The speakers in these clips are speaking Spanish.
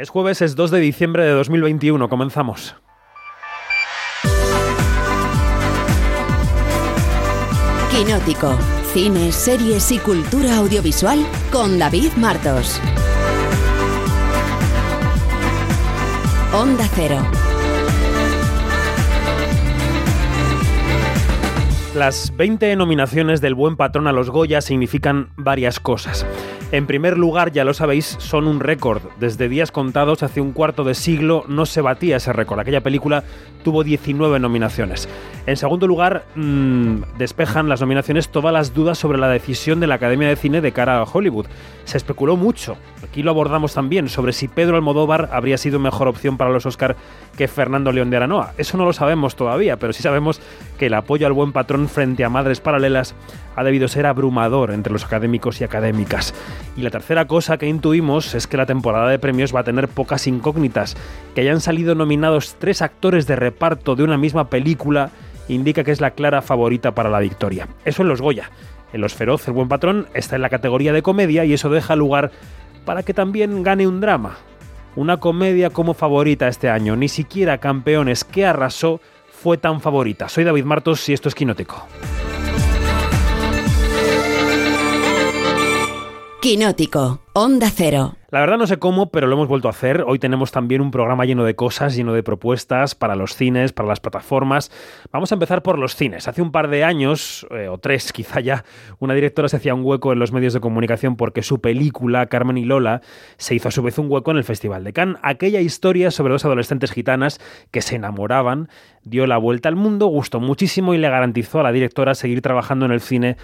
Es jueves, es 2 de diciembre de 2021. Comenzamos. Quinótico. Cine, series y cultura audiovisual con David Martos. Onda Cero. Las 20 nominaciones del Buen Patrón a los Goya significan varias cosas. En primer lugar, ya lo sabéis, son un récord. Desde días contados, hace un cuarto de siglo, no se batía ese récord. Aquella película tuvo 19 nominaciones. En segundo lugar, mmm, despejan las nominaciones todas las dudas sobre la decisión de la Academia de Cine de cara a Hollywood. Se especuló mucho, aquí lo abordamos también, sobre si Pedro Almodóvar habría sido mejor opción para los Oscar que Fernando León de Aranoa. Eso no lo sabemos todavía, pero sí sabemos que el apoyo al buen patrón frente a Madres Paralelas ha debido ser abrumador entre los académicos y académicas. Y la tercera cosa que intuimos es que la temporada de premios va a tener pocas incógnitas. Que hayan salido nominados tres actores de reparto de una misma película indica que es la clara favorita para la victoria. Eso en los Goya. En Los Feroz, el buen patrón está en la categoría de comedia y eso deja lugar para que también gane un drama. Una comedia como favorita este año. Ni siquiera Campeones que arrasó fue tan favorita. Soy David Martos y esto es Quinótico. Quinótico, Onda Cero. La verdad no sé cómo, pero lo hemos vuelto a hacer. Hoy tenemos también un programa lleno de cosas, lleno de propuestas para los cines, para las plataformas. Vamos a empezar por los cines. Hace un par de años, eh, o tres quizá ya, una directora se hacía un hueco en los medios de comunicación porque su película, Carmen y Lola, se hizo a su vez un hueco en el Festival de Cannes. Aquella historia sobre dos adolescentes gitanas que se enamoraban dio la vuelta al mundo, gustó muchísimo y le garantizó a la directora seguir trabajando en el cine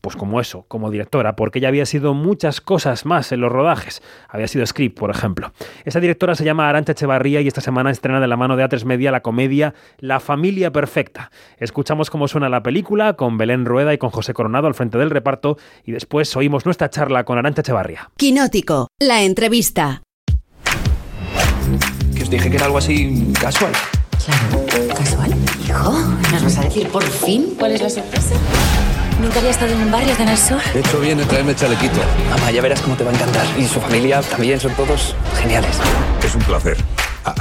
pues como eso, como directora, porque ella había sido muchas cosas más en los rodajes. Había sido script, por ejemplo. Esa directora se llama Arancha Echevarría y esta semana estrena de la mano de A3 Media la comedia La familia perfecta. Escuchamos cómo suena la película con Belén Rueda y con José Coronado al frente del reparto y después oímos nuestra charla con Arancha Echevarría. Quinótico, la entrevista. Que os dije que era algo así casual. Claro, casual. Hijo, ¿nos vas a decir por fin cuál es la sorpresa? Nunca había estado en un barrio tan al sol. He hecho bien en traerme chalequito. Mamá, ya verás cómo te va a encantar. Y su familia también son todos geniales. Es un placer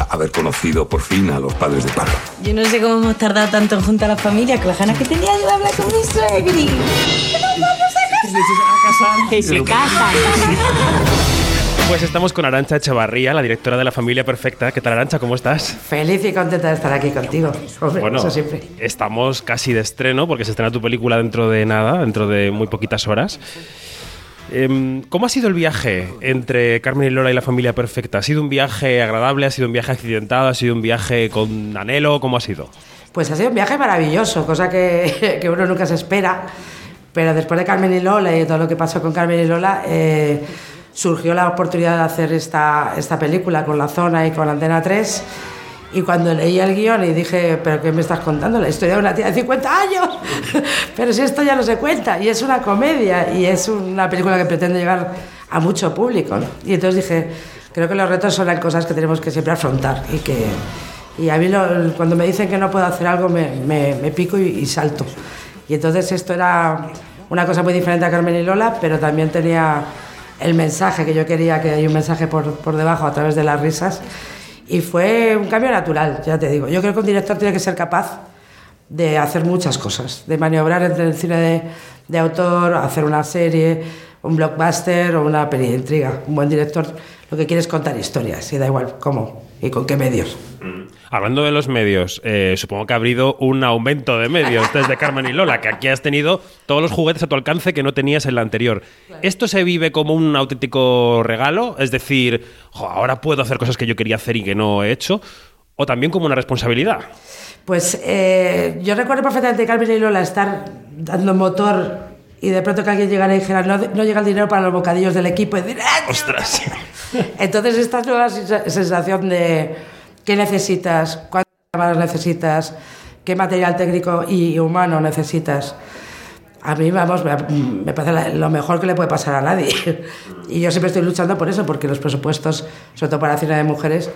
haber conocido por fin a los padres de Pablo. Yo no sé cómo hemos tardado tanto en juntar a la familia, con las ganas que tenía yo de hablar con mi suegri. ¡Nos vamos a casar! ¡Que se casan! Pues estamos con Arancha Echevarría, la directora de La Familia Perfecta. ¿Qué tal, Arancha? ¿Cómo estás? Feliz y contenta de estar aquí contigo. Hombre, Bueno, eso siempre. estamos casi de estreno porque se estrena tu película dentro de nada, dentro de muy poquitas horas. Em, ¿Cómo ha sido el viaje entre Carmen y Lola y la familia perfecta? ¿Ha sido un viaje agradable? ¿Ha sido un viaje accidentado? ¿Ha sido un viaje con anhelo? ¿Cómo ha sido? Pues ha sido un viaje maravilloso, cosa que, que uno nunca se espera. Pero después de Carmen y Lola y de todo lo que pasó con Carmen y Lola, eh, surgió la oportunidad de hacer esta, esta película con La Zona y con Antena 3. Y cuando leí el guion y dije, ¿pero qué me estás contando? La historia de una tía de 50 años. Pero si esto ya no se cuenta. Y es una comedia y es una película que pretende llegar a mucho público. Y entonces dije, creo que los retos son las cosas que tenemos que siempre afrontar. Y que y a mí lo- cuando me dicen que no puedo hacer algo me, me- me pico y, y salto. Y entonces esto era una cosa muy diferente a Carmen y Lola, pero también tenía el mensaje que yo quería, que hay un mensaje por, por debajo a través de las risas. Y fue un cambio natural, ya te digo. Yo creo que un director tiene que ser capaz de hacer muchas cosas, de maniobrar entre el cine de, de autor, hacer una serie, un blockbuster o una peli de intriga. Un buen director lo que quiere es contar historias, y da igual cómo y con qué medios. Hablando de los medios, eh, supongo que ha habido un aumento de medios desde Carmen y Lola, que aquí has tenido todos los juguetes a tu alcance que no tenías en la anterior. ¿Esto se vive como un auténtico regalo? Es decir, "Jo, ahora puedo hacer cosas que yo quería hacer y que no he hecho. ¿O también como una responsabilidad? Pues eh, yo recuerdo perfectamente Carmen y Lola estar dando motor y de pronto que alguien llegara y dijera no, no llega el dinero para los bocadillos del equipo y decir, "Ah, ¡Ostras! Entonces esta nueva sensa- sensación de qué necesitas, cuántas cámaras necesitas, qué material técnico y humano necesitas. A mí, vamos, me, parece lo mejor que le puede pasar a nadie. Y yo siempre estoy luchando por eso, porque los presupuestos, sobre todo para cine de mujeres,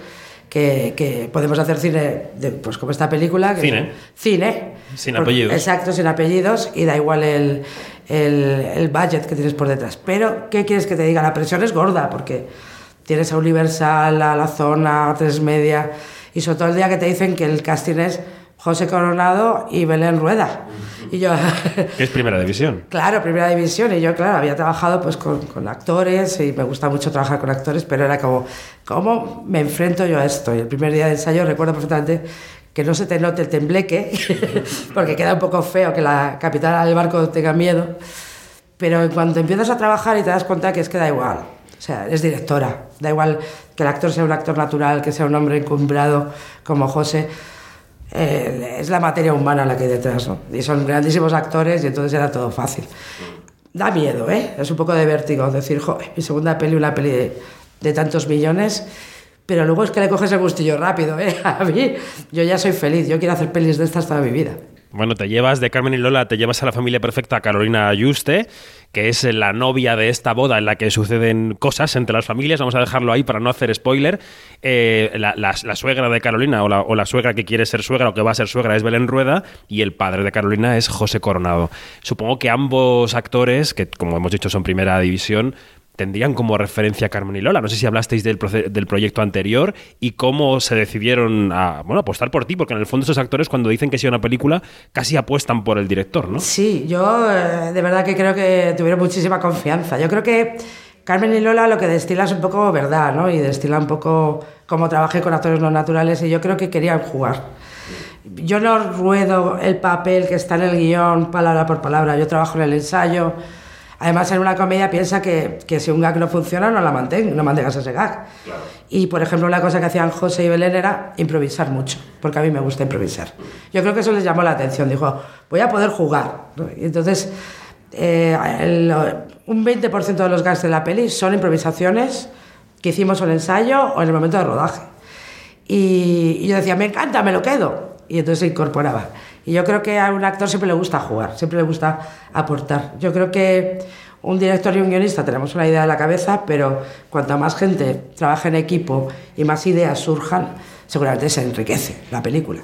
que, que podemos hacer cine, de- pues como esta película. que- Cine. Cine. Sin Porque- apellidos. Exacto, sin apellidos, y da igual el, el, el budget que tienes por detrás. Pero, ¿qué quieres que te diga? La presión es gorda, porque tienes a Universal, a La Zona, a Tres Media, y sobre todo el día que te dicen que el casting es José Coronado y Belén Rueda. Y yo... Es primera división. Claro, primera división. Y yo, claro, había trabajado pues con, con, actores y me gusta mucho trabajar con actores, pero era como, ¿cómo me enfrento yo a esto? Y el primer día de ensayo recuerdo perfectamente que no se te note el tembleque, porque queda un poco feo que la capitana del barco tenga miedo. Pero en cuanto empiezas a trabajar y te das cuenta que es que da igual. O sea, es directora. Da igual que el actor sea un actor natural, que sea un hombre encumbrado como José eh, es la materia humana la que hay detrás. Y son grandísimos actores y entonces era todo fácil. Da miedo, ¿eh? Es un poco de vértigo decir, joder, mi segunda peli, una peli de, de tantos millones, pero luego es que le coges el gustillo rápido, ¿eh? A mí, yo ya soy feliz, yo quiero hacer pelis de estas toda mi vida. Bueno, te llevas de Carmen y Lola, te llevas a la familia perfecta Carolina Ayuste, que es la novia de esta boda en la que suceden cosas entre las familias. Vamos a dejarlo ahí para no hacer spoiler. Eh, la, suegra de Carolina o la, o la, suegra que quiere ser suegra o que va a ser suegra es Belén Rueda y el padre de Carolina es José Coronado. Supongo que ambos actores, que como hemos dicho son primera división, tendrían como referencia a Carmen y Lola. No sé si hablasteis del, del, proyecto anterior y cómo se decidieron a bueno, apostar por ti, porque en el fondo esos actores cuando dicen que sea una película casi apuestan por el director, ¿no? Sí, yo eh, de verdad que creo que tuvieron muchísima confianza. Yo creo que Carmen y Lola lo que destila es un poco verdad, ¿no? Y destila un poco cómo trabajé con actores no naturales y yo creo que querían jugar. Yo no ruedo el papel que está en el guion palabra por palabra, yo trabajo en el ensayo, Además, en una comedia piensa que, que, si un gag no funciona, no la mantén, no mantengas ese gag. Claro. Y, por ejemplo, una cosa que hacían José y Belén era improvisar mucho, porque a mí me gusta improvisar. Yo creo que eso les llamó la atención. Dijo, voy a poder jugar. Entonces, eh, el, un 20% de los gags de la peli son improvisaciones que hicimos en el ensayo o en el momento de rodaje. Y, y yo decía, me encanta, me lo quedo. Y entonces se incorporaba. Y yo creo que a un actor siempre le gusta jugar, siempre le gusta aportar. Yo creo que un director y un guionista tenemos una idea en la cabeza, pero cuanta más gente trabaja en equipo y más ideas surjan, seguramente se enriquece la película.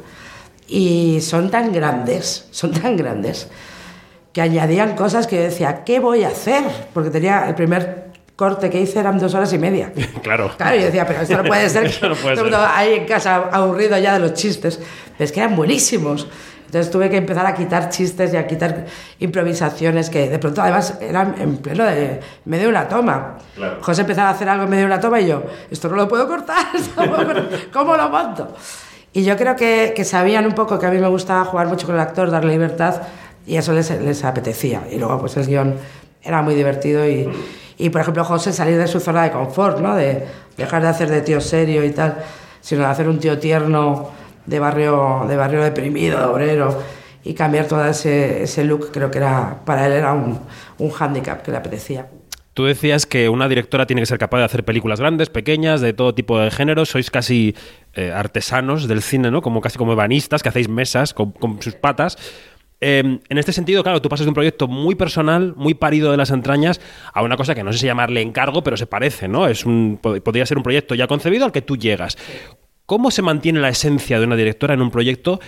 Y son tan grandes, son tan grandes, que añadían cosas que yo decía, ¿qué voy a hacer? Porque tenía el primer corte que hice eran dos horas y media. Claro. Claro, yo decía, pero esto no puede ser. no puede todo ser. ahí en casa aburrido ya de los chistes. Pero es que eran buenísimos. Entonces tuve que empezar a quitar chistes y a quitar improvisaciones que de pronto además eran en pleno de medio de una toma. Claro. José empezaba a hacer algo en medio de una toma y yo, esto no lo puedo cortar, ¿cómo lo monto? Y yo creo que, que, sabían un poco que a mí me gustaba jugar mucho con el actor, darle libertad y eso les, les apetecía. Y luego pues el guion era muy divertido y, y, por ejemplo José salir de su zona de confort, ¿no? De dejar de hacer de tío serio y tal, sino de hacer un tío tierno de barrio, de barrio deprimido, de obrero, y cambiar todo ese, ese look, creo que era para él era un, un hándicap que le apetecía. Tú decías que una directora tiene que ser capaz de hacer películas grandes, pequeñas, de todo tipo de géneros. Sois casi eh, artesanos del cine, ¿no? Como casi como ebanistas, que hacéis mesas con sus patas. Eh, en este sentido, claro, tú pasas de un proyecto muy personal, muy parido de las entrañas, a una cosa que no sé si llamarle encargo, pero se parece, ¿no? Es un, podría ser un proyecto ya concebido al que tú llegas. ¿Cómo se mantiene la esencia de una directora en un proyecto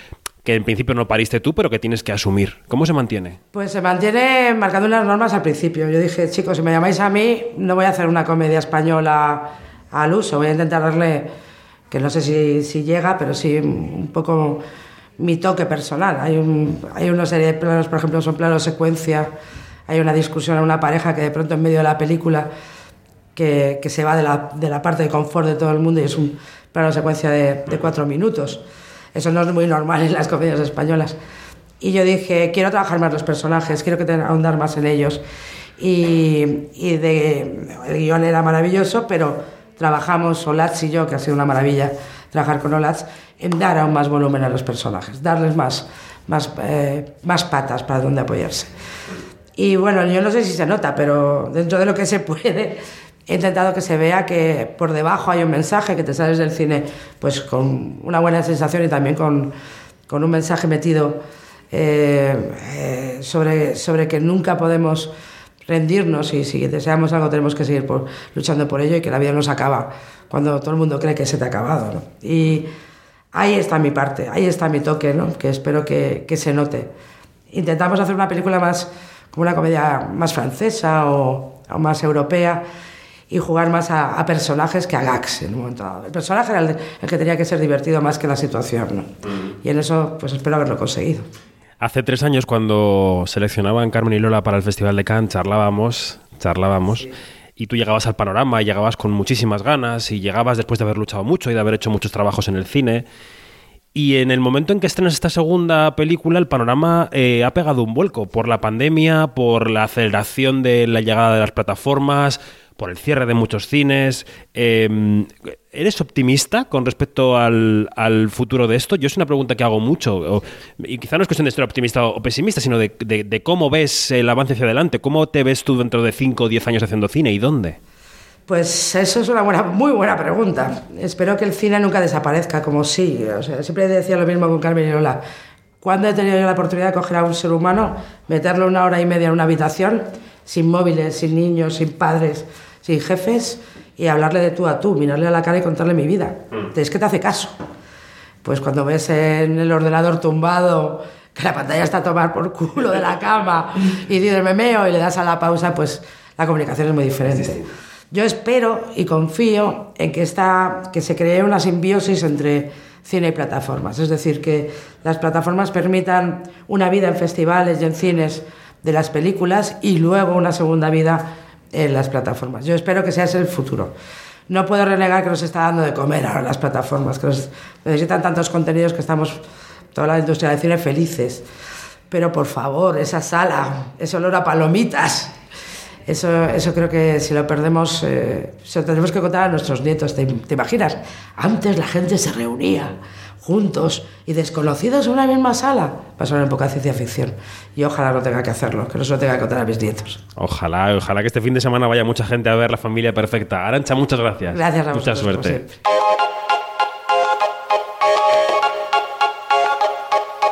que en principio no pariste tú, pero que tienes que asumir? ¿Cómo se mantiene? Pues se mantiene marcando unas normas al principio. Yo dije, chicos, si me llamáis a mí, no voy a hacer una comedia española al uso, voy a intentar darle, que no sé si llega, pero sí un poco mi toque personal. Hay, hay una serie de planos, por ejemplo, son planos secuencia, hay una discusión en una pareja que de pronto en medio de la película que, que se va de la, de la parte de confort de todo el mundo y es un plano secuencia de, de cuatro minutos. Eso no es muy normal en las comedias españolas. Y yo dije, quiero trabajar más los personajes, quiero que tengan ahondar más en ellos. Y, y de, el guion era maravilloso, pero trabajamos, Olaz y yo, que ha sido una maravilla trabajar con Olaz, en dar aún más volumen a los personajes, darles más, más, eh, más patas para donde apoyarse. Y bueno, yo no sé si se nota, pero dentro de lo que se puede, he intentado que se vea que por debajo hay un mensaje, que te sales del cine pues con una buena sensación y también con, con un mensaje metido eh, eh, sobre, sobre que nunca podemos rendirnos y si deseamos algo tenemos que seguir por, luchando por ello y que la vida no se acaba cuando todo el mundo cree que se te ha acabado. ¿no? Y ahí está mi parte, ahí está mi toque, ¿no? que espero que, que se note. Intentamos hacer una película más como una comedia más francesa o, o más europea y jugar más a, personajes que a gags en un momento dado. El personaje era el, que tenía que ser divertido más que la situación, ¿no? Mm. Y en eso, pues espero haberlo conseguido. Hace tres años, cuando seleccionaban Carmen y Lola para el Festival de Cannes, charlábamos, charlábamos. Y tú llegabas al panorama y llegabas con muchísimas ganas y llegabas después de haber luchado mucho y de haber hecho muchos trabajos en el cine. Y en el momento en que estrenas esta segunda película, el panorama eh, ha pegado un vuelco por la pandemia, por la aceleración de la llegada de las plataformas, por el cierre de muchos cines. Em, ¿Eres optimista con respecto al, futuro de esto? Yo es una pregunta que hago mucho. y quizá no es cuestión de ser optimista o pesimista, sino de, cómo ves el avance hacia adelante. ¿Cómo te ves tú dentro de 5 o 10 años haciendo cine y dónde? Pues eso es una buena, muy buena pregunta. Espero que el cine nunca desaparezca, como sí. siempre decía lo mismo con Carmen y Lola. ¿Cuándo he tenido yo la oportunidad de coger a un ser humano, meterlo una hora y media en una habitación, sin móviles, sin niños, sin padres, sin jefes y hablarle de tú a tú, mirarle a la cara y contarle mi vida. Mm. Es que te hace caso. Pues cuando ves en el ordenador tumbado que la pantalla está a tomar por culo de la cama y dices me meo y le das a la pausa, pues la comunicación es muy diferente. Yo espero y confío en que, esta, que se cree una simbiosis entre cine y plataformas. Es decir, que las plataformas permitan una vida en festivales y en cines de las películas y luego una segunda vida en las plataformas. Yo espero que sea ese el futuro. No puedo renegar que nos está dando de comer ahora las plataformas, que necesitan tantos contenidos que estamos, toda la industria del cine, felices. Pero por favor, esa sala, ese olor a palomitas, eso, eso creo que si lo perdemos, eh, se lo tendremos que contar a nuestros nietos. ¿Te, ¿Te imaginas? Antes la gente se reunía juntos y desconocidos en una misma sala. Pasó en poca ciencia ficción. Y ojalá no tenga que hacerlo, que no se lo tenga que contar a mis nietos. Ojalá, ojalá que este fin de semana vaya mucha gente a ver La Familia Perfecta. Arancha, muchas gracias. Gracias, a Mucha suerte.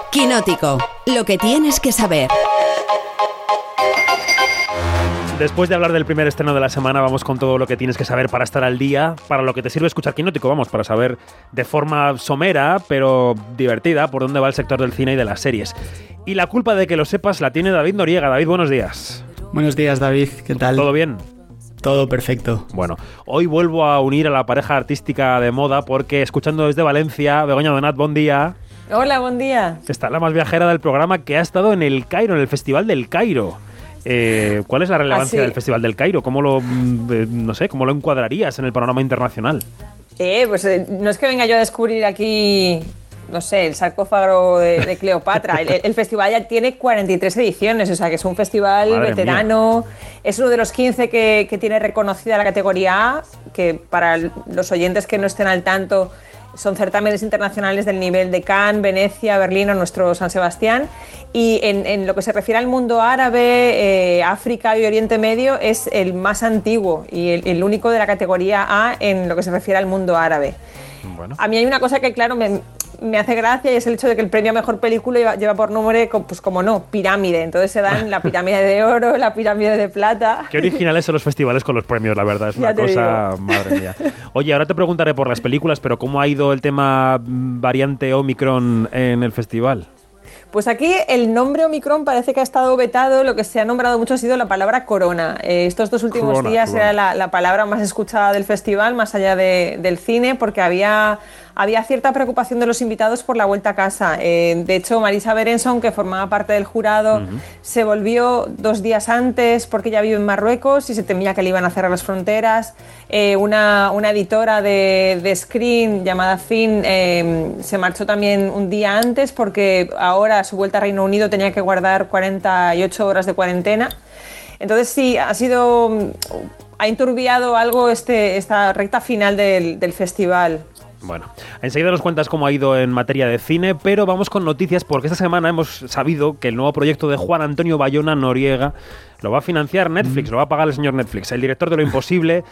Quinótico, lo que tienes que saber. Después de hablar del primer estreno de la semana, vamos con todo lo que tienes que saber para estar al día, para lo que te sirve escuchar Quinótico, vamos, para saber de forma somera, pero divertida, por dónde va el sector del cine y de las series. Y la culpa de que lo sepas la tiene David Noriega. David, buenos días. Buenos días, David, ¿qué tal? ¿Todo bien? Todo perfecto. Bueno, hoy vuelvo a unir a la pareja artística de moda porque escuchando desde Valencia, Begoña Donat, buen día. Hola, buen día. Está la más viajera del programa que ha estado en el Cairo, en el Festival del Cairo. Eh, ¿Cuál es la relevancia del Festival del Cairo? ¿Cómo lo, mm, eh, no sé, cómo lo encuadrarías en el panorama internacional? Eh, pues no es que venga yo a descubrir aquí no sé, el sarcófago de, Cleopatra. El, festival ya tiene 43 ediciones, o sea que es un festival veterano. Es uno de los 15 que, que, tiene reconocida la categoría A, que para los oyentes que no estén al tanto son certámenes internacionales del nivel de Cannes, Venecia, Berlín o nuestro San Sebastián. Y en, lo que se refiere al mundo árabe, eh, África y Oriente Medio, es el más antiguo y el, único de la categoría A en lo que se refiere al mundo árabe. A mí hay una cosa que, claro, me, me hace gracia y es el hecho de que el premio a mejor película lleva, por número, pues como no, pirámide. Entonces se dan la pirámide de oro, la pirámide de plata. Qué originales son los festivales con los premios, la verdad. Es una cosa, madre mía. Oye, ahora te preguntaré por las películas, pero ¿cómo ha ido el tema variante Omicron en el festival? Pues aquí el nombre Omicron parece que ha estado vetado, lo que se ha nombrado mucho ha sido la palabra corona. Eh, estos dos últimos días era la, palabra más escuchada del festival, más allá del cine, porque había había cierta preocupación de los invitados por la vuelta a casa. Eh, de hecho, Marisa Berenson, que formaba parte del jurado, se volvió dos días antes porque ya vive en Marruecos y se temía que le iban a cerrar las fronteras. Eh, una, editora de, Screen llamada Finn eh, se marchó también un día antes porque ahora a su vuelta a Reino Unido tenía que guardar 48 horas de cuarentena. Entonces sí, ha sido ha enturbiado algo este, esta recta final del, del festival. Bueno, enseguida nos cuentas cómo ha ido en materia de cine, pero vamos con noticias porque esta semana hemos sabido que el nuevo proyecto de Juan Antonio Bayona Noriega lo va a financiar Netflix, mm. lo va a pagar el señor Netflix. El director de Lo Imposible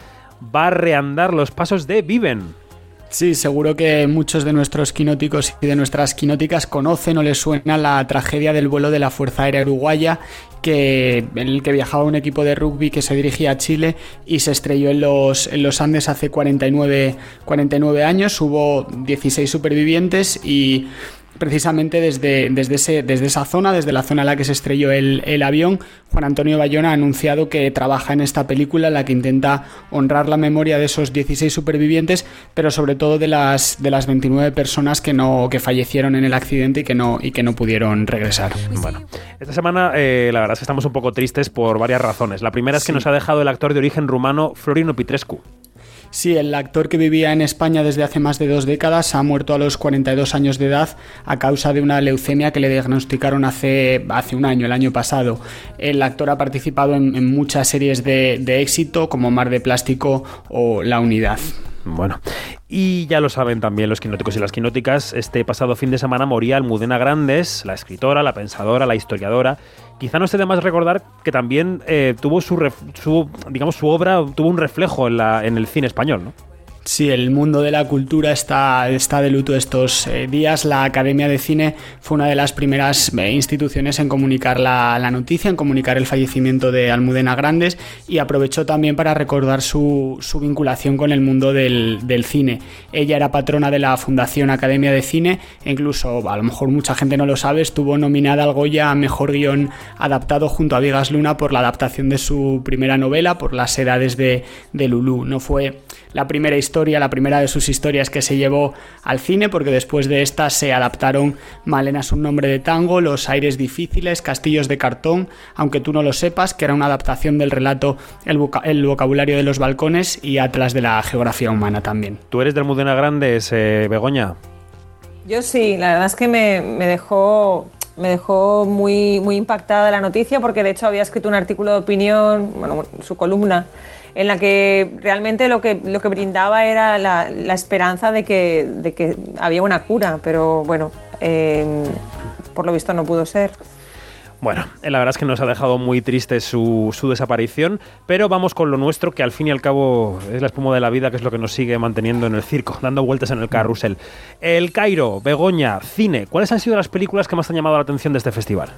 va a reandar los pasos de Viven. Sí, seguro que muchos de nuestros quinóticos y de nuestras quinóticas conocen o les suena la tragedia del vuelo de la Fuerza Aérea Uruguaya, que, en el que viajaba un equipo de rugby que se dirigía a Chile y se estrelló en los, en los Andes hace 49, 49 años. Hubo 16 supervivientes y precisamente desde, desde, ese, desde esa zona, desde la zona en la que se estrelló el, el, avión, Juan Antonio Bayona ha anunciado que trabaja en esta película en la que intenta honrar la memoria de esos 16 supervivientes, pero sobre todo de las, de las 29 personas que, no, que fallecieron en el accidente y que no, y que no pudieron regresar. Bueno, esta semana eh, la verdad es que estamos un poco tristes por varias razones. La primera es que nos ha dejado el actor de origen rumano Florino Pitrescu. Sí, el actor que vivía en España desde hace más de dos décadas ha muerto a los 42 años de edad a causa de una leucemia que le diagnosticaron hace, hace un año, el año pasado. El actor ha participado en, muchas series de éxito como Mar de Plástico o La Unidad. Bueno, y ya lo saben también los quinóticos y las quinóticas, este pasado fin de semana moría Almudena Grandes, la escritora, la pensadora, la historiadora. Quizá no esté de más recordar que también eh, tuvo su, su, digamos, su obra tuvo un reflejo en, la, en el cine español, ¿no? Sí, el mundo de la cultura está, está de luto estos eh, días. La Academia de Cine fue una de las primeras eh, instituciones en comunicar la, la, noticia, en comunicar el fallecimiento de Almudena Grandes y aprovechó también para recordar su, su vinculación con el mundo del, del, cine. Ella era patrona de la Fundación Academia de Cine e incluso, a lo mejor mucha gente no lo sabe, estuvo nominada al Goya a Mejor Guión Adaptado junto a Vigas Luna por la adaptación de su primera novela, por las edades de, de Lulú. No fue la primera historia, la primera de sus historias que se llevó al cine, porque después de esta se adaptaron Malena es un nombre de tango, Los aires difíciles, Castillos de cartón, aunque tú no lo sepas, que era una adaptación del relato El, voca el vocabulario de los balcones y Atlas de la geografía humana también. ¿Tú eres del Mudena Grandes, eh, Begoña? Yo sí, la verdad es que me, me dejó me dejó muy, muy impactada la noticia porque de hecho había escrito un artículo de opinión, bueno, su columna, en la que realmente lo que, lo que brindaba era la, la esperanza de que, de que, había una cura, pero bueno, eh, por lo visto no pudo ser. Bueno, la verdad es que nos ha dejado muy triste su, su, desaparición, pero vamos con lo nuestro, que al fin y al cabo es la espuma de la vida, que es lo que nos sigue manteniendo en el circo, dando vueltas en el carrusel. El Cairo, Begoña, cine, ¿cuáles han sido las películas que más han llamado la atención de este festival?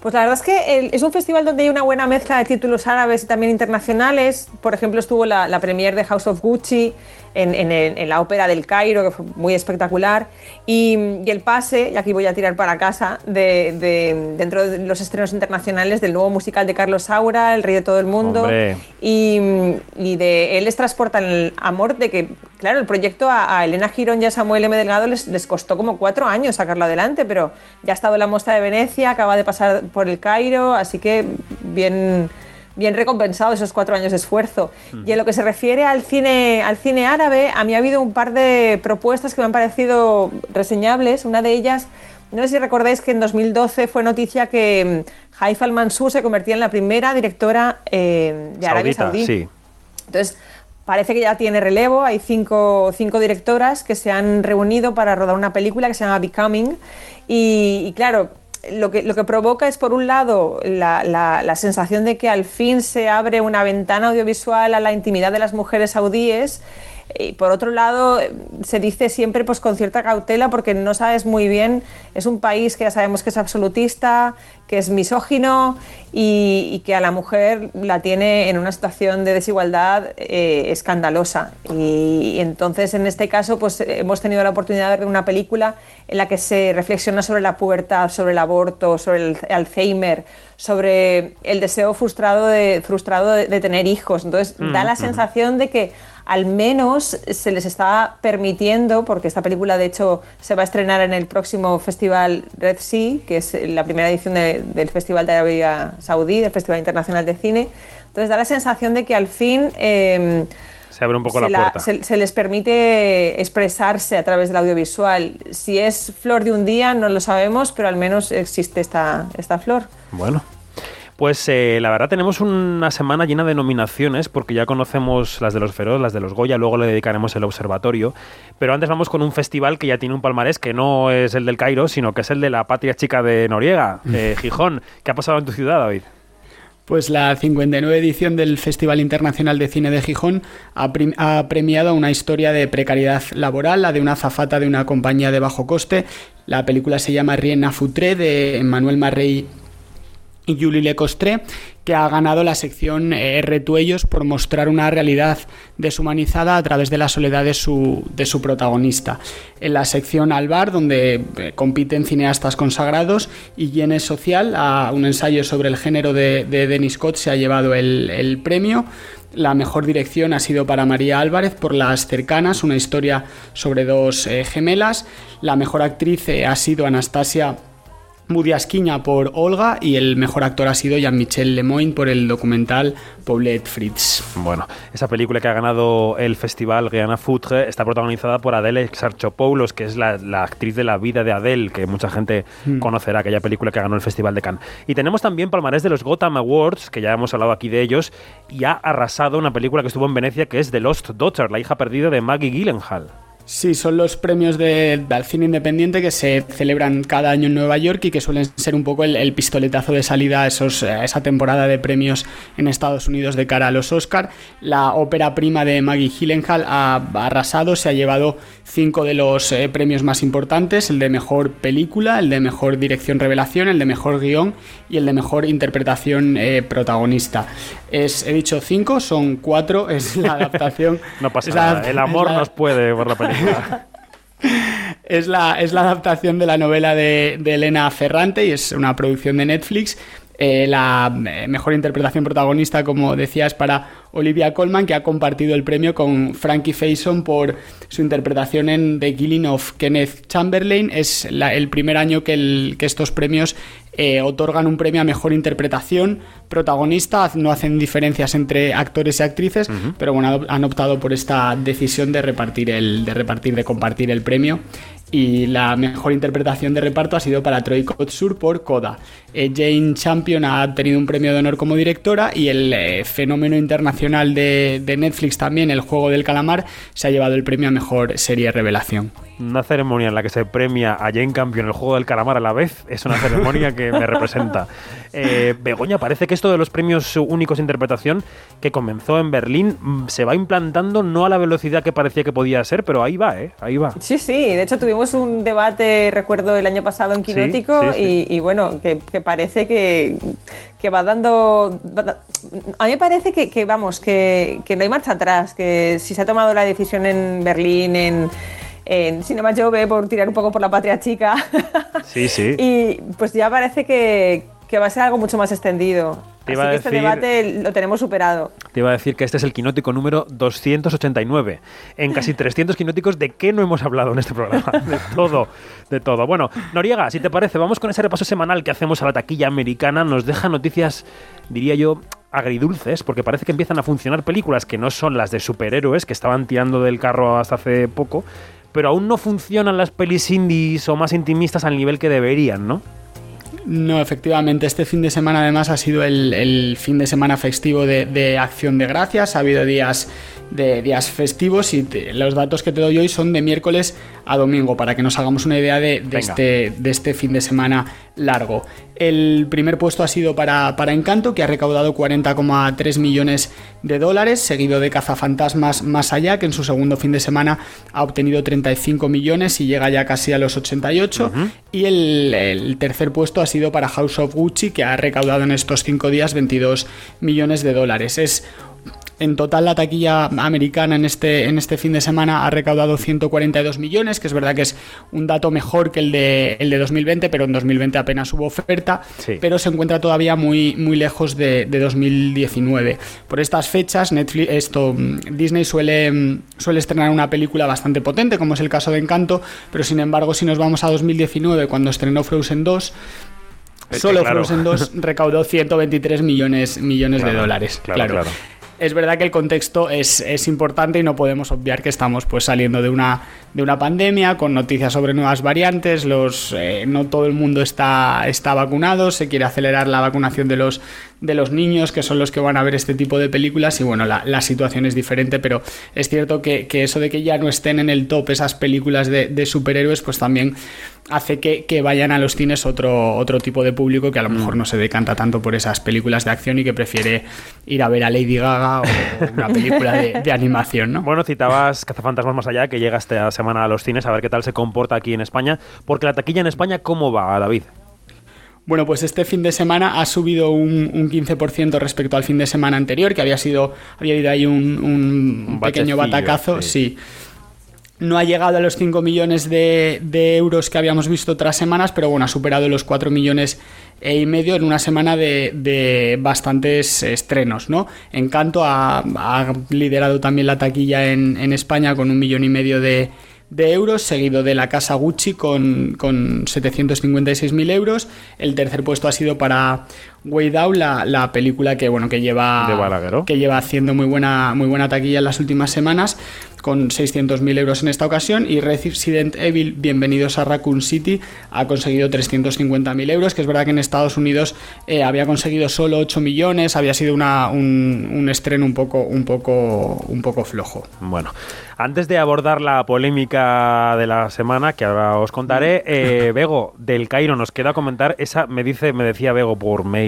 Pues la verdad es que es un festival donde hay una buena mezcla de títulos árabes y también internacionales. Por ejemplo, estuvo la, la premier de House of Gucci en, en, en, la ópera del Cairo, que fue muy espectacular. Y, y, el pase, y aquí voy a tirar para casa, de, de, dentro de los estrenos internacionales del nuevo musical de Carlos Saura, El Rey de todo el mundo. Y, y, de él les transporta el amor de que, claro, el proyecto a, a, Elena Girón y a Samuel M. Delgado les, les costó como cuatro años sacarlo adelante, pero ya ha estado en la muestra de Venecia, acaba de pasar por el Cairo, así que bien bien recompensado esos cuatro años de esfuerzo. Mm. Y en lo que se refiere al cine, al cine árabe, a mí ha habido un par de propuestas que me han parecido reseñables. Una de ellas, no sé si recordáis que en 2012 fue noticia que mm, Haifa al-Mansur se convertía en la primera directora eh, de Arabia Saudí. Sí. Entonces, parece que ya tiene relevo. Hay cinco, cinco, directoras que se han reunido para rodar una película que se llama Becoming. Y, y claro, lo que, lo que, provoca es, por un lado, la, la, la, sensación de que al fin se abre una ventana audiovisual a la intimidad de las mujeres saudíes. Y por otro lado, se dice siempre pues, con cierta cautela porque no sabes muy bien, es un país que ya sabemos que es absolutista, que es misógino y, y que a la mujer la tiene en una situación de desigualdad eh, escandalosa. Y, y, entonces, en este caso, pues hemos tenido la oportunidad de ver una película en la que se reflexiona sobre la pubertad, sobre el aborto, sobre el Alzheimer, sobre el deseo frustrado de, frustrado de, de tener hijos. Entonces, mm, da la mm. sensación de que al menos se les está permitiendo, porque esta película de hecho se va a estrenar en el próximo festival Red Sea, que es la primera edición de, del Festival de Arabia Saudí, del Festival Internacional de Cine. Entonces da la sensación de que al fin... Eh, se abre un poco la, la, puerta. Se, se, les permite expresarse a través del audiovisual. Si es flor de un día, no lo sabemos, pero al menos existe esta, esta flor. Bueno, pues eh, la verdad tenemos una semana llena de nominaciones porque ya conocemos las de los Feroz, las de los Goya, luego le dedicaremos el observatorio. Pero antes vamos con un festival que ya tiene un palmarés que no es el del Cairo, sino que es el de la Patria Chica de Noriega, eh, Gijón. ¿Qué ha pasado en tu ciudad, David? Pues la 59 edición del Festival Internacional de Cine de Gijón ha, ha, premiado una historia de precariedad laboral, la de una zafata de una compañía de bajo coste. La película se llama Riena Futré de Manuel Marrey Julie Lecostre, que ha ganado la sección eh, Retuellos por mostrar una realidad deshumanizada a través de la soledad de su, de su protagonista. En la sección Albar, donde eh, compiten cineastas consagrados, y Yenes Social, a un ensayo sobre el género de, de Denis Scott, se ha llevado el, premio. La mejor dirección ha sido para María Álvarez por Las Cercanas, una historia sobre dos eh, gemelas. La mejor actriz ha sido Anastasia Mudiasquiña por Olga y el mejor actor ha sido Jean-Michel Lemoyne por el documental Paulette Fritz. Bueno, esa película que ha ganado el festival Guiana Foutre está protagonizada por Adele Exarchopoulos, que es la, actriz de la vida de Adele, que mucha gente mm. conocerá, aquella película que ganó el Festival de Cannes. Y tenemos también palmarés de los Gotham Awards, que ya hemos hablado aquí de ellos, y ha arrasado una película que estuvo en Venecia que es The Lost Daughter, la hija perdida de Maggie Gyllenhaal. Sí, son los premios de, del cine independiente que se celebran cada año en Nueva York y que suelen ser un poco el, pistoletazo de salida a, esos, esa temporada de premios en Estados Unidos de cara a los Oscar. La ópera prima de Maggie Gyllenhaal ha arrasado, se ha llevado cinco de los eh, premios más importantes, el de mejor película, el de mejor dirección revelación, el de mejor guion y el de mejor interpretación eh, protagonista. Es, he dicho cinco, son cuatro, es la adaptación. no pasa nada, el amor nos puede por la película. es, la, es la adaptación de la novela de, Elena Ferrante y es una producción de Netflix. Eh, la eh, mejor interpretación protagonista, como decías, para Olivia Colman, que ha compartido el premio con Frankie Faison por su interpretación en The Killing of Kenneth Chamberlain. Es el primer año que, que estos premios eh, otorgan un premio a mejor interpretación protagonista, no hacen diferencias entre actores y actrices, pero bueno, han optado por esta decisión de repartir el, de repartir, de compartir el premio y la mejor interpretación de reparto ha sido para Troy Kotsur por Coda. Eh, Jane Champion ha obtenido un premio de honor como directora y el eh, fenómeno internacional de, de, Netflix también, El Juego del Calamar, se ha llevado el premio a mejor serie revelación. Una ceremonia en la que se premia a Jane Campion El Juego del Calamar a la vez es una ceremonia que me representa. Eh, Begoña, parece que esto de los premios únicos de interpretación que comenzó en Berlín mm, se va implantando no a la velocidad que parecía que podía ser, pero ahí va, ¿eh? Ahí va. Sí, sí, de hecho tuvimos un debate, recuerdo, el año pasado en Quinótico Y, bueno, que, parece que, va dando... A mí me parece que, vamos, que, no hay marcha atrás, que si se ha tomado la decisión en Berlín, en en Cinema Jove por tirar un poco por la patria chica. Sí, sí. y pues ya parece que, que va a ser algo mucho más extendido. Así que este debate lo tenemos superado. Te iba a decir que este es el quinótico número 289. En casi 300 quinóticos, ¿de qué no hemos hablado en este programa? De todo, de todo. Bueno, Noriega, si te parece, vamos con ese repaso semanal que hacemos a la taquilla americana. Nos deja noticias, diría yo, agridulces, porque parece que empiezan a funcionar películas que no son las de superhéroes, que estaban tirando del carro hasta hace poco, pero aún no funcionan las pelis indies o más intimistas al nivel que deberían, ¿no? No, efectivamente, este fin de semana además ha sido el, fin de semana festivo de, Acción de Gracias. Ha habido días de días festivos y los datos que te doy hoy son de miércoles a domingo para que nos hagamos una idea de, este, de este fin de semana largo. El primer puesto ha sido para, para Encanto, que ha recaudado 40,3 millones de dólares, seguido de Cazafantasmas Más Allá, que en su segundo fin de semana ha obtenido 35 millones y llega ya casi a los 88. Y el, el, tercer puesto ha sido para House of Gucci, que ha recaudado en estos cinco días 22 millones de dólares. Es en total, la taquilla americana en este, en este fin de semana ha recaudado 142 millones, que es verdad que es un dato mejor que el de, el de 2020, pero en 2020 apenas hubo oferta, pero se encuentra todavía muy, muy lejos de, 2019. Por estas fechas, Netflix, esto, Disney suele, suele estrenar una película bastante potente, como es el caso de Encanto, pero sin embargo, si nos vamos a 2019, cuando estrenó Frozen 2, Solo Frozen 2 recaudó 123 millones, millones de dólares. claro. claro es verdad que el contexto es, importante y no podemos obviar que estamos pues saliendo de una, de una pandemia con noticias sobre nuevas variantes, los, eh, no todo el mundo está, está vacunado, se quiere acelerar la vacunación de los, de los niños, que son los que van a ver este tipo de películas, y bueno, la, situación es diferente, pero es cierto que, eso de que ya no estén en el top esas películas de, superhéroes, pues también hace que, vayan a los cines otro, otro tipo de público que a lo mejor no se decanta tanto por esas películas de acción y que prefiere ir a ver a Lady Gaga o una película de, animación, ¿no? Bueno, citabas Cazafantasmas más allá, que llega esta semana a los cines, a ver qué tal se comporta aquí en España, porque la taquilla en España, ¿cómo va, David? Bueno, pues este fin de semana ha subido un, 15% respecto al fin de semana anterior, que había sido, había habido ahí un, pequeño batacazo, sí. No ha llegado a los 5 millones de, euros que habíamos visto otras semanas, pero bueno, ha superado los 4 millones y medio en una semana de, bastantes estrenos, ¿no? Encanto ha, ha, liderado también la taquilla en, en España con un millón y medio de, de euros, seguido de la casa Gucci con, con 756.000 euros. El tercer puesto ha sido para Way Down, la, película que bueno que lleva que lleva haciendo muy buena muy buena taquilla en las últimas semanas con 600.000 euros en esta ocasión y Resident Evil Bienvenidos a Raccoon City ha conseguido 350.000 euros que es verdad que en Estados Unidos eh, había conseguido solo 8 millones había sido una, un, un, estreno un poco un poco un poco flojo. Bueno antes de abordar la polémica de la semana que ahora os contaré eh, Bego del Cairo nos queda comentar esa me dice me decía Bego por mail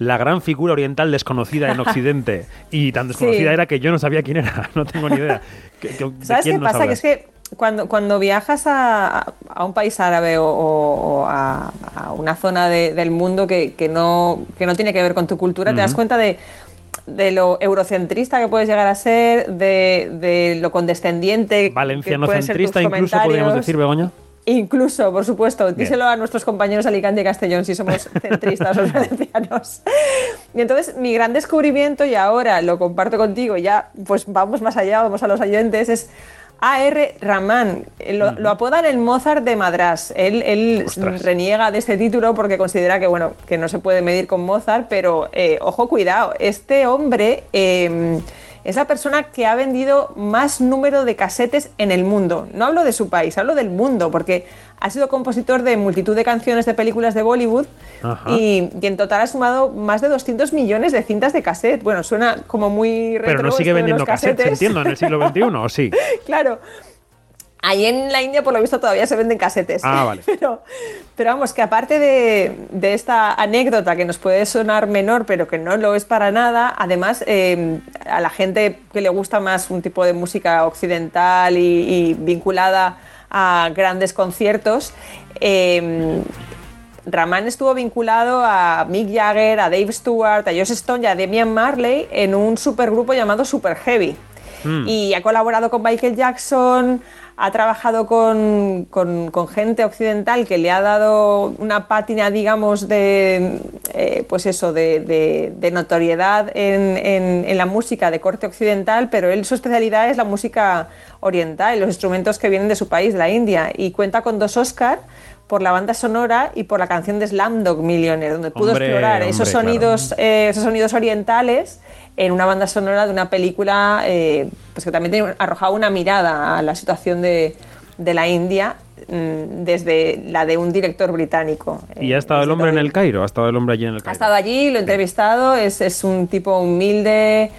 la gran figura oriental desconocida en Occidente. Y tan desconocida era que yo no sabía quién era, no tengo ni idea. ¿Sabes qué pasa? Que es que cuando, cuando viajas a, un país árabe o, a, una zona del mundo que, no, que no tiene que ver con tu cultura, te das cuenta de, lo eurocentrista que puedes llegar a ser, de, lo condescendiente. Valencianocentrista, incluso podríamos decir, Begoña. Incluso, por supuesto, díselo a nuestros compañeros Alicante y Castellón si somos centristas o valencianos. Y entonces mi gran descubrimiento, y ahora lo comparto contigo, ya pues vamos más allá, vamos a los oyentes, es A.R. Rahman. Lo, apodan el Mozart de Madras. Él, reniega de este título porque considera que, bueno, que no se puede medir con Mozart, pero eh, ojo, cuidado, este hombre... Em, es la persona que ha vendido más número de casetes en el mundo. No hablo de su país, hablo del mundo, porque ha sido compositor de multitud de canciones de películas de Bollywood y, en total ha sumado más de 200 millones de cintas de cassette. Bueno, suena como muy retro Pero no sigue vendiendo cassettes, entiendo, en el siglo XXI, ¿o sí? claro. Ahí en la India, por lo visto, todavía se venden casetes. Ah, vale. Pero, pero vamos, que aparte de, esta anécdota que nos puede sonar menor, pero que no lo es para nada, además, eh, a la gente que le gusta más un tipo de música occidental y, vinculada a grandes conciertos, eh, Raman estuvo vinculado a Mick Jagger, a Dave Stewart, a Josh Stone y a Demian Marley en un supergrupo llamado Super Heavy. Hmm. Y ha colaborado con Michael Jackson, ha trabajado con, gente occidental que le ha dado una pátina, digamos, de, eh, pues eso, de, notoriedad en, la música de corte occidental, pero él su especialidad es la música oriental, los instrumentos que vienen de su país, la India, y cuenta con dos Oscars por la banda sonora y por la canción de Slamdog Millionaire, donde pudo explorar esos, sonidos, eh, esos sonidos orientales en una banda sonora de una película eh, pues que también arrojaba una mirada a la situación de, la India mm, desde la de un director británico. ¿Y ha estado el hombre en el Cairo? ¿Ha estado el hombre allí en el Cairo? Ha estado allí, lo he entrevistado, es, es un tipo humilde,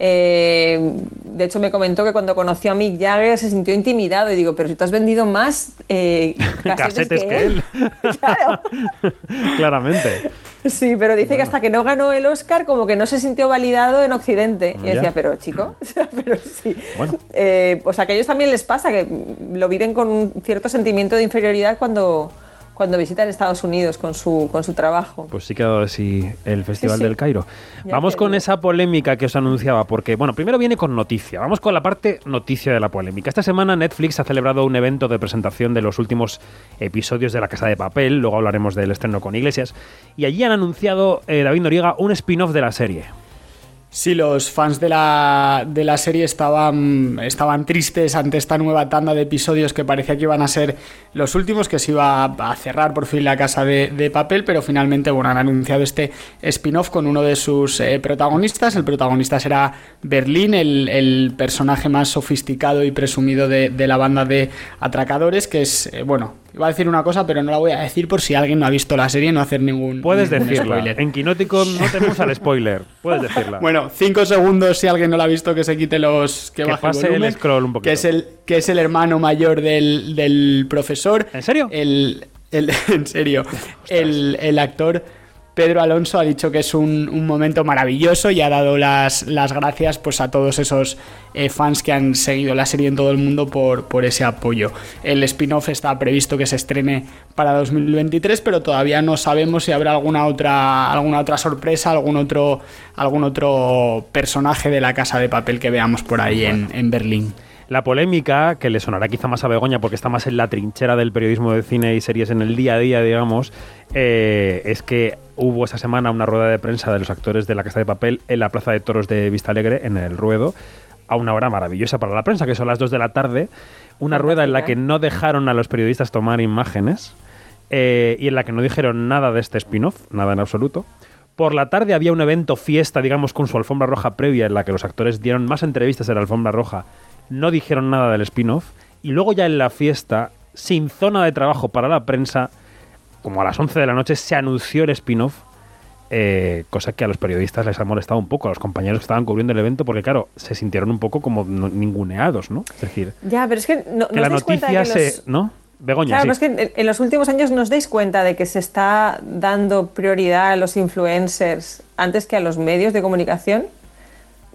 eh, de hecho, me comentó que cuando conoció a Mick Jagger se sintió intimidado y digo, pero si tú has vendido más eh, casetes, que, él. claro. Claramente. Sí, pero dice que hasta que no ganó el Oscar, como que no se sintió validado en Occidente. Y decía, pero chico, pero sí. Eh, pues a aquellos también les pasa que lo viven con un cierto sentimiento de inferioridad cuando cuando visitan Estados Unidos con su, con su trabajo. Pues sí que así el Festival del Cairo. Vamos con esa polémica que os anunciaba, porque, bueno, primero viene con noticia. Vamos con la parte noticia de la polémica. Esta semana Netflix ha celebrado un evento de presentación de los últimos episodios de La Casa de Papel, luego hablaremos del estreno con Iglesias, y allí han anunciado, eh, David Noriega, un spin-off de la serie. Sí, los fans de la, de la serie estaban, estaban tristes ante esta nueva tanda de episodios que parecía que iban a ser los últimos, que se iba a cerrar por fin la casa de, papel, pero finalmente bueno, han anunciado este spin-off con uno de sus eh, protagonistas. El protagonista será Berlín, el, personaje más sofisticado y presumido de, la banda de atracadores, que es, eh, bueno, Iba a decir una cosa, pero no la voy a decir por si alguien no ha visto la serie no hacer ningún, Puedes Spoiler. En Quinótico no tenemos al spoiler. Puedes decirla. Bueno, cinco segundos si alguien no la ha visto que se quite los... Que, pase el, scroll un poquito. Que es el, que es el hermano mayor del, profesor. ¿En serio? El, en serio. El, el actor Pedro Alonso ha dicho que es un, momento maravilloso y ha dado las, las gracias pues, a todos esos eh, fans que han seguido la serie en todo el mundo por, por ese apoyo. El spin-off está previsto que se estrene para 2023, pero todavía no sabemos si habrá alguna otra, alguna otra sorpresa, algún otro, algún otro personaje de la casa de papel que veamos por ahí en, en Berlín. La polémica, que le sonará quizá más a Begoña porque está más en la trinchera del periodismo de cine y series en el día a día, digamos, eh, es que hubo esta semana una rueda de prensa de los actores de La Casa de Papel en la Plaza de Toros de Vista Alegre, en el Ruedo, a una hora maravillosa para la prensa, que son las 2 de la tarde. Una rueda en la que no dejaron a los periodistas tomar imágenes eh, y en la que no dijeron nada de este spin-off, nada en absoluto. Por la tarde había un evento fiesta, digamos, con su alfombra roja previa, en la que los actores dieron más entrevistas en la alfombra roja no dijeron nada del spin-off y luego ya en la fiesta, sin zona de trabajo para la prensa, como a las 11 de la noche, se anunció el spin-off, eh, cosa que a los periodistas les ha molestado un poco, a los compañeros que estaban cubriendo el evento, porque claro, se sintieron un poco como ninguneados, ¿no? Es decir, ya, pero es que, no, que la noticia se... ¿no? Begoña, claro, es que en los últimos años nos dais cuenta de que se está dando prioridad a los influencers antes que a los medios de comunicación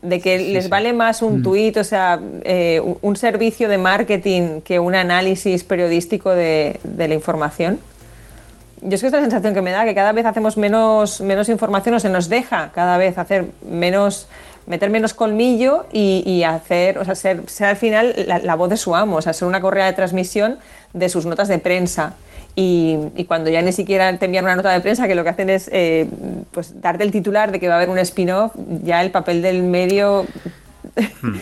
de que les vale más un mm. tuit, o sea, eh, un servicio de marketing que un análisis periodístico de, la información. Yo es que es la sensación que me da, que cada vez hacemos menos, menos información o se nos deja cada vez hacer menos, meter menos colmillo y, hacer, o sea, ser, ser al final la, la, voz de su amo, o sea, ser una correa de transmisión de sus notas de prensa. Y, cuando ya ni siquiera te envían una nota de prensa, que lo que hacen es eh, pues darte el titular de que va a haber un spin-off, ya el papel del medio.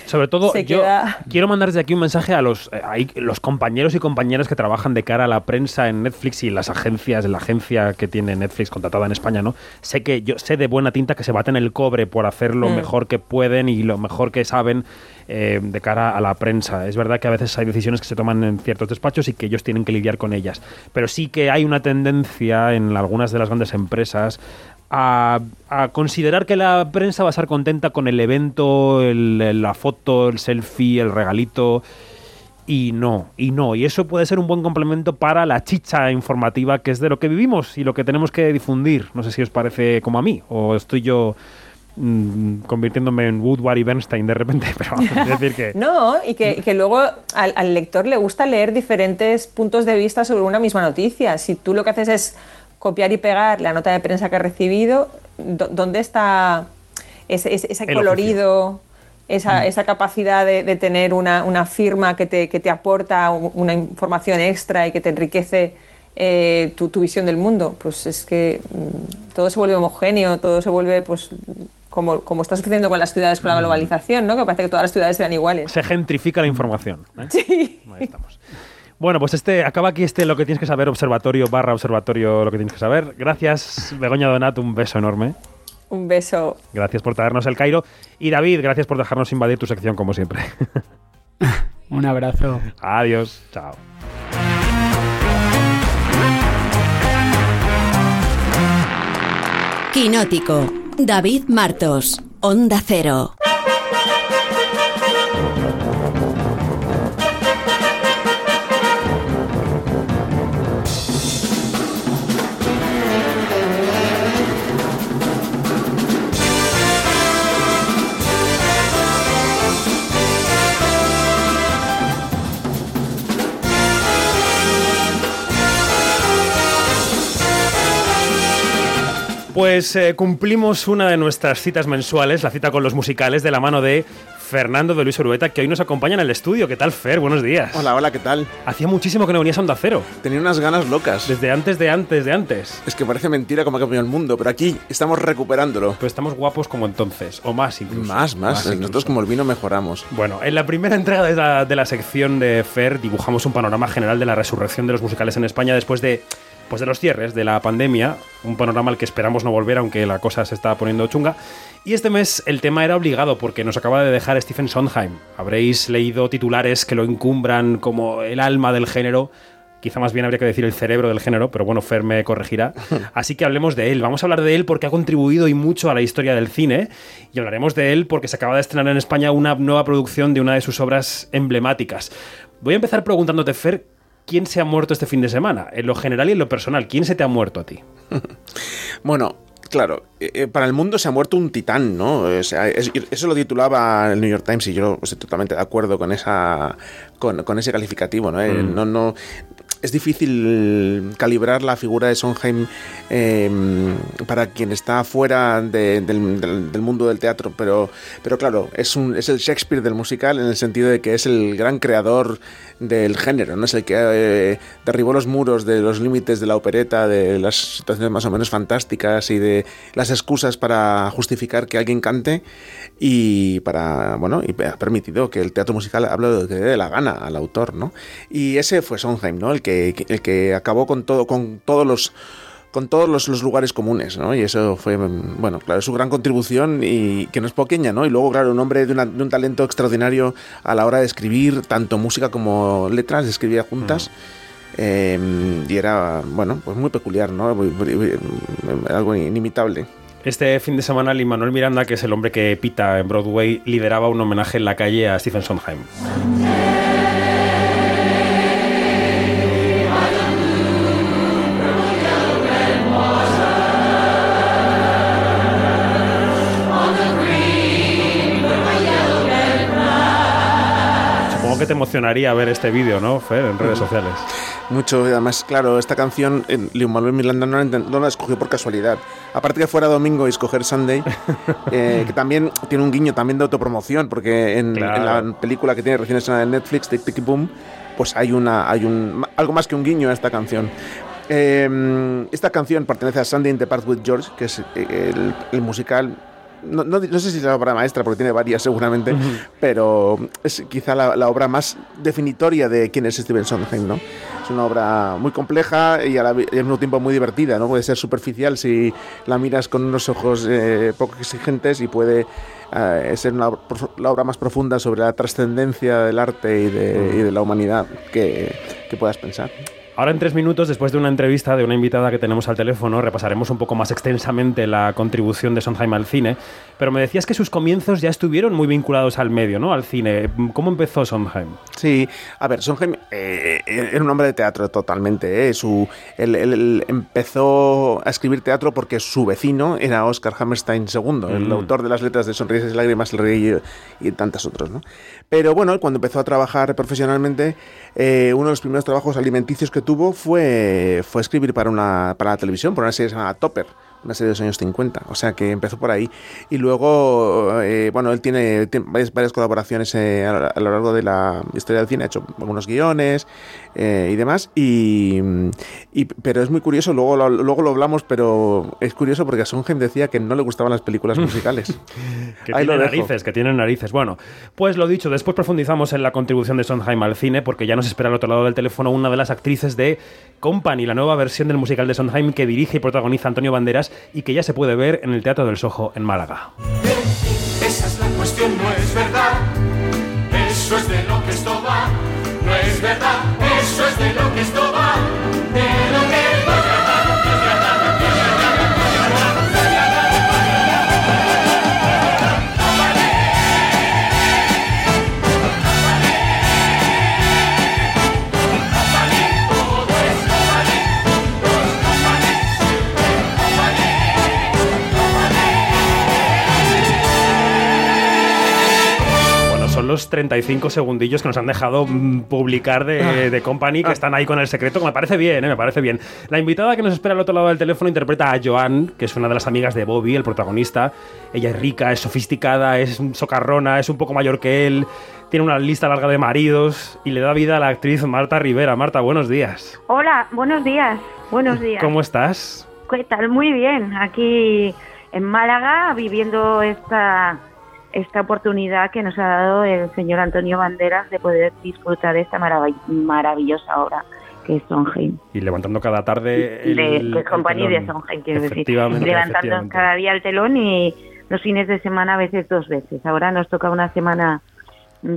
Sobre todo, yo quiero mandar desde aquí un mensaje a los, eh, los compañeros y compañeras que trabajan de cara a la prensa en Netflix y las agencias, la agencia que tiene Netflix contratada en España, ¿no? Sé que yo sé de buena tinta que se baten el cobre por hacer lo hmm. mejor que pueden y lo mejor que saben eh, de cara a la prensa. Es verdad que a veces hay decisiones que se toman en ciertos despachos y que ellos tienen que lidiar con ellas. Pero sí que hay una tendencia en algunas de las grandes empresas a, considerar que la prensa va a estar contenta con el evento, la foto, el selfie, el regalito. Y no, y no. Y eso puede ser un buen complemento para la chicha informativa, que es de lo que vivimos y lo que tenemos que difundir. No sé si os parece como a mí, o estoy yo mm, convirtiéndome en Woodward y Bernstein de repente, no, y que, luego al, lector le gusta leer diferentes puntos de vista sobre una misma noticia. Si tú lo que haces es copiar y pegar la nota de prensa que ha recibido, ¿dónde está ese, colorido? Mm. Esa, capacidad de, tener una, firma que te, aporta una información extra y que te enriquece eh, tu, visión del mundo, pues es que mm, todo se vuelve homogéneo, todo se vuelve pues como, como está sucediendo con las ciudades con la mm. globalización, ¿no? que parece que todas las ciudades sean iguales. Se gentrifica la información. ¿eh? Sí. Ahí estamos. Bueno, pues este acaba aquí este lo que tienes que saber, observatorio barra observatorio lo que tienes que saber. Gracias, Begoña Donat, un beso enorme. Un beso. Gracias por traernos el Cairo. Y David, gracias por dejarnos invadir tu sección como siempre. un abrazo. Adiós. Chao. Quinótico. David Martos. Onda Cero. Pues eh, cumplimos una de nuestras citas mensuales, la cita con los musicales, de la mano de Fernando de Luis Urueta, que hoy nos acompaña en el estudio. ¿Qué tal, Fer? Buenos días. Hola, hola, ¿qué tal? Hacía muchísimo que no venías a Onda Cero. Tenía unas ganas locas. Desde antes de antes de antes. Es que parece mentira cómo ha cambiado el mundo, pero aquí estamos recuperándolo. Pues estamos guapos como entonces, o más incluso. Más, más. Nosotros como el vino mejoramos. Bueno, en la primera entrega de la, de la sección de Fer dibujamos un panorama general de la resurrección de los musicales en España después de pues de los cierres de la pandemia, un panorama al que esperamos no volver, aunque la cosa se está poniendo chunga. Y este mes el tema era obligado porque nos acaba de dejar Stephen Sondheim. Habréis leído titulares que lo encumbran como el alma del género. Quizá más bien habría que decir el cerebro del género, pero bueno, Fer me corregirá. Así que hablemos de él. Vamos a hablar de él porque ha contribuido y mucho a la historia del cine. Y hablaremos de él porque se acaba de estrenar en España una nueva producción de una de sus obras emblemáticas. Voy a empezar preguntándote, Fer, ¿quién se ha muerto este fin de semana? En lo general y en lo personal, ¿quién se te ha muerto a ti? bueno, claro, eh, para el mundo se ha muerto un titán, ¿no? eso lo titulaba el New York Times y yo estoy totalmente de acuerdo con esa con, ese calificativo, ¿no? Mm. no, no es difícil calibrar la figura de Sondheim em, para quien está fuera del, mundo del teatro, pero, pero claro, es, un, es el Shakespeare del musical en el sentido de que es el gran creador del género, ¿no? Es el que eh, derribó los muros de los límites de la opereta, de las situaciones más o menos fantásticas y de las excusas para justificar que alguien cante y para, bueno, y ha permitido que el teatro musical hable de lo que dé la gana al autor, ¿no? Y ese fue Sondheim, ¿no? El que, el que acabó con todo, con todos los con todos los, lugares comunes, ¿no? Y eso fue, bueno, claro, su gran contribución y que no es pequeña, ¿no? Y luego, claro, un hombre de, un talento extraordinario a la hora de escribir tanto música como letras, escribía juntas. Em, y era, bueno, pues muy peculiar, ¿no? algo inimitable. Este fin de semana, Lin Manuel Miranda, que es el hombre que pita en Broadway, lideraba un homenaje en la calle a Stephen Sondheim. Te emocionaría ver este vídeo, ¿no, Fer, en redes sociales? Mucho, además, claro, esta canción, Leon Manuel Miranda no, no, la escogió por casualidad. Aparte que fuera domingo y escoger Sunday, eh, que también tiene un guiño también de autopromoción, porque en, la película que tiene recién estrenada en Netflix, Tick Tick Boom, pues hay, una, hay un, algo más que un guiño a esta canción. Em, esta canción pertenece a Sunday in the Park with George, que es eh, el musical no, no, sé si es la obra maestra, porque tiene varias seguramente, pero es quizá la, obra más definitoria de quién es Steven Sondheim, ¿no? Es una obra muy compleja y, al mismo tiempo muy divertida, ¿no? Puede ser superficial si la miras con unos ojos eh, poco exigentes y puede eh, ser la obra más profunda sobre la trascendencia del arte y de, la humanidad que puedas pensar. Ahora en tres minutos, después de una entrevista de una invitada que tenemos al teléfono, repasaremos un poco más extensamente la contribución de Sondheim al cine, pero me decías que sus comienzos ya estuvieron muy vinculados al medio, ¿no? Al cine. ¿Cómo empezó Sondheim? Sí, a ver, Sondheim eh, era un hombre de teatro totalmente. ¿eh? Su, él, empezó a escribir teatro porque su vecino era Oscar Hammerstein II, el mm. autor de las letras de Sonrisas y Lágrimas, El Rey y, y tantas otros, ¿no? Pero bueno, cuando empezó a trabajar profesionalmente, eh, uno de los primeros trabajos alimenticios que tuvo fue, fue escribir para, una, para la televisión, por una serie llamada Topper una serie de los años 50, o sea que empezó por ahí. Y luego, eh, bueno, él tiene, varias, colaboraciones eh, a, lo largo de la historia del cine, ha hecho algunos guiones eh, y demás, y, pero es muy curioso, luego lo, luego lo hablamos, pero es curioso porque a Sondheim decía que no le gustaban las películas musicales. que tiene narices, que tienen narices. Bueno, pues lo dicho, después profundizamos en la contribución de Sondheim al cine, porque ya nos espera al otro lado del teléfono una de las actrices de Company, la nueva versión del musical de Sondheim que dirige y protagoniza Antonio Banderas y que ya se puede ver en el Teatro del Sojo en Málaga. Esa es la cuestión, no es verdad. De lo que esto los 35 segundillos que nos han dejado mm, publicar de, de Company, que ah. están ahí con el secreto, que me parece bien, ¿eh? me parece bien. La invitada que nos espera al otro lado del teléfono interpreta a Joan, que es una de las amigas de Bobby, el protagonista. Ella es rica, es sofisticada, es socarrona, es un poco mayor que él, tiene una lista larga de maridos y le da vida a la actriz Marta Rivera. Marta, buenos días. Hola, buenos días. Buenos días. ¿Cómo estás? ¿Qué tal? Muy bien. Aquí en Málaga, viviendo esta esta oportunidad que nos ha dado el señor Antonio Banderas de poder disfrutar de esta maravillosa obra que es Sonheim. Y levantando cada tarde el, de, compañía de quiero decir. Levantando cada día el telón y los fines de semana a veces dos veces. Ahora nos toca una semana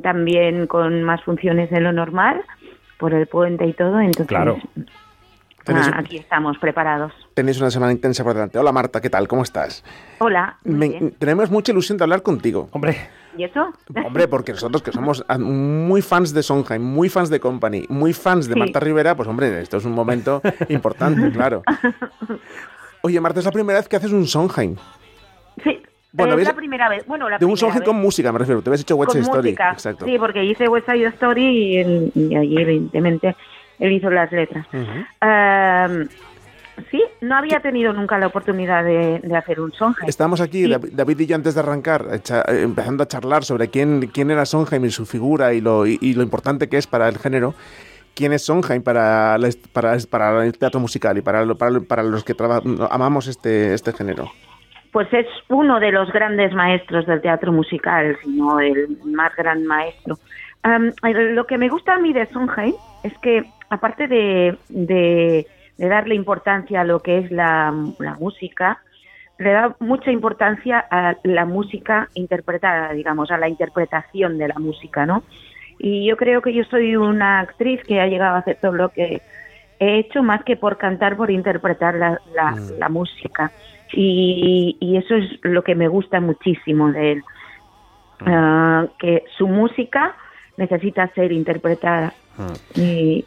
también con más funciones de lo normal por el puente y todo, entonces claro. Ah, aquí estamos preparados. Tenéis una semana intensa por delante. Hola Marta, ¿qué tal? ¿Cómo estás? Hola. tenemos mucha ilusión de hablar contigo. Hombre. ¿Y eso? Hombre, porque nosotros que somos muy fans de Sondheim, muy fans de Company, muy fans de Marta Rivera, pues hombre, esto es un momento importante, claro. Oye, Marta, es la primera vez que haces un Sondheim. Sí, bueno, es la primera vez. Bueno, la de un Sondheim con música, me refiero. Te habías hecho West Side Story. Exacto. Sí, porque hice West Side Story y, y allí, evidentemente, él hizo las letras. sí, no había tenido nunca la oportunidad de, hacer un Sondheim. Estábamos aquí, David y yo, antes de arrancar, empezando a charlar sobre quién, quién era Sondheim y su figura y lo, y, lo importante que es para el género. ¿Quién es Sondheim para, para, para el teatro musical y para, para, para los que amamos este, este género? Pues es uno de los grandes maestros del teatro musical, sino el más gran maestro. lo que me gusta a mí de Sondheim es que, aparte de, de, darle importancia a lo que es la, música, le da mucha importancia a la música interpretada, digamos, a la interpretación de la música, ¿no? Y yo creo que yo soy una actriz que ha llegado a hacer todo lo que he hecho más que por cantar, por interpretar la, la, mm. música. Y, y, eso es lo que me gusta muchísimo de él, mm. ah, que su música necesita ser interpretada y,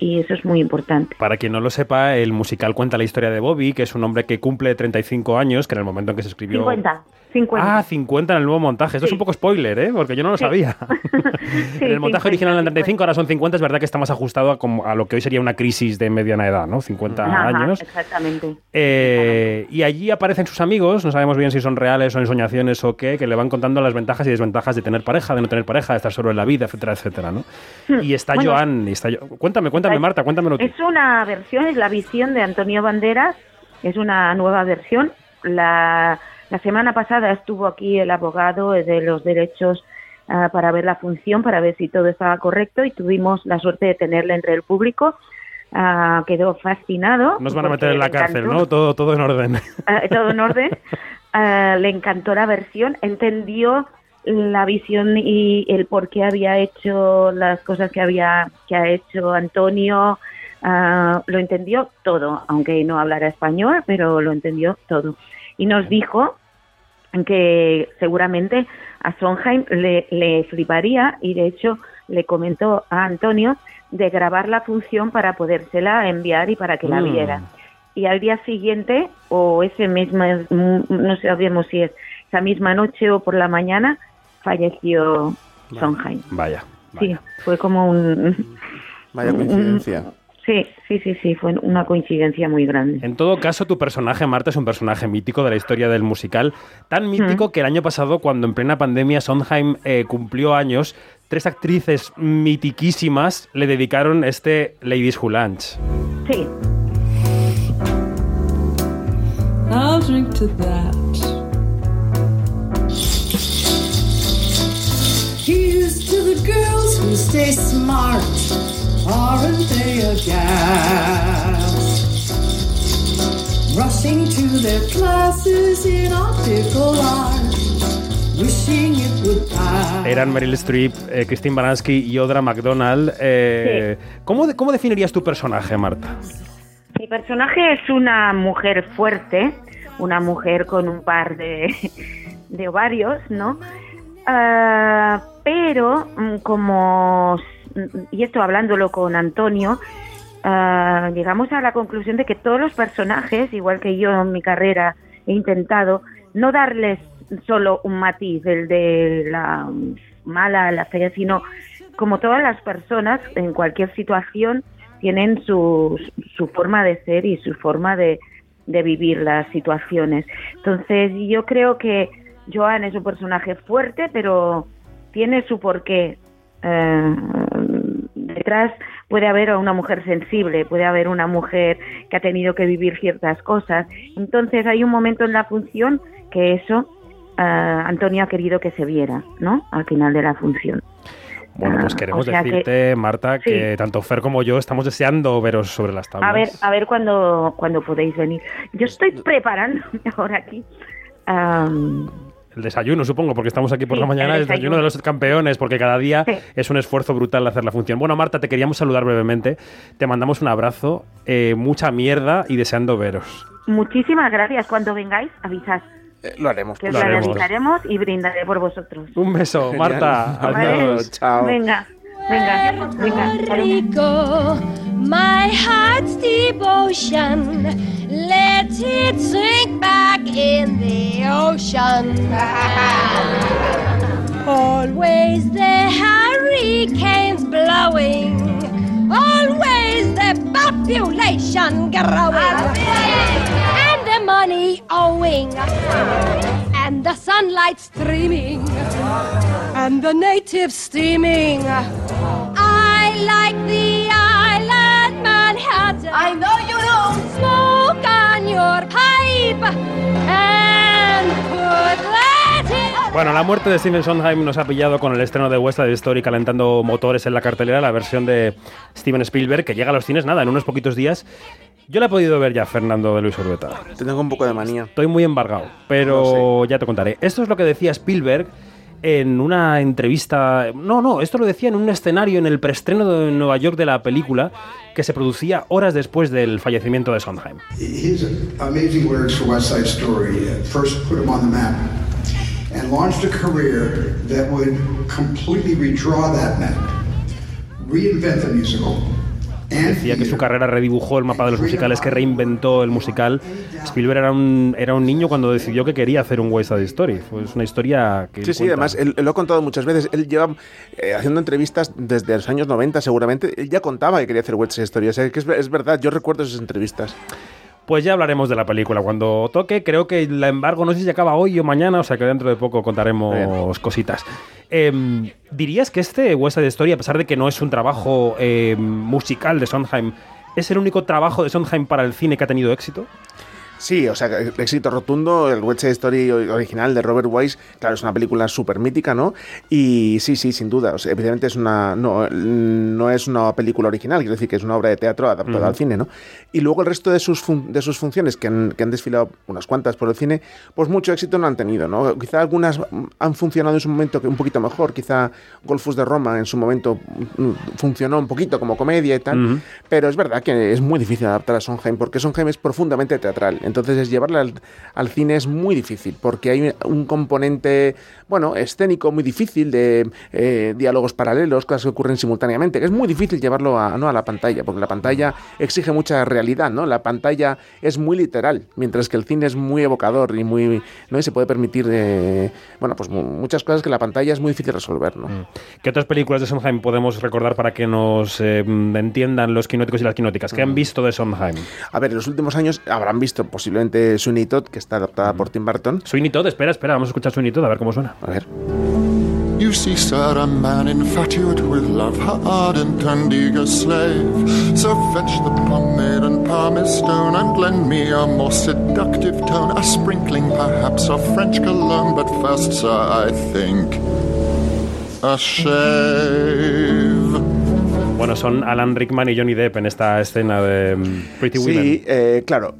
eso es muy importante. Para quien no lo sepa, el musical cuenta la historia de Bobby, que es un hombre que cumple 35 años, que en el momento en que se escribió... 50. 50. Ah, 50 en el nuevo montaje. Esto es un poco spoiler, ¿eh? Porque yo no lo sabía. en el montaje original eran 35, ahora son 50. Es verdad que está más ajustado a, a, lo que hoy sería una crisis de mediana edad, ¿no? 50 años. Exactamente. Eh, y allí aparecen sus amigos, no sabemos bien si son reales o ensoñaciones o qué, que le van contando las ventajas y desventajas de tener pareja, de no tener pareja, de estar solo en la vida, etcétera, etcétera, ¿no? Hmm. Y está Joan, y está Cuéntame, cuéntame, Marta, cuéntamelo tú. Es una versión, es la visión de Antonio Banderas, es una nueva versión. La la semana pasada estuvo aquí el abogado de los derechos ah, para ver la función, para ver si todo estaba correcto y tuvimos la suerte de tenerle entre el público. Ah, quedó fascinado. Nos van a meter en la cárcel, ¿no? Todo, todo en orden. Ah, todo en orden. le encantó la versión, entendió la visión y el por qué había hecho las cosas que había que ha hecho Antonio. lo entendió todo, aunque no hablara español, pero lo entendió todo y nos dijo que seguramente a Sondheim le, le fliparía y de hecho le comentó a Antonio de grabar la función para podérsela enviar y para que la mm. viera. Y al día siguiente, o ese mismo, no sabemos si es esa misma noche o por la mañana, falleció Sondheim. Vaya, Sí, fue como un... Vaya coincidencia. Sí, sí, sí, sí, fue una coincidencia muy grande. En todo caso, tu personaje, Marta, es un personaje mítico de la historia del musical, tan mítico que el año pasado, cuando en plena pandemia Sondheim eh, cumplió años, tres actrices mitiquísimas le dedicaron este Ladies Who Lunch. Sí. to the girls who stay smart. Eran Meryl Streep, eh, Christine Baranski y Odra McDonald. Eh, ¿cómo, ¿Cómo definirías tu personaje, Marta? Mi personaje es una mujer fuerte, una mujer con un par de, de ovarios, ¿no? Ah, pero mm, como y esto hablándolo con Antonio, ah, llegamos a la conclusión de que todos los personajes, igual que yo en mi carrera he intentado, no darles solo un matiz, el de la mala, la fea, sino como todas las personas en cualquier situación tienen su, su forma de ser y su forma de, de vivir las situaciones. Entonces yo creo que Joan es un personaje fuerte, pero tiene su porqué. Eh, detrás puede haber una mujer sensible, puede haber una mujer que ha tenido que vivir ciertas cosas. Entonces hay un momento en la función que eso eh, Antonio ha querido que se viera, ¿no? Al final de la función. Bueno, pues ah, queremos decirte, Marta, que tanto Fer como yo estamos deseando veros sobre las tablas. A ver, a ver cuándo cuando podéis venir. Yo estoy preparando ahora aquí el desayuno, supongo, porque estamos aquí por la mañana, el desayuno. de los campeones, porque cada día es un esfuerzo brutal hacer la función. Bueno, Marta, te queríamos saludar brevemente. Te mandamos un abrazo, eh, mucha mierda y deseando veros. Muchísimas gracias. Cuando vengáis, avisad. Eh, lo haremos. Que lo haremos. y brindaré por vosotros. Un beso, Marta. Adiós. Chao. Venga, venga, venga. my heart's devotion. Let it sink back in the ocean. Always the hurricanes blowing. Always the population growing. And the money owing. And the sunlight streaming. And the natives steaming. I like the island Manhattan. I know you do. Smoke on your pipe and put that in. Bueno, la muerte de Stephen Sondheim nos ha pillado con el estreno de West Side Story calentando motores en la cartelera, la versión de Steven Spielberg, que llega a los cines, nada, en unos poquitos días. Yo la he podido ver ya, Fernando de Luis Urbeta. Te tengo un poco de manía. Estoy muy embargado, pero ya te contaré. Esto es lo que decía Spielberg en una entrevista. No, no, esto lo decía en un escenario en el preestreno de Nueva York de la película que se producía horas después del fallecimiento de Sondheim. His amazing lyrics for West Side Story first put him on the map and launched a career that would completely redraw that map, reinvent the musical. Decía que su carrera redibujó el mapa de los musicales, que reinventó el musical. Spielberg era un, era un niño cuando decidió que quería hacer un West Side Story. Fue una historia que. Sí, sí, además, él, él, lo ha contado muchas veces. Él lleva eh, haciendo entrevistas desde los años 90, seguramente. Él ya contaba que quería hacer West Side Story. O sea, que es, es verdad, yo recuerdo esas entrevistas. Pues ya hablaremos de la película cuando toque. Creo que el embargo no sé si acaba hoy o mañana, o sea que dentro de poco contaremos cositas. Eh, ¿Dirías que este West Side Story, a pesar de que no es un trabajo eh, musical de Sondheim, es el único trabajo de Sondheim para el cine que ha tenido éxito? Sí, o sea, éxito rotundo, el West Side Story original de Robert Wise, claro, es una película súper mítica, ¿no? Y sí, sí, sin duda, o sea, evidentemente es una, no, no es una película original, quiero decir que es una obra de teatro adaptada uh -huh. al cine, ¿no? Y luego el resto de sus, de sus funciones, que han, que han desfilado unas cuantas por el cine, pues mucho éxito no han tenido, ¿no? Quizá algunas han funcionado en su momento un poquito mejor, quizá Golfus de Roma en su momento funcionó un poquito como comedia y tal, uh -huh. pero es verdad que es muy difícil adaptar a Sondheim, porque Sondheim es profundamente teatral. Entonces es llevarla al, al, cine es muy difícil porque hay un componente, bueno, escénico muy difícil de eh, diálogos paralelos, cosas que ocurren simultáneamente, que es muy difícil llevarlo a, ¿no? a la pantalla, porque la pantalla exige mucha realidad, ¿no? La pantalla es muy literal, mientras que el cine es muy evocador y muy, ¿no? Y se puede permitir, eh, bueno, pues muchas cosas que la pantalla es muy difícil resolver, ¿no? ¿Qué otras películas de Sondheim podemos recordar para que nos eh, entiendan los quinóticos y las quinóticas? ¿Qué han visto de Sondheim? A ver, en los últimos años habrán visto posiblemente Sweeney Todd, que está adaptada por Tim Burton. Sweeney Todd, espera, espera, vamos a escuchar Sweeney Todd a ver cómo suena. A ver. You see, sir, a man infatuate with love, her ardent and eager slave. So fetch the pomade and pumice stone and lend me a more seductive tone, a sprinkling perhaps of French cologne. But first, sir, I think a shave. Bueno, son Alan Rickman y Johnny Depp en esta escena de Pretty Women. Sí, eh, claro.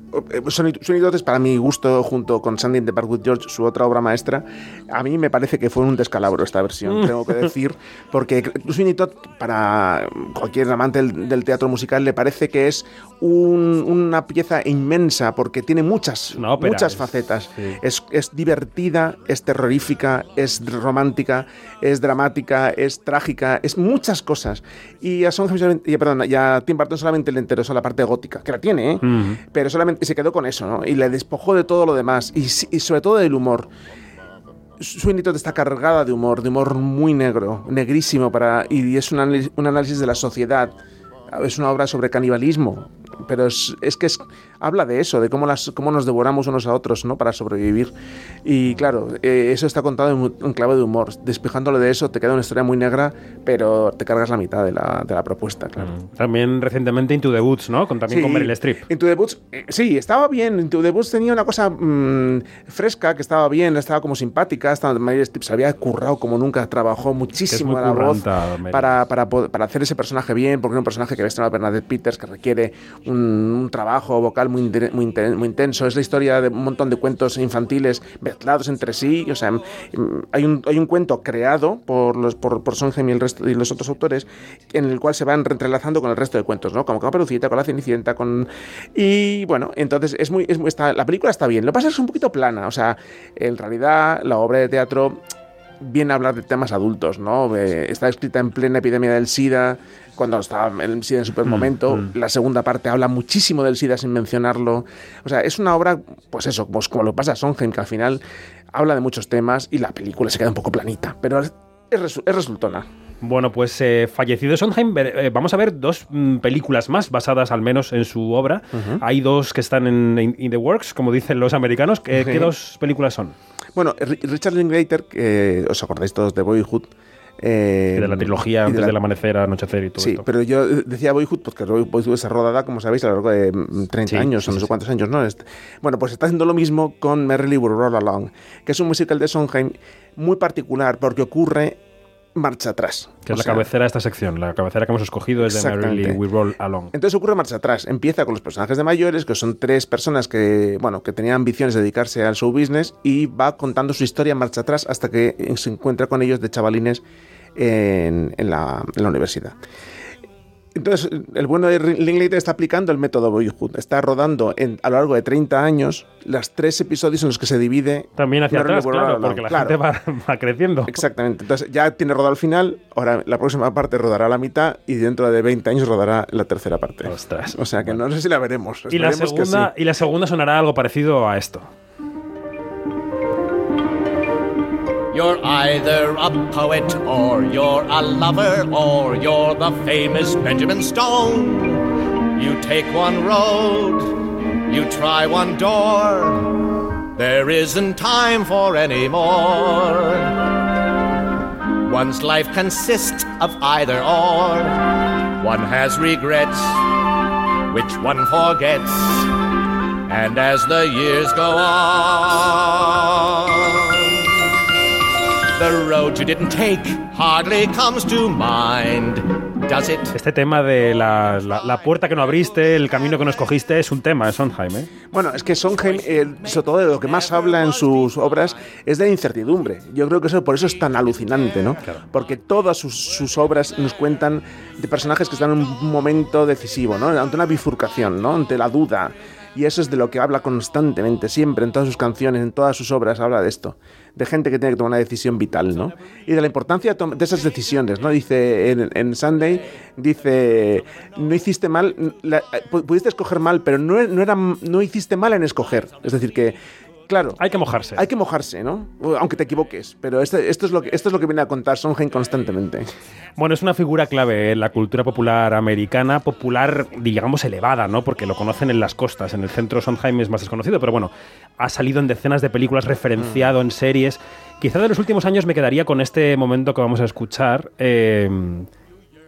Sweeney Todd es para mi gusto, junto con Sandy in the Park with George, su otra obra maestra. A mí me parece que fue un descalabro esta versión, tengo que decir, porque Sweeney Todd, para cualquier amante del, del teatro musical, le parece que es un, una pieza inmensa, porque tiene muchas, muchas es, facetas. Sí. Es, es divertida, es terrorífica, es romántica, es dramática, es trágica, es muchas cosas. Y a, Son, y, perdón, y a Tim Burton solamente le interesó la parte gótica, que la tiene, ¿eh? uh -huh. pero solamente se quedó con eso, ¿no? Y le despojó de todo lo demás, y, y sobre todo del humor. Sweeney Todd está cargada de humor, de humor muy negro, negrísimo, para, y es un un análisis de la sociedad. Es una obra sobre canibalismo, pero es, es que es, habla de eso, de cómo, las, cómo nos devoramos unos a otros ¿no? para sobrevivir. Y claro, eh, eso está contado en, en, clave de humor. Despejándolo de eso, te queda una historia muy negra, pero te cargas la mitad de la, de la propuesta, claro. Mm. También recientemente Into the Woods, ¿no? Con, también sí, con Meryl Streep. Into the Woods, eh, sí, estaba bien. Into the Woods tenía una cosa mmm, fresca, que estaba bien, estaba como simpática. Estaba, Meryl Streep se había currado como nunca, trabajó muchísimo la voz para, para, para, hacer ese personaje bien, porque era un personaje que ves a Bernadette Peters, que requiere un, trabajo vocal muy, muy, intenso. Es la historia de un montón de cuentos infantiles mezclados entre sí. O sea, hay un, hay un cuento creado por, los, por, por y, los otros autores en el cual se van entrelazando con el resto de cuentos, ¿no? Como Caperucita, con la Cenicienta, con... Y bueno, entonces es muy... Es muy está, la película está bien. Lo que pasa es un poquito plana. O sea, en realidad la obra de teatro viene a hablar de temas adultos, ¿no? Eh, está escrita en plena epidemia del SIDA, cuando estaba el SIDA en super mm, momento. Mm. La segunda parte habla muchísimo del SIDA sin mencionarlo. O sea, es una obra, pues eso, pues como lo pasa a Sondheim, que al final habla de muchos temas y la película se queda un poco planita, pero es, es resultona. Bueno, pues eh, fallecido Sondheim, eh, vamos a ver dos mm, películas más basadas al menos en su obra. Hay dos que están en in, the works, como dicen los americanos. ¿Qué dos películas son? Bueno, Richard Linklater, que os acordáis todos de Boyhood, eh, de la trilogía antes del amanecer, anochecer y todo Sí, pero yo decía Boyhood porque Boyhood está rodada, como sabéis, a lo largo de 30 mm, años o no sé cuántos años, ¿no? Bueno, pues está haciendo lo mismo con Merrily Roll Along, que es un musical de Sondheim muy particular porque ocurre marcha atrás. Que es la cabecera de esta sección. La cabecera que hemos escogido es de Merrily We Roll Along. Entonces ocurre marcha atrás. Empieza con los personajes de mayores, que son tres personas que, bueno, que tenían ambiciones de dedicarse al show business, y va contando su historia marcha atrás hasta que se encuentra con ellos de chavalines en, la, en la universidad. Entonces, el bueno de Linklater está aplicando el método Boyhood. Está rodando a lo largo de 30 años las tres episodios en los que se divide. También hacia atrás, claro, porque la gente va, creciendo. Exactamente. Entonces, ya tiene rodado al final, ahora la próxima parte rodará la mitad y dentro de 20 años rodará la tercera parte. Ostras. O sea que no sé si la veremos. Y la, segunda, y la segunda sonará algo parecido a esto. You're either a poet or you're a lover or you're the famous Benjamin Stone. You take one road, you try one door. There isn't time for any more. One's life consists of either or. One has regrets, which one forgets. And as the years go on, Este tema de la, puerta que no abriste, el camino que no escogiste, es un tema de Sondheim. ¿eh? Bueno, es que Sondheim, eh, sobre todo de lo que más habla en sus obras, es de incertidumbre. Yo creo que eso por eso es tan alucinante, ¿no? Porque todas sus, obras nos cuentan de personajes que están en un momento decisivo, ¿no? Ante una bifurcación, ¿no? Ante la duda. Y eso es de lo que habla constantemente, siempre, en todas sus canciones, en todas sus obras, habla de esto de gente que tiene que tomar una decisión vital, ¿no? Y de la importancia de, esas decisiones, ¿no? Dice en, Sunday, dice, no hiciste mal, pudiste escoger mal, pero no, no, era, no hiciste mal en escoger. Es decir, que Claro. Hay que mojarse. Hay que mojarse, ¿no? Aunque te equivoques. Pero este, esto, es lo que, esto es lo que viene a contar Sondheim constantemente. Bueno, es una figura clave en la cultura popular americana, popular, digamos, elevada, ¿no? Porque lo conocen en las costas. En el centro Sondheim es más desconocido, pero bueno, ha salido en decenas de películas, referenciado en series. Quizá de los últimos años me quedaría con este momento que vamos a escuchar. Eh,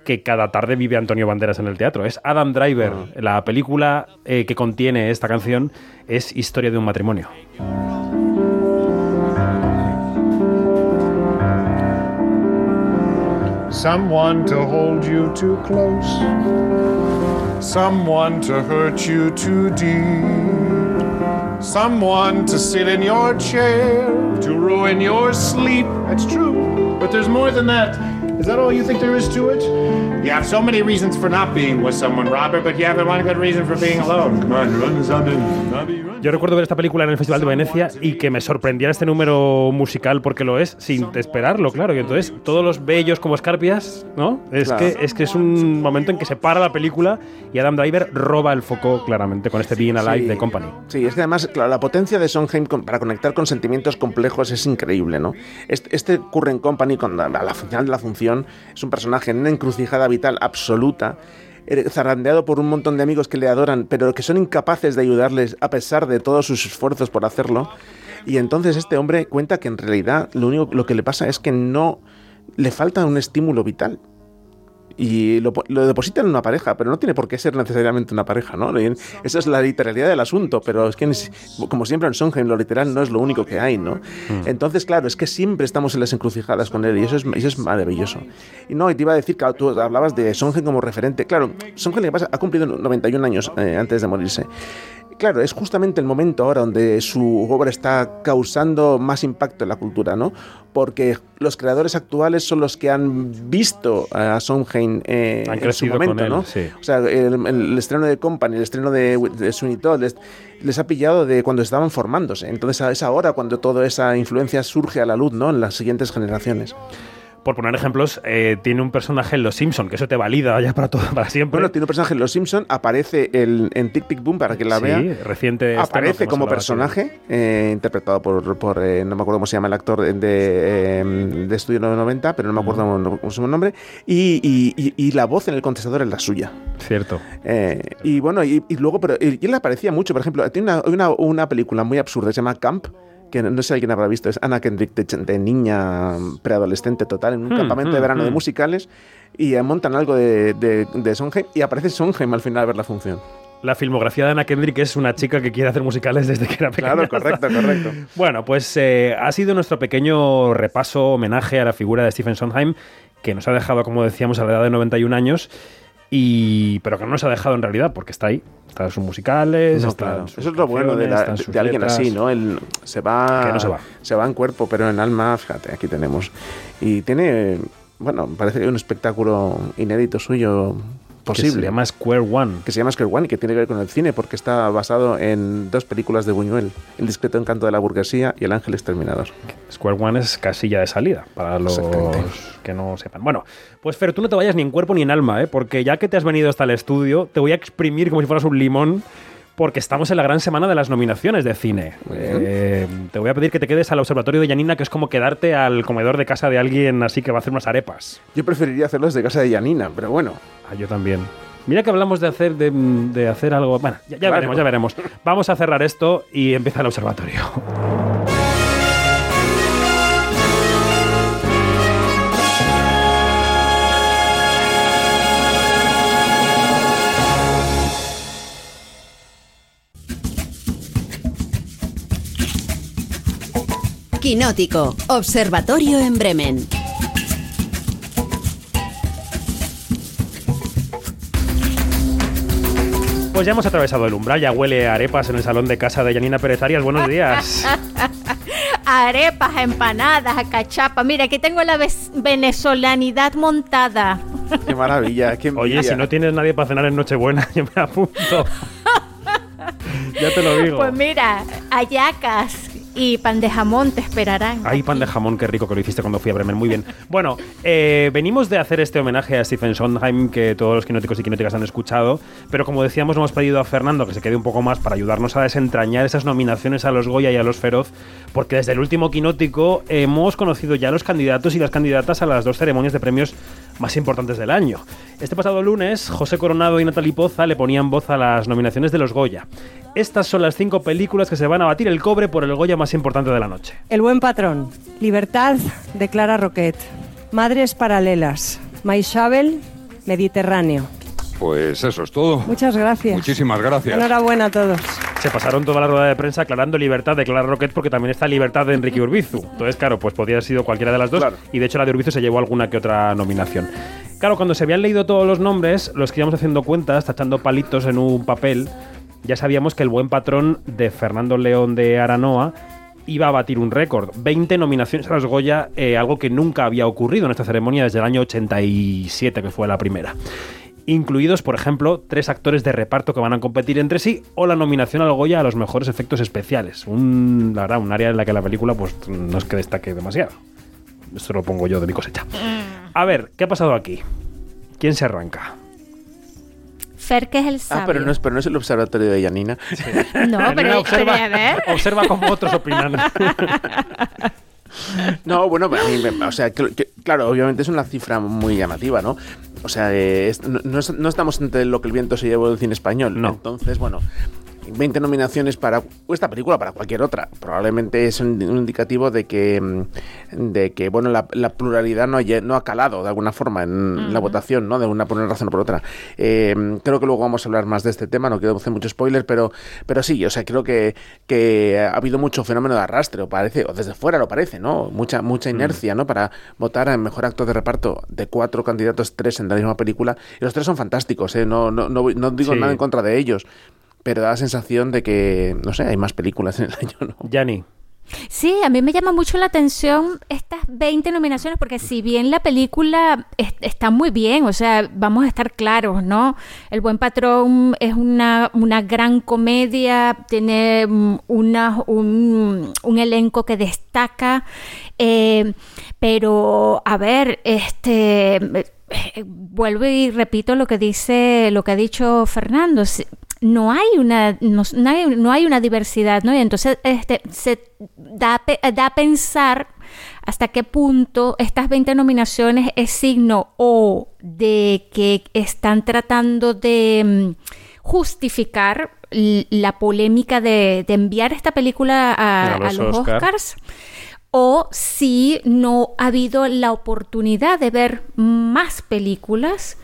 que cada tarde vive Antonio Banderas en el teatro. Es Adam Driver. Ah. La película eh, que contiene esta canción es Historia de un matrimonio. Someone to hold you too close. Someone to hurt you too deep. Someone to sit in your chair, to ruin your sleep. That's true. But there's more than that. Is that all you think there is to it? You have so many reasons for not being with someone, Robert, but you haven't one good reason for being alone. Come on, run something. Yo recuerdo ver esta película en el Festival de Venecia y que me sorprendiera este número musical porque lo es sin esperarlo, claro. Y entonces todos los bellos como escarpias, ¿no? Es, que, es que es un momento en que se para la película y Adam Driver roba el foco claramente con este Being Alive de Company. Sí, es que además claro, la potencia de Sondheim para conectar con sentimientos complejos es increíble, ¿no? Este, este ocurre en Company, con a la final de la función, es un personaje en una encrucijada vital absoluta zarandeado por un montón de amigos que le adoran, pero que son incapaces de ayudarles a pesar de todos sus esfuerzos por hacerlo. Y entonces este hombre cuenta que en realidad lo único lo que le pasa es que no le falta un estímulo vital y lo, lo, depositan en una pareja, pero no tiene por qué ser necesariamente una pareja, ¿no? Esa es la literalidad del asunto, pero es que, como siempre en Sondheim, lo literal no es lo único que hay, ¿no? Hmm. Entonces, claro, es que siempre estamos en las encrucijadas con él y eso es, eso es maravilloso. Y no, y te iba a decir que tú hablabas de Sondheim como referente. Claro, Sondheim ha cumplido 91 años eh, antes de morirse claro, es justamente el momento ahora donde su obra está causando más impacto en la cultura, ¿no? Porque los creadores actuales son los que han visto a Sondheim eh, en su momento, ¿no? O sea, el, estreno de Company, el estreno de, de Todd, les, les, ha pillado de cuando estaban formándose. Entonces es ahora cuando toda esa influencia surge a la luz, ¿no? En las siguientes generaciones por poner ejemplos, eh, tiene un personaje en Los Simpson, que eso te valida ya para todo, para siempre. Bueno, tiene un personaje en Los Simpson, aparece el, en Tic Tic Boom para que la vea. reciente. Aparece como personaje, eh, interpretado por, por eh, no me acuerdo cómo se llama el actor de, de Estudio 990, pero no me acuerdo cómo su nombre. Y, y, la voz en el contestador es la suya. Cierto. y bueno, y, luego, pero y él aparecía mucho, por ejemplo, tiene una, una, una película muy absurda, se llama Camp que no sé quién habrá visto, es Anna Kendrick de, niña preadolescente total en un hmm, campamento de hmm, verano de hmm. musicales y montan algo de, de, Sondheim y aparece Sondheim al final a ver la función. La filmografía de Anna Kendrick es una chica que quiere hacer musicales desde que era pequeña. Claro, correcto, correcto. Bueno, pues eh, ha sido nuestro pequeño repaso, homenaje a la figura de Stephen Sondheim, que nos ha dejado, como decíamos, a la edad de 91 años y, pero que no nos ha dejado en realidad, porque está ahí. Está sus musicales, Eso es lo bueno de, alguien así, ¿no? Él se va, se va. Se va en cuerpo, pero en alma, fíjate, aquí tenemos. Y tiene, bueno, parece que hay un espectáculo inédito suyo posible. Que se llama Square One. Que se llama Square One y que tiene que ver con el cine porque está basado en dos películas de Buñuel, El discreto encanto de la burguesía y El ángel exterminador. Square One es casilla de salida para los que no sepan. Bueno, pues Fer, tú no te vayas ni en cuerpo ni en alma, ¿eh? porque ya que te has venido hasta el estudio, te voy a exprimir como si fueras un limón porque estamos en la gran semana de las nominaciones de cine. Eh, te voy a pedir que te quedes al observatorio de Yanina, que es como quedarte al comedor de casa de alguien así que va a hacer unas arepas. Yo preferiría hacerlo desde casa de Yanina, pero bueno. Ah, yo también. Mira que hablamos de hacer, de, hacer algo. Bueno, ya, veremos, ya veremos. Vamos a cerrar esto y empieza el observatorio. Quinótico, Observatorio en Bremen. Pues ya hemos atravesado el umbral, ya huele a arepas en el salón de casa de Yanina Pérez Arias. Buenos días. arepas, empanadas, cachapa. Mira, aquí tengo la venezolanidad montada. Qué maravilla, qué Oye, si no tienes nadie para cenar en Nochebuena, yo me apunto. ya te lo digo. Pues mira, ayacas, y pan de jamón te esperarán. Ay, pan de jamón, qué rico que lo hiciste cuando fui a Bremen. Muy bien. Bueno, eh, venimos de hacer este homenaje a Stephen Sondheim que todos los quinóticos y quinóticas han escuchado, pero como decíamos, hemos pedido a Fernando que se quede un poco más para ayudarnos a desentrañar esas nominaciones a los Goya y a los Feroz, porque desde el último quinótico hemos conocido ya los candidatos y las candidatas a las dos ceremonias de premios más importantes del año. Este pasado lunes, José Coronado y Natalie Poza le ponían voz a las nominaciones de los Goya. Estas son las cinco películas que se van a batir el cobre por el Goya más importante de la noche. El buen patrón, Libertad de Clara Roquet, Madres Paralelas, Maishabel, Mediterráneo. Pues eso es todo. Muchas gracias. Muchísimas gracias. Enhorabuena a todos. Se pasaron toda la rueda de prensa aclarando libertad de Clara Roquet porque también está libertad de Enrique Urbizu. Entonces, claro, pues podría haber sido cualquiera de las dos. Y de hecho la de Urbizu se llevó alguna que otra nominación. Claro, cuando se habían leído todos los nombres, los que íbamos haciendo cuentas, tachando palitos en un papel, ya sabíamos que el buen patrón de Fernando León de Aranoa iba a batir un récord. 20 nominaciones a los Goya, eh, algo que nunca había ocurrido en esta ceremonia desde el año 87, que fue la primera. Incluidos, por ejemplo, tres actores de reparto que van a competir entre sí o la nominación al Goya a los mejores efectos especiales. Un, la verdad, un área en la que la película pues, no es que destaque demasiado. Esto lo pongo yo de mi cosecha. A ver, ¿qué ha pasado aquí? ¿Quién se arranca? Fer, que es el sabio. Ah, pero no es, pero no es el observatorio de Yanina. No, pero, observa, a ver. Observa como otros opinan. No, bueno, a mí, o sea, claro, obviamente es una cifra muy llamativa, ¿no? O sea, no, no, estamos entre lo que el viento se llevó del cine español. No. Entonces, bueno, 20 nominaciones para esta película, para cualquier otra. Probablemente es un, indicativo de que, mm, de que bueno, la, pluralidad no, no ha calado de alguna forma en la votación, ¿no? De una por una razón o por otra. Eh, creo que luego vamos a hablar más de este tema, no quiero hacer mucho spoiler, pero, pero sí, o sea, creo que, que ha habido mucho fenómeno de arrastre, o parece, o desde fuera lo parece, ¿no? Mucha, mucha inercia, ¿no? Para votar en mejor actor de reparto de cuatro candidatos, tres en la misma película, y los tres son fantásticos, ¿eh? No, no, no, digo nada en contra de ellos pero da la sensación de que, no sé, hay más películas en el año, ¿no? Yanni. Sí, a mí me llama mucho la atención estas 20 nominaciones, porque si bien la película está muy bien, o sea, vamos a estar claros, ¿no? El Buen Patrón es una, una gran comedia, tiene una, un, un elenco que destaca, eh, pero, a ver, este... Eh, vuelvo y repito lo que dice, lo que ha dicho Fernando no hay una, no, hay, una diversidad, ¿no? Y entonces este, se da, da a pensar hasta qué punto estas 20 nominaciones es signo o de que están tratando de mm, justificar la polémica de, enviar esta película a, los, Oscars o si no ha habido la oportunidad de ver más películas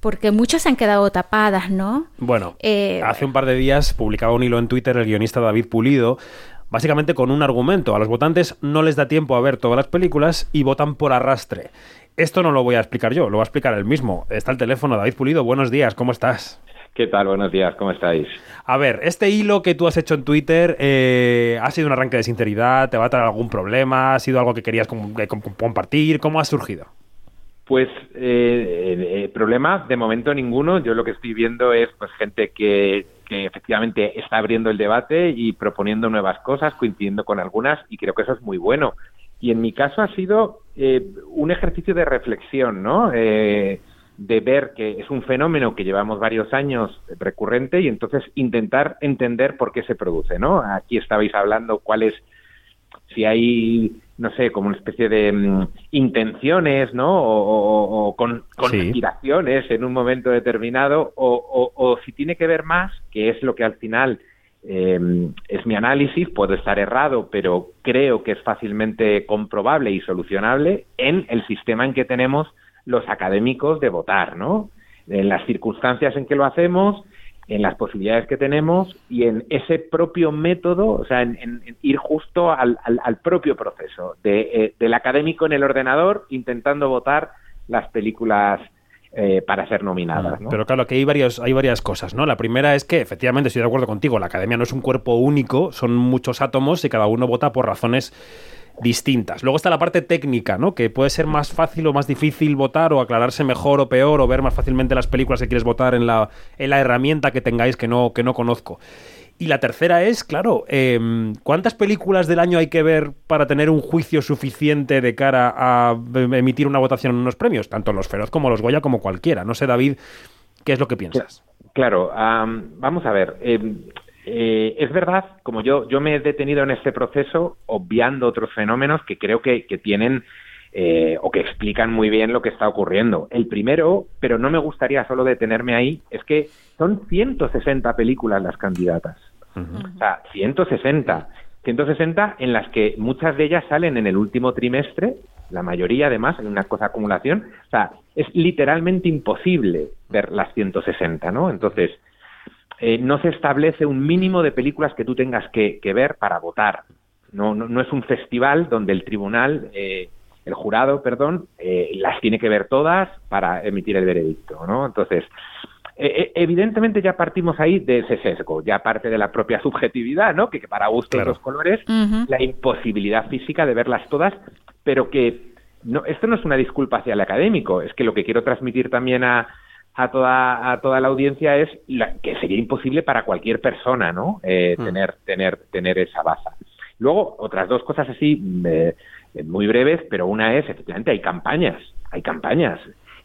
porque muchas se han quedado tapadas, ¿no? Bueno, eh, hace un par de días publicaba un hilo en Twitter el guionista David Pulido, básicamente con un argumento. A los votantes no les da tiempo a ver todas las películas y votan por arrastre. Esto no lo voy a explicar yo, lo va a explicar él mismo. Está el teléfono, David Pulido, buenos días, ¿cómo estás? ¿Qué tal? Buenos días, ¿cómo estáis? A ver, este hilo que tú has hecho en Twitter eh, ha sido un arranque de sinceridad, te va a traer algún problema, ha sido algo que querías compartir, ¿cómo ha surgido? Pues eh, problema de momento ninguno. Yo lo que estoy viendo es pues gente que, que, efectivamente está abriendo el debate y proponiendo nuevas cosas, coincidiendo con algunas, y creo que eso es muy bueno. Y en mi caso ha sido eh, un ejercicio de reflexión, ¿no? Eh, de ver que es un fenómeno que llevamos varios años recurrente y entonces intentar entender por qué se produce, ¿no? Aquí estabais hablando cuál es si hay no sé, como una especie de mm, intenciones, ¿no? O, con conspiraciones en un momento determinado, o, si tiene que ver más, que es lo que al final em, es mi análisis, puedo estar errado, pero creo que es fácilmente comprobable y solucionable en el sistema en que tenemos los académicos de votar, ¿no? En las circunstancias en que lo hacemos, en las posibilidades que tenemos y en ese propio método, o sea, en, ir justo al, propio proceso de, eh, del académico en el ordenador intentando votar las películas eh, para ser nominadas. Pero claro, que hay, varios, hay varias cosas, ¿no? La primera es que, efectivamente, estoy de acuerdo contigo, la academia no es un cuerpo único, son muchos átomos y cada uno vota por razones distintas. Luego está la parte técnica, ¿no? Que puede ser más fácil o más difícil votar o aclararse mejor o peor o ver más fácilmente las películas que quieres votar en la, en la herramienta que tengáis que no, que no conozco. Y la tercera es, claro, em, ¿cuántas películas del año hay que ver para tener un juicio suficiente de cara a emitir una votación en unos premios? Tanto los Feroz como los Goya como cualquiera. No sé, David, ¿qué es lo que piensas? Claro, vamos a ver. Em, eh, es verdad, como yo, yo me he detenido en este proceso obviando otros fenómenos que creo que, tienen eh, o que explican muy bien lo que está ocurriendo. El primero, pero no me gustaría solo detenerme ahí, es que son 160 películas las candidatas. O sea, 160. 160 en las que muchas de ellas salen en el último trimestre, la mayoría además, en una cosa acumulación. O sea, es literalmente imposible ver las 160, ¿no? Entonces, eh, no se establece un mínimo de películas que tú tengas que, ver para votar. No, no, es un festival donde el tribunal, eh, el jurado, perdón, eh, las tiene que ver todas para emitir el veredicto, ¿no? Entonces, evidentemente ya partimos ahí de ese sesgo, ya parte de la propia subjetividad, ¿no? Que, para gustos los colores, la imposibilidad física de verlas todas, pero que no, esto no es una disculpa hacia el académico, es que lo que quiero transmitir también a, a toda, a toda la audiencia es que sería imposible para cualquier persona, ¿no? Eh, mm. tener, tener, tener esa baza. Luego, otras dos cosas así eh, muy breves, pero una es, efectivamente, hay campañas, hay campañas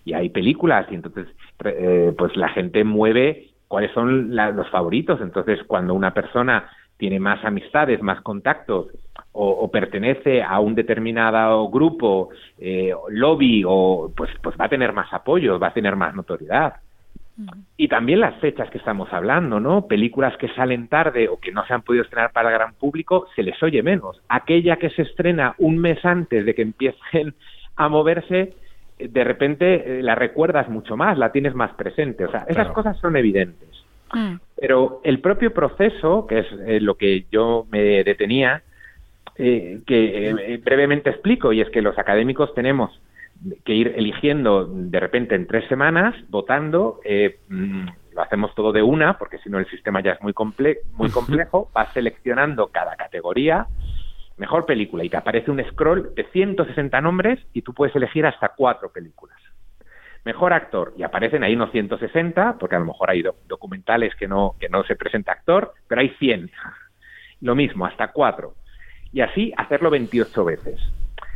y hay películas y entonces, eh, pues la gente mueve cuáles son los favoritos. Entonces, cuando una persona tiene más amistades, más contactos o, pertenece a un determinado grupo, eh, lobby, o pues, pues va a tener más apoyo, va a tener más notoriedad. Y también las fechas que estamos hablando, ¿no? Películas que salen tarde o que no se han podido estrenar para el gran público, se les oye menos. Aquella que se estrena un mes antes de que empiecen a moverse, de repente eh, la recuerdas mucho más, la tienes más presente. O sea, esas cosas son evidentes. Mm. Pero el propio proceso, que es eh, lo que yo me detenía, eh, que eh, brevemente explico, y es que los académicos tenemos que ir eligiendo de repente en tres semanas, votando mm, lo hacemos todo de una, porque si no el sistema ya es muy, comple muy complejo, vas seleccionando cada categoría, mejor película, y te aparece un scroll de 160 nombres y tú puedes elegir hasta cuatro películas. Mejor actor, y aparecen ahí unos 160, porque a lo mejor hay documentales que no, que no se presenta actor, pero hay 100. Lo mismo, hasta cuatro. Y así hacerlo 28 veces.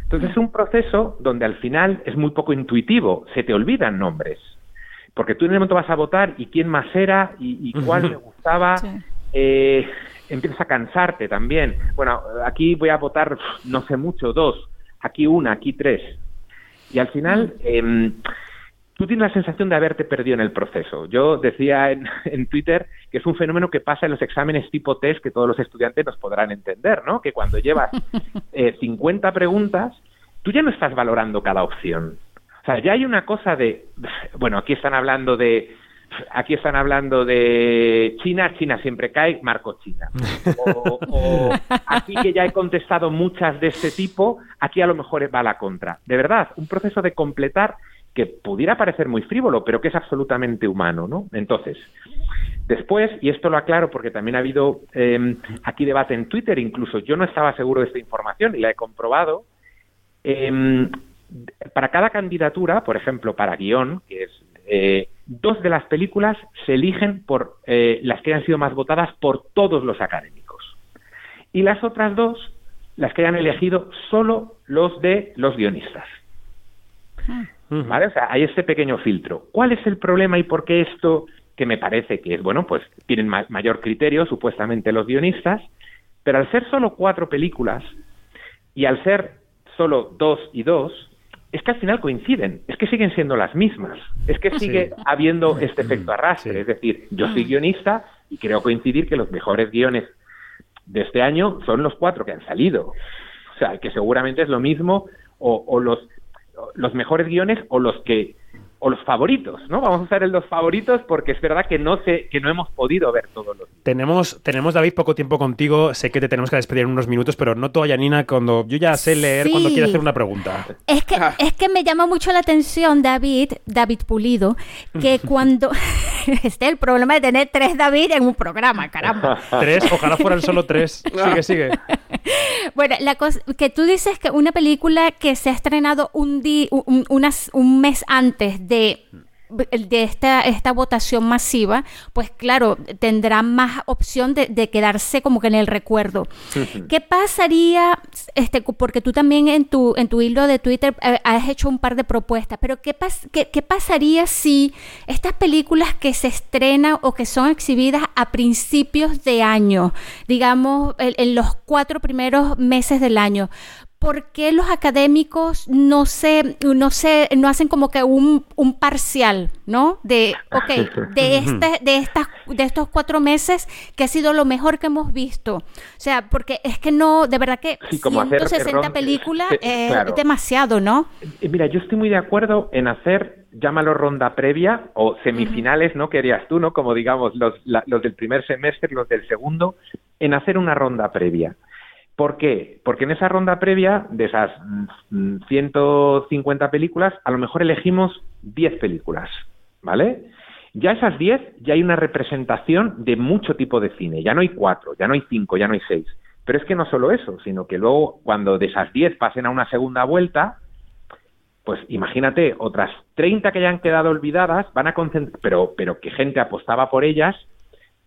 Entonces es un proceso donde al final es muy poco intuitivo, se te olvidan nombres. Porque tú en el momento vas a votar y quién más era y, cuál me gustaba. Eh, empiezas a cansarte también. Bueno, aquí voy a votar, no sé mucho, dos, aquí una, aquí tres. Y al final, eh, tú tienes la sensación de haberte perdido en el proceso. Yo decía en, Twitter que es un fenómeno que pasa en los exámenes tipo test que todos los estudiantes nos podrán entender, ¿no? Que cuando llevas eh, 50 preguntas, tú ya no estás valorando cada opción. O sea, ya hay una cosa de, bueno, aquí están hablando de, aquí están hablando de China, China siempre cae, marco China. O, o, aquí que ya he contestado muchas de este tipo, aquí a lo mejor va la contra. De verdad, un proceso de completar que pudiera parecer muy frívolo, pero que es absolutamente humano, ¿no? Entonces, después, y esto lo aclaro porque también ha habido em, aquí debate en Twitter, incluso yo no estaba seguro de esta información y la he comprobado, em, para cada candidatura, por ejemplo, para guion, que es eh, dos de las películas se eligen por eh, las que han sido más votadas por todos los académicos. Y las otras dos, las que hayan elegido solo los de los guionistas. ¿Vale? O sea, hay este pequeño filtro. ¿Cuál es el problema y por qué esto, que me parece que es, bueno, pues tienen mayor criterio, supuestamente los guionistas, pero al ser solo cuatro películas y al ser solo dos y dos, es que al final coinciden, es que siguen siendo las mismas, es que sigue habiendo este efecto arrastre, es decir, yo soy guionista y creo coincidir que los mejores guiones de este año son los cuatro que han salido. O sea, que seguramente es lo mismo, o, o los los mejores guiones o los que o los favoritos, ¿no? Vamos a usar el los favoritos porque es verdad que no sé, que no hemos podido ver todos los. Tenemos, tenemos David poco tiempo contigo. Sé que te tenemos que despedir en unos minutos, pero noto a Yanina cuando yo ya sé leer cuando quiere hacer una pregunta. Es que es que me llama mucho la atención David, David Pulido, que cuando este el problema de tener tres David en un programa, caramba. tres, ojalá fueran solo tres. Sigue, sigue. Bueno, la cosa que tú dices que una película que se ha estrenado un, un, un mes antes de de esta, esta votación masiva, pues claro, tendrá más opción de, quedarse como que en el recuerdo. ¿Qué pasaría, este, porque tú también en tu, en tu hilo de Twitter eh, has hecho un par de propuestas, pero ¿qué, qué, pasaría si estas películas que se estrenan o que son exhibidas a principios de año, digamos, en los cuatro primeros meses del año, ¿por qué los académicos no se, no se, no hacen como que un, un parcial, ¿no? De, ok, de este, de estas, de estos cuatro meses que ha sido lo mejor que hemos visto. O sea, porque es que no, de verdad que 160 películas es demasiado, ¿no? Mira, yo estoy muy de acuerdo en hacer, llámalo ronda previa o semifinales, ¿no? Que harías tú, ¿no? Como digamos los, los del primer semestre, los del segundo, en hacer una ronda previa. ¿Por qué? Porque en esa ronda previa, de esas 150 mm, películas, a lo mejor elegimos 10 películas, ¿vale? Ya esas 10, ya hay una representación de mucho tipo de cine. Ya no hay 4, ya no hay 5, ya no hay 6. Pero es que no solo eso, sino que luego, cuando de esas 10 pasen a una segunda vuelta, pues imagínate, otras 30 que ya han quedado olvidadas, van a concentrar, pero, pero que gente apostaba por ellas,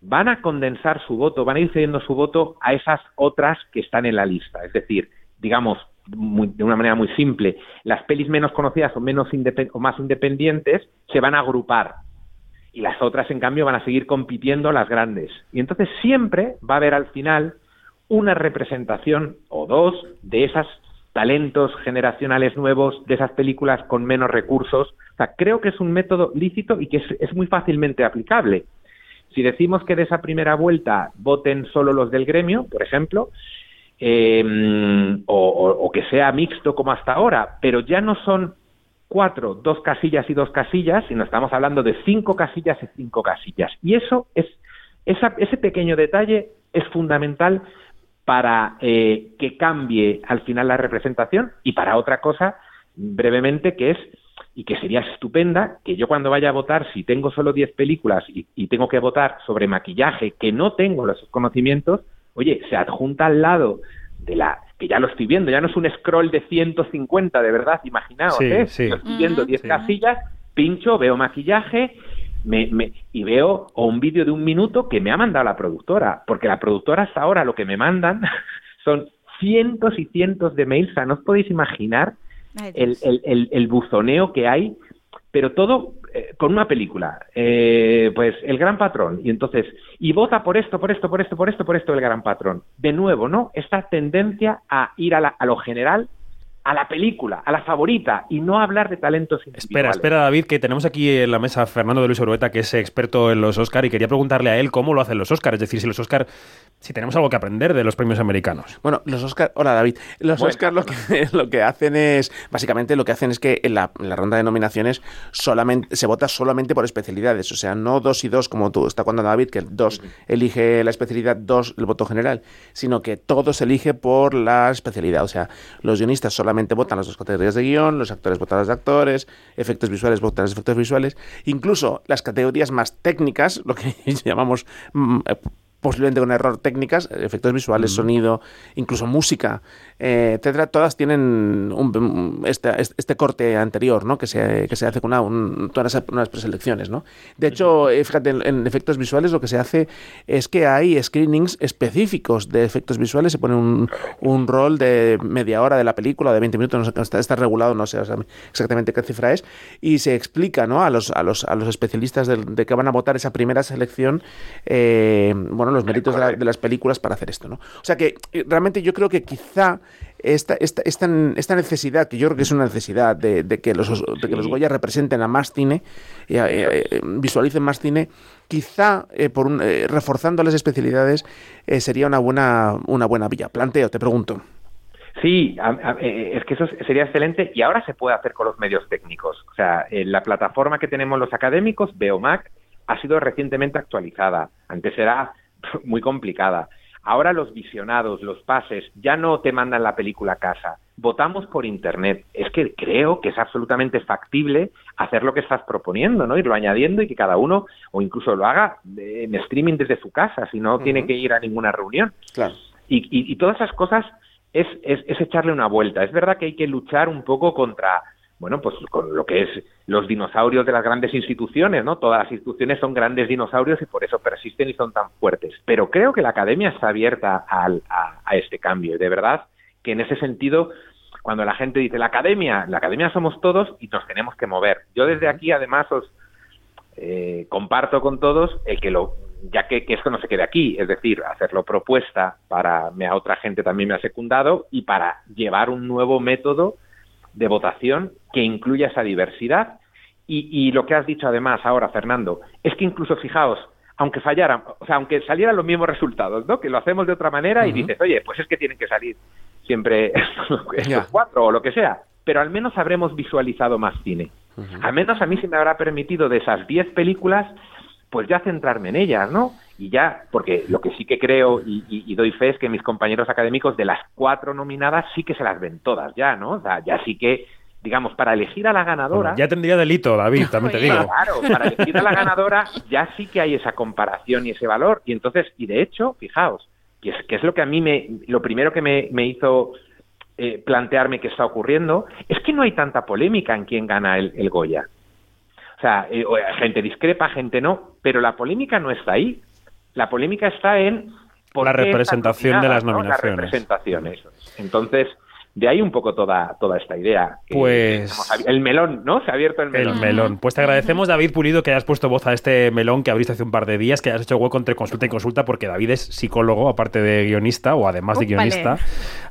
van a condensar su voto, van a ir cediendo su voto a esas otras que están en la lista. Es decir, digamos, de una manera muy simple, las pelis menos conocidas o, menos o más independientes se van a agrupar y las otras, en cambio, van a seguir compitiendo las grandes. Y entonces siempre va a haber al final una representación o dos de esas talentos generacionales nuevos, de esas películas con menos recursos. O sea, creo que es un método lícito y que es muy fácilmente aplicable. Si decimos que de esa primera vuelta voten solo los del gremio, por ejemplo, eh, o, que sea mixto como hasta ahora, pero ya no son cuatro, dos casillas y dos casillas, sino estamos hablando de cinco casillas y cinco casillas. Y eso es, ese pequeño detalle es fundamental para eh, que cambie al final la representación y para otra cosa, brevemente, que es y que sería estupenda que yo cuando vaya a votar, si tengo solo 10 películas y, tengo que votar sobre maquillaje, que no tengo los conocimientos, oye, se adjunta al lado de la que ya lo estoy viendo, ya no es un scroll de 150, de verdad, imaginaos, ¿eh? estoy viendo 10 casillas, pincho, veo maquillaje me, me, y veo o un vídeo de un minuto que me ha mandado la productora, porque la productora hasta ahora lo que me mandan son cientos y cientos de mails, o sea, no os podéis imaginar el, el, el, buzoneo que hay, pero todo eh, con una película, eh, pues El Gran Patrón, y entonces, y vota por esto, por esto, por esto, por esto, por esto, El Gran Patrón. De nuevo, ¿no? Esta tendencia a ir a, la, a lo general a la película, a la favorita y no hablar de talentos Espera, espera David, que tenemos aquí en la mesa a Fernando de Luis Orueta, que es experto en los Oscar y quería preguntarle a él cómo lo hacen los Oscar, es decir, si los Oscar si tenemos algo que aprender de los premios americanos. Bueno, los Oscar, hola David, los Oscar lo que, lo que hacen es, básicamente lo que hacen es que en la, ronda de nominaciones solamente se vota solamente por especialidades, o sea, no dos y dos como tú está cuando David, que dos elige la especialidad, dos el voto general, sino que todo se elige por la especialidad, o sea, los guionistas solamente votan las dos categorías de guion, los actores votan de actores, efectos visuales votan los efectos visuales, incluso las categorías más técnicas, lo que llamamos mm, eh, posiblemente con error técnicas, efectos visuales, sonido, incluso música, eh, etcétera, todas tienen un, este, este, corte anterior, ¿no? Que se, que se hace con una, unas, preselecciones, ¿no? De hecho, eh, fíjate, en, efectos visuales lo que se hace es que hay screenings específicos de efectos visuales, se pone un, un rol de media hora de la película, de 20 minutos, no sé, está, está regulado, no sé exactamente qué cifra es, y se explica, ¿no? A los, a los, a los especialistas de, de que van a votar esa primera selección, eh, bueno, los méritos de, las películas para hacer esto, ¿no? O sea que eh, realmente yo creo que quizá esta, esta, esta, necesidad, que yo creo que es una necesidad de, que, los, de que los Goya representen a más cine, eh, eh, visualicen más cine, quizá por reforzando las especialidades sería una buena, una buena vía. Planteo, te pregunto. Sí, es que eso sería excelente y ahora se puede hacer con los medios técnicos. O sea, la plataforma que tenemos los académicos, Beomac, ha sido recientemente actualizada. Antes era muy complicada. Ahora los visionados, los pases, ya no te mandan la película a casa. Votamos por Internet. Es que creo que es absolutamente factible hacer lo que estás proponiendo, ¿no? Irlo añadiendo y que cada uno, o incluso lo haga en streaming desde su casa, si no tiene que ir a ninguna reunión. Claro. Y, y, todas esas cosas es, es, es echarle una vuelta. Es verdad que hay que luchar un poco contra bueno, pues con lo que es los dinosaurios de las grandes instituciones, ¿no? Todas las instituciones son grandes dinosaurios y por eso persisten y son tan fuertes. Pero creo que la academia está abierta al, a, este cambio y de verdad que en ese sentido, cuando la gente dice la academia, la academia somos todos y nos tenemos que mover. Yo desde aquí además os eh, comparto con todos el que lo ya que, que, esto no se quede aquí, es decir, hacerlo propuesta para me a otra gente también me ha secundado y para llevar un nuevo método de votación que incluya esa diversidad. Y, lo que has dicho además ahora, Fernando, es que incluso fijaos, aunque fallaran, o sea, aunque salieran los mismos resultados, ¿no? Que lo hacemos de otra manera y dices, oye, pues es que tienen que salir siempre estos cuatro o lo que sea, pero al menos habremos visualizado más cine. Al menos a mí se me habrá permitido de esas diez películas, pues ya centrarme en ellas, ¿no? Y ya, porque lo que sí que creo y, doy fe es que mis compañeros académicos de las cuatro nominadas sí que se las ven todas ya, ¿no? O sea, ya sí que, digamos, para elegir a la ganadora... ya tendría delito, David, también te digo. Claro, para elegir a la ganadora ya sí que hay esa comparación y ese valor. Y entonces, y de hecho, fijaos, que es, que es lo que a mí me, lo primero que me, hizo eh, plantearme que está ocurriendo, es que no hay tanta polémica en quién gana el, Goya. O sea, eh, gente discrepa, gente no, pero la polémica no está ahí. La polémica está en la representación de las nominaciones. representaciones. Entonces, de ahí un poco toda, toda esta idea. Pues. El melón, ¿no? Se ha abierto el melón. El melón. Pues te agradecemos, David Pulido, que hayas puesto voz a este melón que abriste hace un par de días, que hayas hecho hueco entre consulta y consulta, porque David es psicólogo, aparte de guionista, o además de guionista.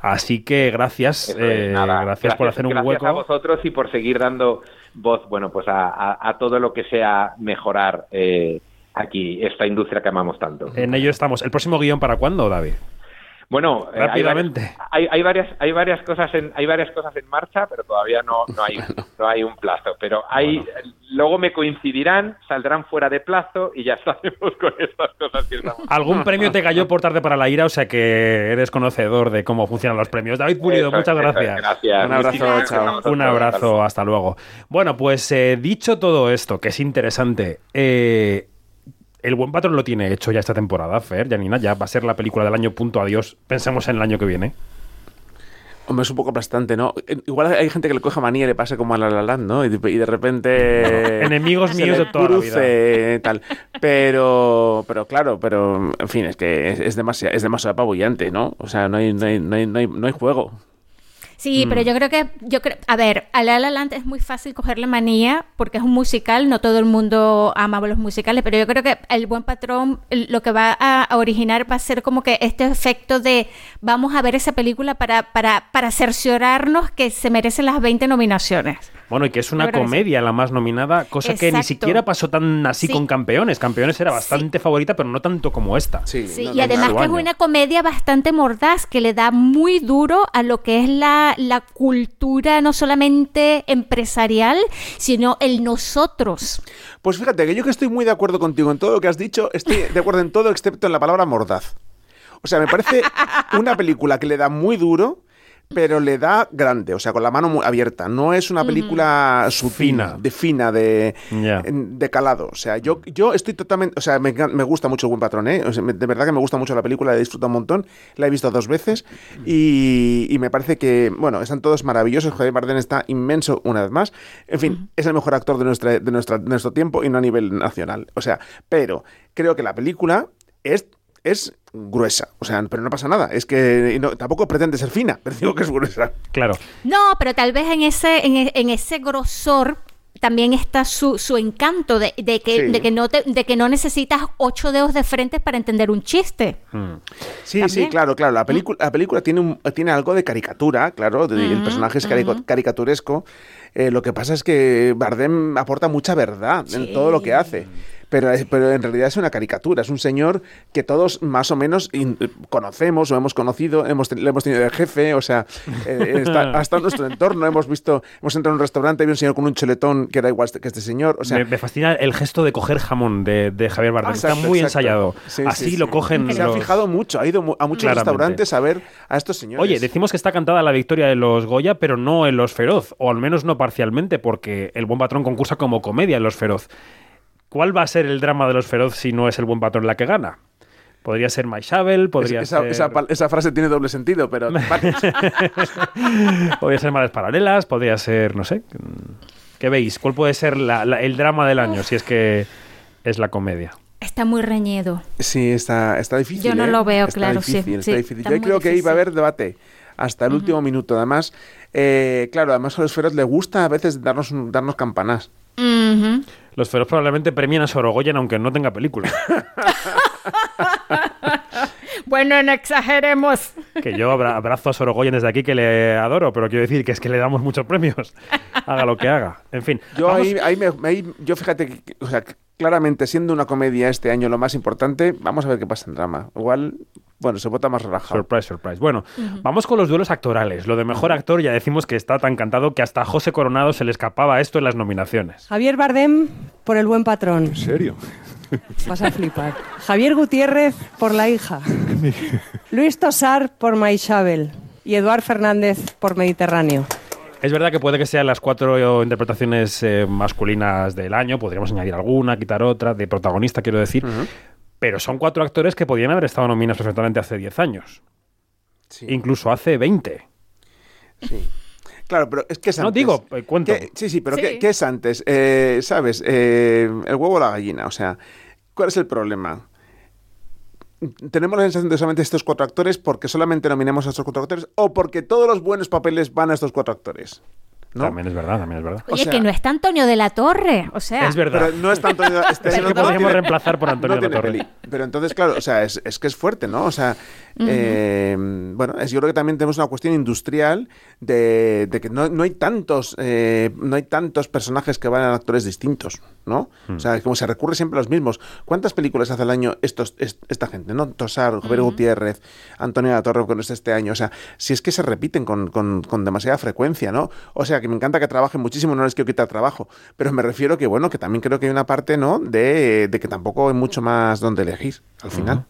Así que gracias. Eh, gracias, por hacer un hueco. Gracias a vosotros y por seguir dando voz, bueno, pues a, todo lo que sea mejorar. Eh, aquí esta industria que amamos tanto. En ello estamos. ¿El próximo guion para cuándo, David? Bueno, eh, rápidamente. Hay, hay, varias, hay varias cosas en, hay varias cosas en marcha, pero todavía no, no hay, no hay un plazo. Pero hay, luego me coincidirán, saldrán fuera de plazo y ya sabemos con estas cosas que estamos. Algún premio te cayó por tarde para la ira, o sea que eres conocedor de cómo funcionan los premios. David Pulido, muchas gracias. gracias. Un abrazo, chao. Un abrazo, hasta luego. Bueno, pues eh, dicho todo esto, que es interesante, eh, el buen patrón lo tiene hecho ya esta temporada, Fer, Janina, ya va a ser la película del año punto adiós. Pensemos en el año que viene. Hombre, es un poco aplastante, ¿no? Igual hay gente que le coja manía y le pasa como a La La Land, ¿no? Y de, repente... Enemigos míos de toda la vida. Tal. Pero, pero claro, pero en fin, es que es, demasiado, es demasiado apabullante, ¿no? O sea, no hay, no hay, no hay, no hay juego. Sí, pero mm. yo creo que, yo creo, a ver, a La La Land es muy fácil cogerle manía porque es un musical, no todo el mundo ama los musicales, pero yo creo que el buen patrón lo que va a, originar va a ser como que este efecto de vamos a ver esa película para, para, para cerciorarnos que se merecen las 20 nominaciones. Bueno, y que es una comedia la más nominada, cosa que ni siquiera pasó tan así con Campeones. Campeones era bastante favorita, pero no tanto como esta. Sí, y además que es una comedia bastante mordaz, que le da muy duro a lo que es la, la cultura no solamente empresarial, sino el nosotros. Pues fíjate que yo que estoy muy de acuerdo contigo en todo lo que has dicho, estoy de acuerdo en todo excepto en la palabra mordaz. O sea, me parece una película que le da muy duro pero le da grande, o sea, con la mano muy abierta. No es una película fina, de fina, de, de calado. O sea, yo, yo estoy totalmente. O sea, me, gusta mucho el buen patrón, ¿eh? de verdad que me gusta mucho la película, la he disfrutado un montón. La he visto dos veces y, me parece que, bueno, están todos maravillosos. Javier Bardem está inmenso una vez más. En fin, es el mejor actor de, nuestra, de, nuestra, de nuestro tiempo y no a nivel nacional. O sea, pero creo que la película es es gruesa. O sea, pero no pasa nada. Es que tampoco pretende ser fina, pero digo que es gruesa. Claro. No, pero tal vez en ese, en, ese grosor también está su, su encanto de, que, de, que no de que no necesitas ocho dedos de frente para entender un chiste. Hmm. Sí, sí, claro, claro. La película, la película tiene, un, tiene algo de caricatura, claro, el personaje es caricaturesco. Eh, lo que pasa es que Bardem aporta mucha verdad en todo lo que hace pero, pero en realidad es una caricatura, es un señor que todos más o menos conocemos o hemos conocido, hemos, le hemos tenido de jefe, o sea, eh, está, en nuestro entorno, hemos visto, hemos entrado en un restaurante y hay un señor con un cheletón que era igual que este señor. O sea, me, fascina el gesto de coger jamón de, Javier Bardem, está muy ensayado. Así lo cogen. Se ha fijado mucho, ha ido a muchos restaurantes a ver a estos señores. Oye, decimos que está cantada la victoria de los Goya, pero no en los Feroz, o al menos no parcialmente, porque el buen patrón concursa como comedia en los Feroz. ¿Cuál va a ser el drama de los feroz si no es el buen patrón la que gana? Podría ser Shovel, podría esa, ser... Esa, frase tiene doble sentido, pero... podría ser Madres Paralelas, podría ser, no sé... ¿Qué veis? ¿Cuál puede ser el drama del año si es que es la comedia? Está muy reñido. Sí, está, está difícil. Yo no ¿eh? lo veo, claro. sí, está difícil. Yo creo que iba a haber debate hasta el último minuto. Además, eh, claro, además a los feroz le gusta a veces darnos, darnos campanas. Los feroz probablemente premian a Sorogoyen aunque no tenga película. bueno, no exageremos. Que yo abrazo a Sorogoyen desde aquí que le adoro, pero quiero decir que es que le damos muchos premios. haga lo que haga. En fin. Yo ahí, yo fíjate, o sea, claramente siendo una comedia este año lo más importante, vamos a ver qué pasa en drama. Igual bueno, se vota más relajado. Surprise, surprise. Bueno, vamos con los duelos actorales. Lo de mejor actor ya decimos que está tan cantado que hasta a José Coronado se le escapaba esto en las nominaciones. Javier Bardem por El buen patrón. ¿En serio? Vas a flipar. Javier Gutiérrez por La hija. Luis Tosar por Maishabel. Y Eduard Fernández por Mediterráneo. Es verdad que puede que sean las cuatro interpretaciones eh, masculinas del año, podríamos añadir alguna, quitar otra, de protagonista quiero decir, pero son cuatro actores que podían haber estado nominados perfectamente hace 10 años. Incluso hace 20. Sí. Claro, pero es que es antes. No digo, eh, cuento. sí, sí, pero ¿qué, es antes? Eh, ¿Sabes? Eh, el huevo o la gallina. O sea, ¿cuál es el problema? ¿Tenemos la sensación de solamente estos cuatro actores porque solamente nominamos a estos cuatro actores o porque todos los buenos papeles van a estos cuatro actores? También es verdad, también es verdad. Oye, que no es Antonio de la Torre, o sea... Es verdad. Pero no es tanto... Este, es que podríamos reemplazar por Antonio de la Torre. Pero entonces, claro, o sea, es, es que es fuerte, ¿no? O sea, eh, bueno, es, yo creo que también tenemos una cuestión industrial de, de que no, no, hay tantos eh, no hay tantos personajes que van a actores distintos, ¿no? O sea, como se recurre siempre a los mismos. ¿Cuántas películas hace al año estos, esta gente, ¿no? Tosar, Javier Gutiérrez, Antonio de la Torre con este año. O sea, si es que se repiten con, con, con demasiada frecuencia, ¿no? O sea, que me encanta que trabajen muchísimo, no les quiero quitar trabajo, pero me refiero que, bueno, que también creo que hay una parte, ¿no? De, de que tampoco hay mucho más donde elegir al final.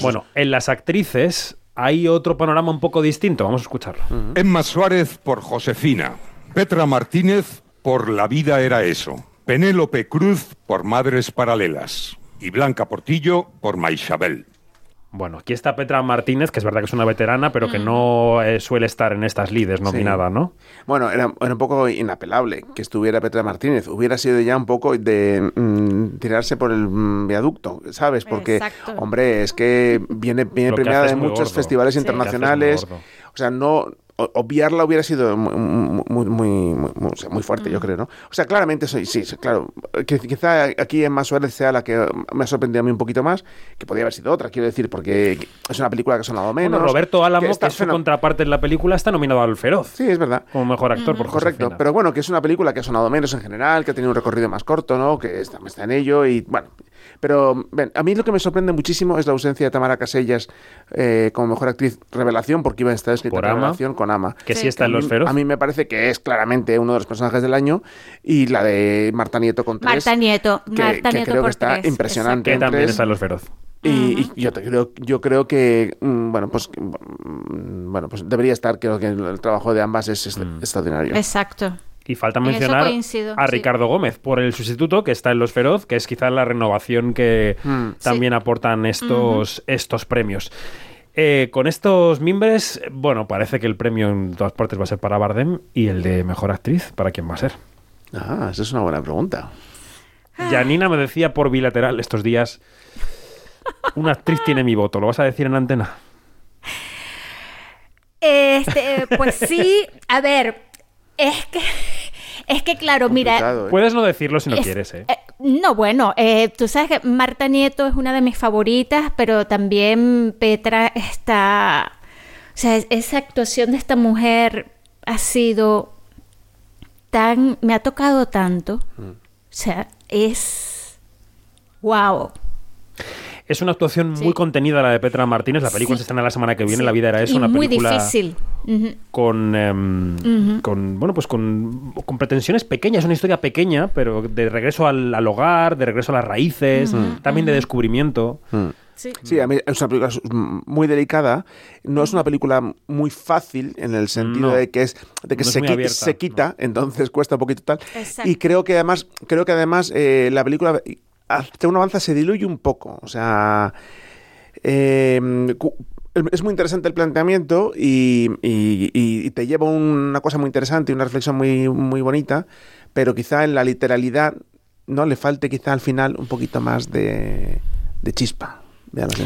Bueno, en las actrices hay otro panorama un poco distinto, vamos a escucharlo. Emma Suárez por Josefina, Petra Martínez por La vida era eso, Penélope Cruz por Madres Paralelas y Blanca Portillo por Maisabel. Bueno, aquí está Petra Martínez, que es verdad que es una veterana, pero que no eh, suele estar en estas lides nominada, ¿no? Bueno, era, un poco inapelable que estuviera Petra Martínez. Hubiera sido ya un poco de mm, tirarse por el mm, viaducto, ¿sabes? Porque, hombre, es que viene, viene premiada en muchos festivales internacionales. O sea, no obviarla hubiera sido muy, muy, muy, fuerte, yo creo, ¿no? O sea, claramente soy, sí, claro, quizá aquí en Más Suárez sea la que me ha sorprendido a mí un poquito más, que podría haber sido otra, quiero decir, porque es una película que ha sonado menos. Roberto Álamo, que, es su contraparte en la película, está nominado al Feroz. Sí, es verdad. Como mejor actor, por Correcto, pero bueno, que es una película que ha sonado menos en general, que ha tenido un recorrido más corto, ¿no? Que está, está en ello y, bueno, pero ven, a mí lo que me sorprende muchísimo es la ausencia de Tamara Casellas eh, como mejor actriz revelación, porque iba a estar escrita en revelación con Ama. Que sí, está en los feroz. A mí me parece que es claramente uno de los personajes del año. Y la de Marta Nieto con tres. Marta Nieto, que, Marta Nieto creo que está impresionante. Que también está en los feroz. Y, yo, creo, yo creo que mm, bueno pues mm, bueno pues debería estar creo que el, trabajo de ambas es mm. extraordinario exacto y falta mencionar a Ricardo Gómez por el sustituto que está en Los Feroz, que es quizás la renovación que mm. también aportan estos, estos premios. Eh, con estos mimbres, bueno, parece que el premio en todas partes va a ser para Bardem y el de mejor actriz, ¿para quién va a ser? Ah, esa es una buena pregunta. Janina me decía por bilateral estos días: una actriz tiene mi voto, ¿lo vas a decir en antena? Este, pues sí, a ver, es que, es que claro, mira... ¿eh? Puedes no decirlo si no quieres, ¿eh? ¿eh? No, bueno, eh, tú sabes que Marta Nieto es una de mis favoritas, pero también Petra está... O sea, esa actuación de esta mujer ha sido tan... Me ha tocado tanto. Mm. O sea, es... ¡Wow! Es una actuación muy contenida la de Petra Martínez. La película se estrena la semana que viene. La vida era eso, una película muy difícil. con, em, con bueno pues con, con, pretensiones pequeñas. Una historia pequeña, pero de regreso al, hogar, de regreso a las raíces, también de descubrimiento. Sí. a mí es una película muy delicada. No es una película muy fácil en el sentido de que es de que se, se, quita, entonces cuesta un poquito tal. Y creo que además creo que además eh, la película hasta un avanza se diluye un poco. O sea, em, es muy interesante el planteamiento y, te lleva una cosa muy interesante y una reflexión muy, muy bonita, pero quizá en la literalidad no le falte quizá al final un poquito más de, chispa.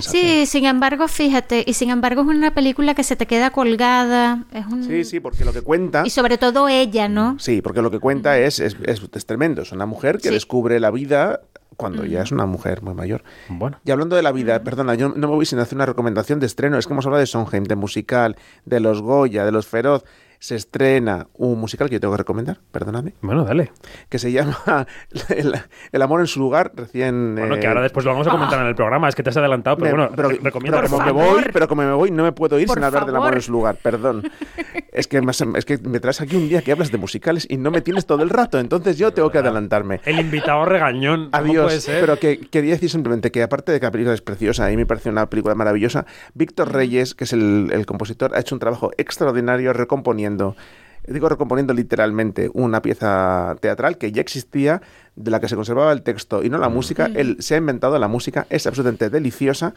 Sí, sin embargo, fíjate, y sin embargo es una película que se te queda colgada. Sí, sí, porque lo que cuenta... Y sobre todo ella, ¿no? Sí, porque lo que cuenta es, es, es, tremendo. Es una mujer que descubre la vida cuando ya es una mujer muy mayor. Bueno. Y hablando de la vida, perdona, yo no me voy sin hacer una recomendación de estreno. Es que hemos hablado de Sondheim, de musical, de los Goya, de los Feroz se estrena un musical que yo tengo que recomendar, perdóname. Bueno, dale. Que se llama El, amor en su lugar, recién... Bueno, que ahora después lo vamos a comentar en el programa, es que te has adelantado, pero bueno, pero, recomiendo... como me voy, pero como me voy, no me puedo ir sin hablar del amor en su lugar, perdón. es, que me, es que me traes aquí un día que hablas de musicales y no me tienes todo el rato, entonces yo tengo que adelantarme. El invitado regañón. Adiós, puede ser? pero que quería decir simplemente que aparte de que la película es preciosa, y me parece una película maravillosa, Víctor Reyes, que es el, el compositor, ha hecho un trabajo extraordinario recomponiendo digo recomponiendo literalmente una pieza teatral que ya existía, de la que se conservaba el texto y no la mm. música. Él se ha inventado la música, es absolutamente deliciosa.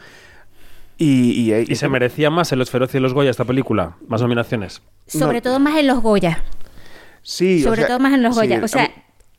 Y, y, se merecía más en Los Feroz y los Goya esta película? ¿Más nominaciones? Sobre todo más en los Goya. Sí. Sobre todo más en los Goya. o sea,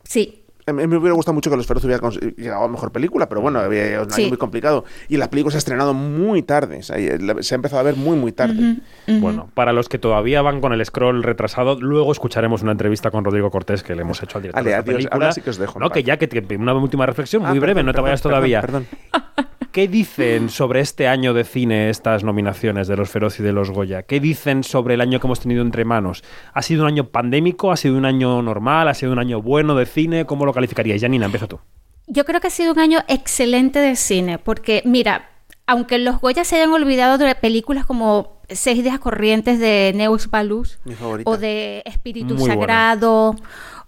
sí. A mí me hubiera gustado mucho que Los Feroz hubiera llegado a mejor película, pero bueno, había un año muy complicado. Y la película se ha estrenado muy tarde, se ha empezado a ver muy, muy tarde. Bueno, para los que todavía van con el scroll retrasado, luego escucharemos una entrevista con Rodrigo Cortés que le hemos hecho al director de la película. sí que os dejo. No, que ya que, una última reflexión muy ah, breve, no te vayas todavía. Perdón, ¿Qué dicen sobre este año de cine estas nominaciones de los Feroz y de los Goya? ¿Qué dicen sobre el año que hemos tenido entre manos? ¿Ha sido un año pandémico? ¿Ha sido un año normal? ¿Ha sido un año bueno de cine? ¿Cómo lo calificarías? Janina, empieza tú. Yo creo que ha sido un año excelente de cine, porque mira, aunque los Goya se hayan olvidado de películas como Seis días corrientes de Neus Balus o de Espíritu Sagrado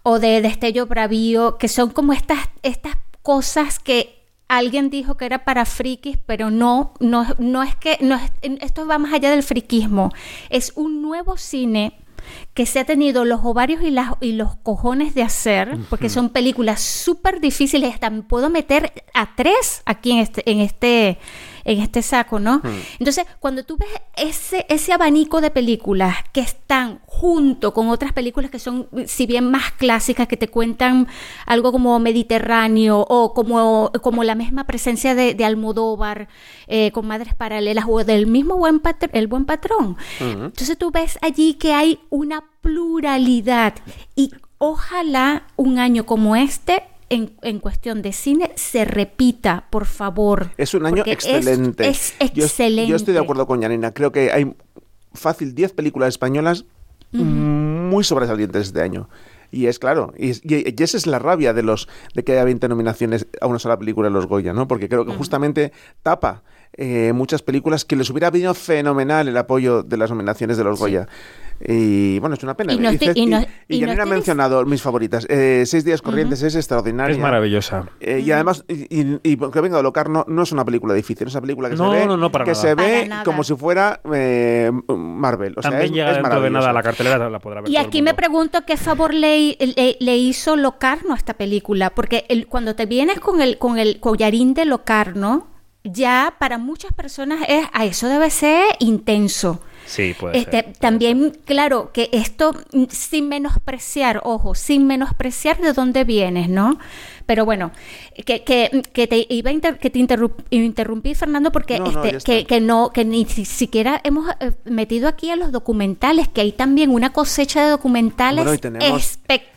o de Destello Bravío, que son como estas, estas cosas que alguien dijo que era para frikis, pero no, no, no es que, no esto va más allá del friquismo, es un nuevo cine que se ha tenido los ovarios y, las, y los cojones de hacer, porque son películas súper difíciles, hasta puedo meter a tres aquí en este, en este, en este saco, ¿no? Entonces, cuando tú ves ese, ese abanico de películas que están junto con otras películas que son, si bien más clásicas, que te cuentan algo como Mediterráneo o como, como la misma presencia de, Almodóvar eh, con Madres Paralelas o del mismo buen El Buen Patrón. Entonces tú ves allí que hay una pluralidad y ojalá un año como este en, cuestión de cine se repita, por favor. Es un año excelente. Es, excelente. Yo, estoy de acuerdo con Janina. Creo que hay fácil 10 películas españolas muy sobresalientes este año. Y es claro, y, esa es la rabia de los de que haya 20 nominaciones a una sola película en los Goya, ¿no? Porque creo que justamente tapa eh, muchas películas que les hubiera venido fenomenal el apoyo de las nominaciones de los Goya. Y bueno, es una pena. Y, ya me ha mencionado mis favoritas. Eh, Seis días corrientes es extraordinaria. Es maravillosa. Eh, y además, y, porque venga de Locarno, no es una película difícil, es una película que se ve, que se ve como si fuera eh, Marvel. O También sea, es, llega de nada a la cartelera, la podrá ver. Y aquí me pregunto qué favor le, le, hizo Locarno a esta película, porque el, cuando te vienes con el, con el collarín de Locarno, ya para muchas personas es, a eso debe ser intenso. Sí, puede este, También, claro, que esto mm, sin menospreciar, ojo, sin menospreciar de dónde vienes, ¿no? Pero bueno, que, que, que te iba que te interrumpí, Fernando, porque este, que, no, que ni siquiera hemos eh, metido aquí a los documentales, que hay también una cosecha de documentales espectacular.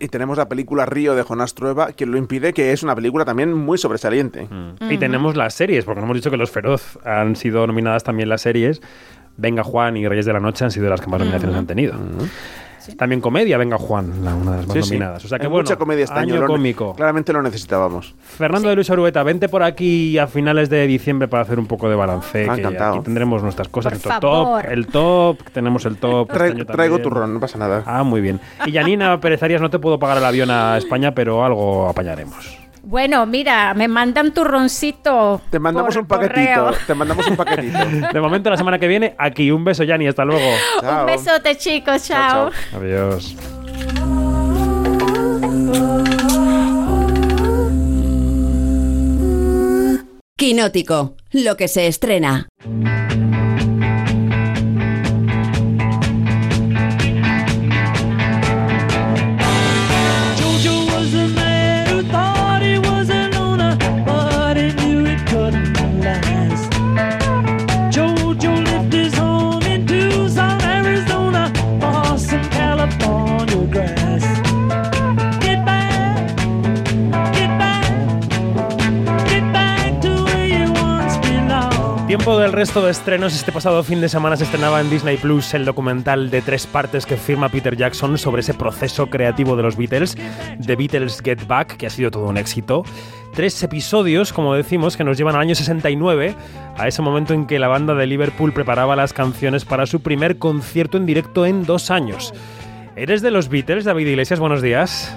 Y, tenemos la película Río de Jonás Trueba, que lo impide, que es una película también muy sobresaliente. Mm. Y tenemos las series, porque no hemos dicho que Los Feroz han sido nominadas también las series. Venga Juan y Reyes de la Noche han sido las que más nominaciones han tenido. También comedia, venga Juan, una de las más nominadas. O sea que bueno, mucha comedia este año, cómico. Claramente lo necesitábamos. Fernando de Luis Orueta, vente por aquí a finales de diciembre para hacer un poco de balance. que aquí tendremos nuestras cosas. el top, el top, tenemos el top. Este traigo turrón, no pasa nada. Ah, muy bien. Y Janina Pérez Arias, no te puedo pagar el avión a España, pero algo apañaremos. Bueno, mira, me mandan turroncito. Te mandamos un paquetito. Te mandamos un paquetito. De momento, la semana que viene, aquí. Un beso, Yanni. Hasta luego. Un besote, chicos. chao. Adiós. Quinótico, lo que se estrena. Tiempo del resto de estrenos, este pasado fin de semana se estrenaba en Disney Plus el documental de tres partes que firma Peter Jackson sobre ese proceso creativo de los Beatles, The Beatles Get Back, que ha sido todo un éxito. Tres episodios, como decimos, que nos llevan al año 69, a ese momento en que la banda de Liverpool preparaba las canciones para su primer concierto en directo en dos años. ¿Eres de los Beatles, David Iglesias? Buenos días.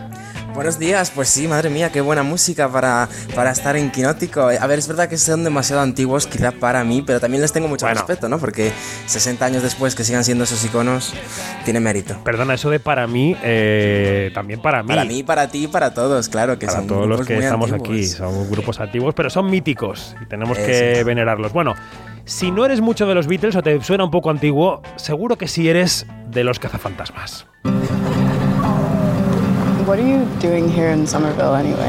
Buenos días, pues sí, madre mía, qué buena música para, para estar en Quinótico. A ver, es verdad que son demasiado antiguos quizá para mí, pero también les tengo mucho respeto, ¿no? Porque 60 años después que sigan siendo esos iconos, tiene mérito. Perdona, eso de para mí, eh, también para mí. Para mí, para ti, para todos, claro que para son todos los que estamos aquí, son grupos antiguos, pero son míticos y tenemos que venerarlos. Bueno, si no eres mucho de los Beatles o te suena un poco antiguo, seguro que sí eres de los cazafantasmas. What are you doing here in Somerville anyway?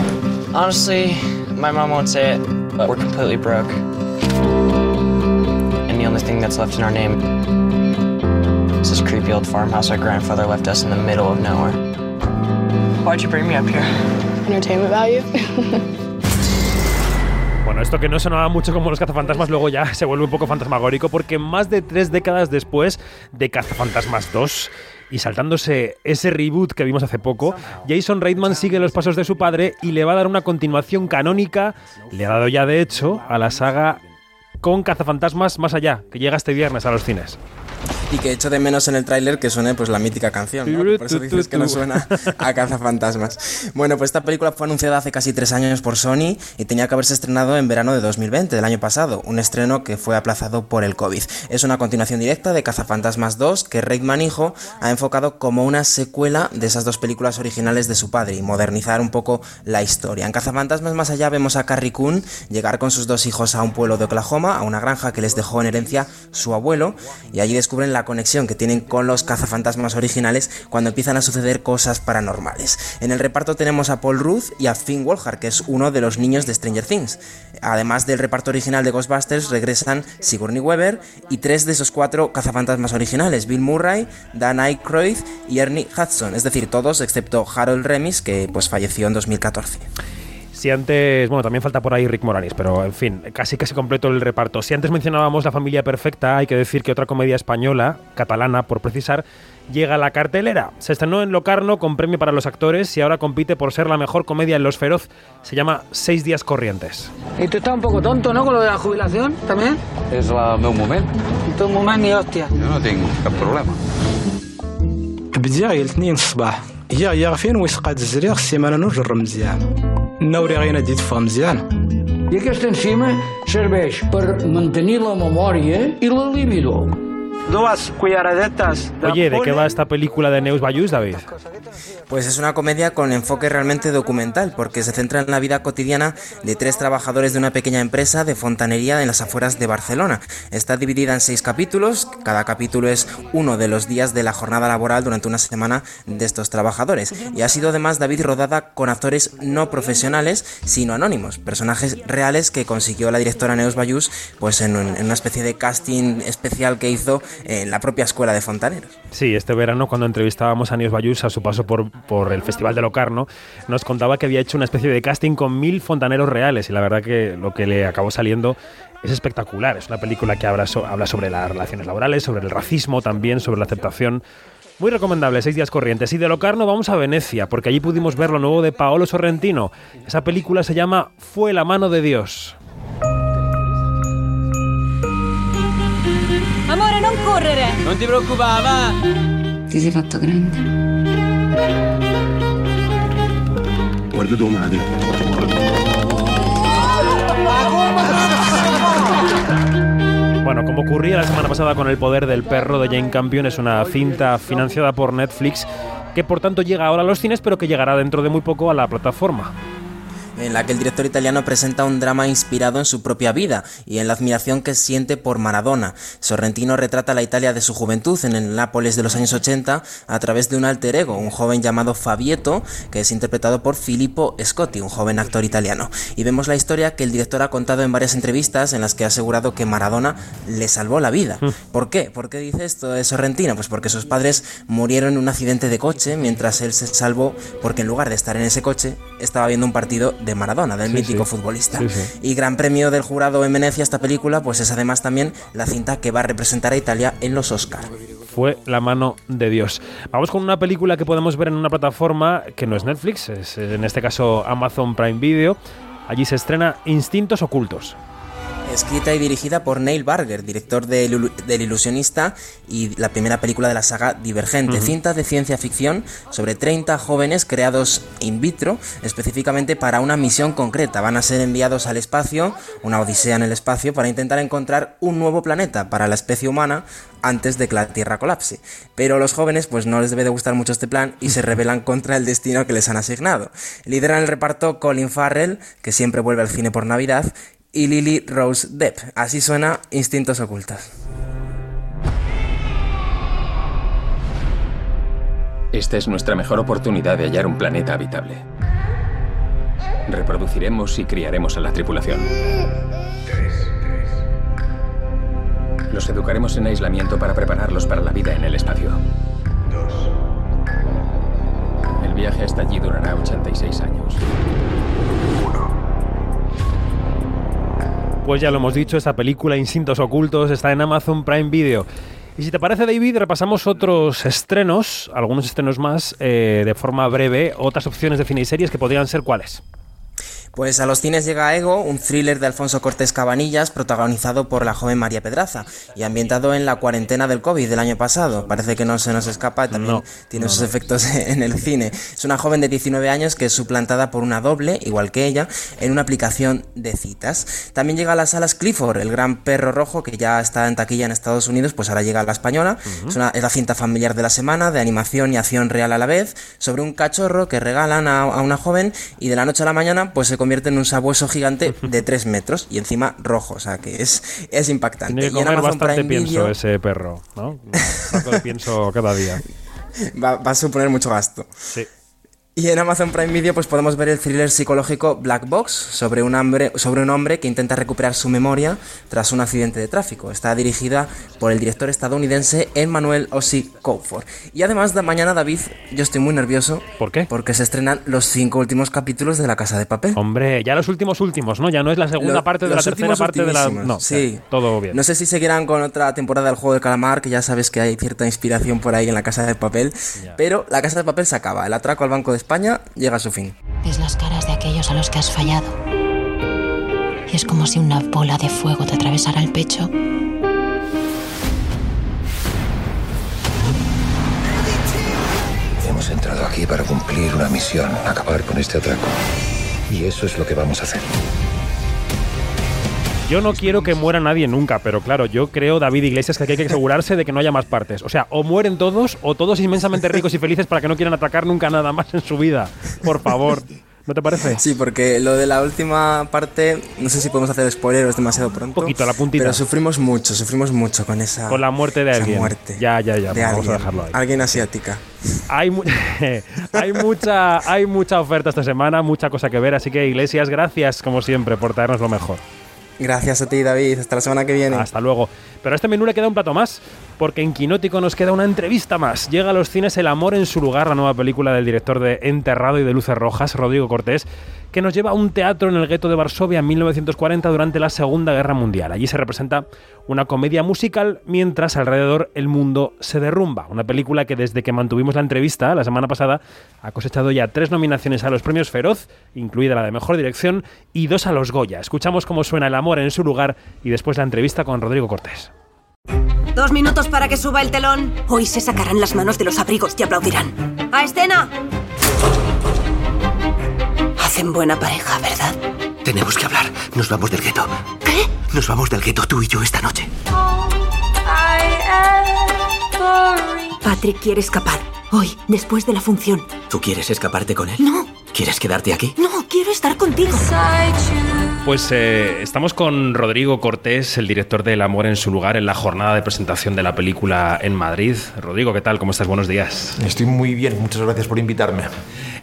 Honestly, my mom won't say it, but we're completely broke. And the only thing that's left in our name is this creepy old farmhouse our grandfather left us in the middle of nowhere. Why'd you bring me up here? Entertainment value? Bueno, esto que no sonaba mucho como los cazafantasmas, luego ya se vuelve un poco fantasmagórico, porque más de tres décadas después de Cazafantasmas 2 y saltándose ese reboot que vimos hace poco, Jason Reitman sigue los pasos de su padre y le va a dar una continuación canónica, le ha dado ya de hecho, a la saga con Cazafantasmas Más Allá, que llega este viernes a los cines y que echo de menos en el tráiler que suene pues la mítica canción, ¿no? Por eso dices que no suena a cazafantasmas. Bueno, pues esta película fue anunciada hace casi tres años por Sony y tenía que haberse estrenado en verano de 2020, del año pasado, un estreno que fue aplazado por el COVID. Es una continuación directa de Cazafantasmas 2 que Reitman hijo ha enfocado como una secuela de esas dos películas originales de su padre y modernizar un poco la historia. En Cazafantasmas más allá vemos a Carrie Coon llegar con sus dos hijos a un pueblo de Oklahoma, a una granja que les dejó en herencia su abuelo y allí descubren la conexión que tienen con los cazafantasmas originales cuando empiezan a suceder cosas paranormales. En el reparto tenemos a Paul Ruth y a Finn Wolfhard, que es uno de los niños de Stranger Things. Además del reparto original de Ghostbusters, regresan Sigourney Weaver y tres de esos cuatro cazafantasmas originales, Bill Murray, Dan Aykroyd y Ernie Hudson, es decir, todos excepto Harold Remis, que pues falleció en 2014 Si antes, bueno, también falta por ahí Rick Moranis, pero en fin, casi casi completo el reparto. Si antes mencionábamos La familia perfecta, hay que decir que otra comedia española, catalana por precisar, llega a la cartelera. Se estrenó en Locarno con premio para los actores y ahora compite por ser la mejor comedia en Los Feroz. Se llama Seis días corrientes. Y tú estás un poco tonto, ¿no? Con lo de la jubilación, también. Es el meu moment. Tu moment ni hostia. Jo no tinc cap problema. بديا غير الاثنين الصباح هي هي فين ويسقى الزريغ السيمانه نجر مزيان No uriɣ ayen ad d-iteffeɣ Meẓyan. I aquesta enzima serveix per mantenir la memòria i la libido. Dues cuillaradetes de Oye, ¿de qué va esta película de Neus Bayús, David? Pues es una comedia con enfoque realmente documental, porque se centra en la vida cotidiana de tres trabajadores de una pequeña empresa de fontanería en las afueras de Barcelona. Está dividida en seis capítulos, cada capítulo es uno de los días de la jornada laboral durante una semana de estos trabajadores. Y ha sido además David rodada con actores no profesionales, sino anónimos, personajes reales que consiguió la directora Neus Bayús pues en, en una especie de casting especial que hizo en la propia escuela de fontaneros. Sí, este verano cuando entrevistábamos a Neus Bayús a su paso por, por el Festival de Locarno, nos contaba que había hecho una especie de casting con mil fontaneros reales y la verdad que lo que le acabó saliendo es espectacular. Es una película que habla, so- habla sobre las relaciones laborales, sobre el racismo también, sobre la aceptación. Muy recomendable, seis días corrientes. Y de Locarno vamos a Venecia, porque allí pudimos ver lo nuevo de Paolo Sorrentino. Esa película se llama Fue la mano de Dios. Amore, non correre! Non ti preoccupare, va! Ti sei fatto grande. Guarda. Bueno, como ocurría la semana pasada con El poder del perro de Jane Campion, es una cinta financiada por Netflix que por tanto llega ahora a los cines, pero que llegará dentro de muy poco a la plataforma. En la que el director italiano presenta un drama inspirado en su propia vida y en la admiración que siente por Maradona. Sorrentino retrata la Italia de su juventud en el Nápoles de los años 80 a través de un alter ego, un joven llamado Fabieto, que es interpretado por Filippo Scotti, un joven actor italiano. Y vemos la historia que el director ha contado en varias entrevistas en las que ha asegurado que Maradona le salvó la vida. ¿Por qué? ¿Por qué dice esto de Sorrentino? Pues porque sus padres murieron en un accidente de coche mientras él se salvó porque en lugar de estar en ese coche estaba viendo un partido de Maradona, del Sí, mítico sí. futbolista. Sí. Y gran premio del jurado en Venecia esta película, pues es además también la cinta que va a representar a Italia en los Oscar. Fue la mano de Dios. Vamos con una película que podemos ver en una plataforma que no es Netflix, es en este caso Amazon Prime Video. Allí se estrena Instintos Ocultos. Escrita y dirigida por Neil Barger, director del Ilusionista y la primera película de la saga Divergente, Ujú. cinta de ciencia ficción sobre 30 jóvenes creados in vitro específicamente para una misión concreta. Van a ser enviados al espacio, una odisea en el espacio, para intentar encontrar un nuevo planeta para la especie humana antes de que la Tierra colapse. Pero a los jóvenes pues no les debe de gustar mucho este plan y se rebelan contra el destino que les han asignado. Lideran el reparto Colin Farrell, que siempre vuelve al cine por Navidad, y Lily Rose Depp. Así suena Instintos Ocultos. Esta es nuestra mejor oportunidad de hallar un planeta habitable. Reproduciremos y criaremos a la tripulación. Los educaremos en aislamiento para prepararlos para la vida en el espacio. El viaje hasta allí durará 86 años. Pues ya lo hemos dicho, esta película Instintos Ocultos está en Amazon Prime Video. Y si te parece, David, repasamos otros estrenos, algunos estrenos más, eh, de forma breve, otras opciones de cine y series que podrían ser cuáles. Pues a los cines llega Ego, un thriller de Alfonso Cortés Cabanillas, protagonizado por la joven María Pedraza y ambientado en la cuarentena del COVID del año pasado. Parece que no se nos escapa y también tiene sus efectos en el cine. Es una joven de 19 años que es suplantada por una doble, igual que ella, en una aplicación de citas. También llega a las salas Clifford, el gran perro rojo que ya está en taquilla en Estados Unidos, pues ahora llega a la española. es, es, la cinta familiar de la semana, de animación y acción real a la vez, sobre un cachorro que regalan a, a una joven y de la noche a la mañana pues se convierte en un sabueso gigante de 3 metros y encima rojo, o sea que es, es impactante. Tiene que comer bastante pienso ese perro, ¿no? Pienso cada día. Va, va, a suponer mucho gasto. Sí. Y en Amazon Prime Video pues podemos ver el thriller psicológico Black Box sobre un, hombre, sobre un hombre que intenta recuperar su memoria tras un accidente de tráfico. Está dirigida por el director estadounidense Emmanuel Ossi Coufort. Y además de mañana David, yo estoy muy nervioso. ¿Por qué? Porque se estrenan los cinco últimos capítulos de La Casa de Papel. Hombre, ya los últimos últimos, ¿no? Ya no es la segunda Lo- parte de la tercera parte de la... No, sí. todo bien. No sé si seguirán con otra temporada del juego de calamar, que ya sabes que hay cierta inspiración por ahí en la Casa de Papel, pero la Casa de Papel se acaba. El atraco al Banco de España llega a su fin. Ves las caras de aquellos a los que has fallado. Y es como si una bola de fuego te atravesara el pecho. Hemos entrado aquí para cumplir una misión, acabar con este atraco. Y eso es lo que vamos a hacer. Yo no quiero que muera nadie nunca, pero claro, yo creo, David Iglesias, que aquí hay que asegurarse de que no haya más partes. O sea, o mueren todos, o todos inmensamente ricos y felices para que no quieran atacar nunca nada más en su vida. Por favor. ¿No te parece? Sí, porque lo de la última parte, no sé si podemos hacer spoiler es demasiado pronto. Un poquito, la puntita. Pero sufrimos mucho, sufrimos mucho con esa. Con la muerte de alguien. muerte. Ya, ya, ya. de Vamos alguien, a dejarlo ahí. Alguien asiática. Hay, mu- hay, mucha, hay mucha oferta esta semana, mucha cosa que ver, así que Iglesias, gracias como siempre por traernos lo mejor. Gracias a ti, David. Hasta la semana que viene. Hasta luego. Pero a este menú le queda un plato más, porque en Quinótico nos queda una entrevista más. Llega a los cines El amor en su lugar, la nueva película del director de Enterrado y de Luces Rojas, Rodrigo Cortés, que nos lleva a un teatro en el gueto de Varsovia en 1940 durante la Segunda Guerra Mundial. Allí se representa una comedia musical mientras alrededor el mundo se derrumba. Una película que desde que mantuvimos la entrevista la semana pasada ha cosechado ya tres nominaciones a los premios Feroz, incluida la de Mejor Dirección, y dos a los Goya. Escuchamos cómo suena El amor en su lugar y después la entrevista con Rodrigo Cortés. Dos minutos para que suba el telón. Hoy se sacarán las manos de los abrigos y aplaudirán. ¡A escena! Hacen buena pareja, ¿verdad? Tenemos que hablar. Nos vamos del gueto. ¿Qué? Nos vamos del gueto, tú y yo, esta noche. Patrick quiere escapar. Hoy, después de la función. ¿Tú quieres escaparte con él? No. ¿Quieres quedarte aquí? No, quiero estar contigo. Pues eh, estamos con Rodrigo Cortés, el director de El amor en su lugar, en la jornada de presentación de la película en Madrid. Rodrigo, ¿qué tal? ¿Cómo estás? Buenos días. Estoy muy bien, muchas gracias por invitarme.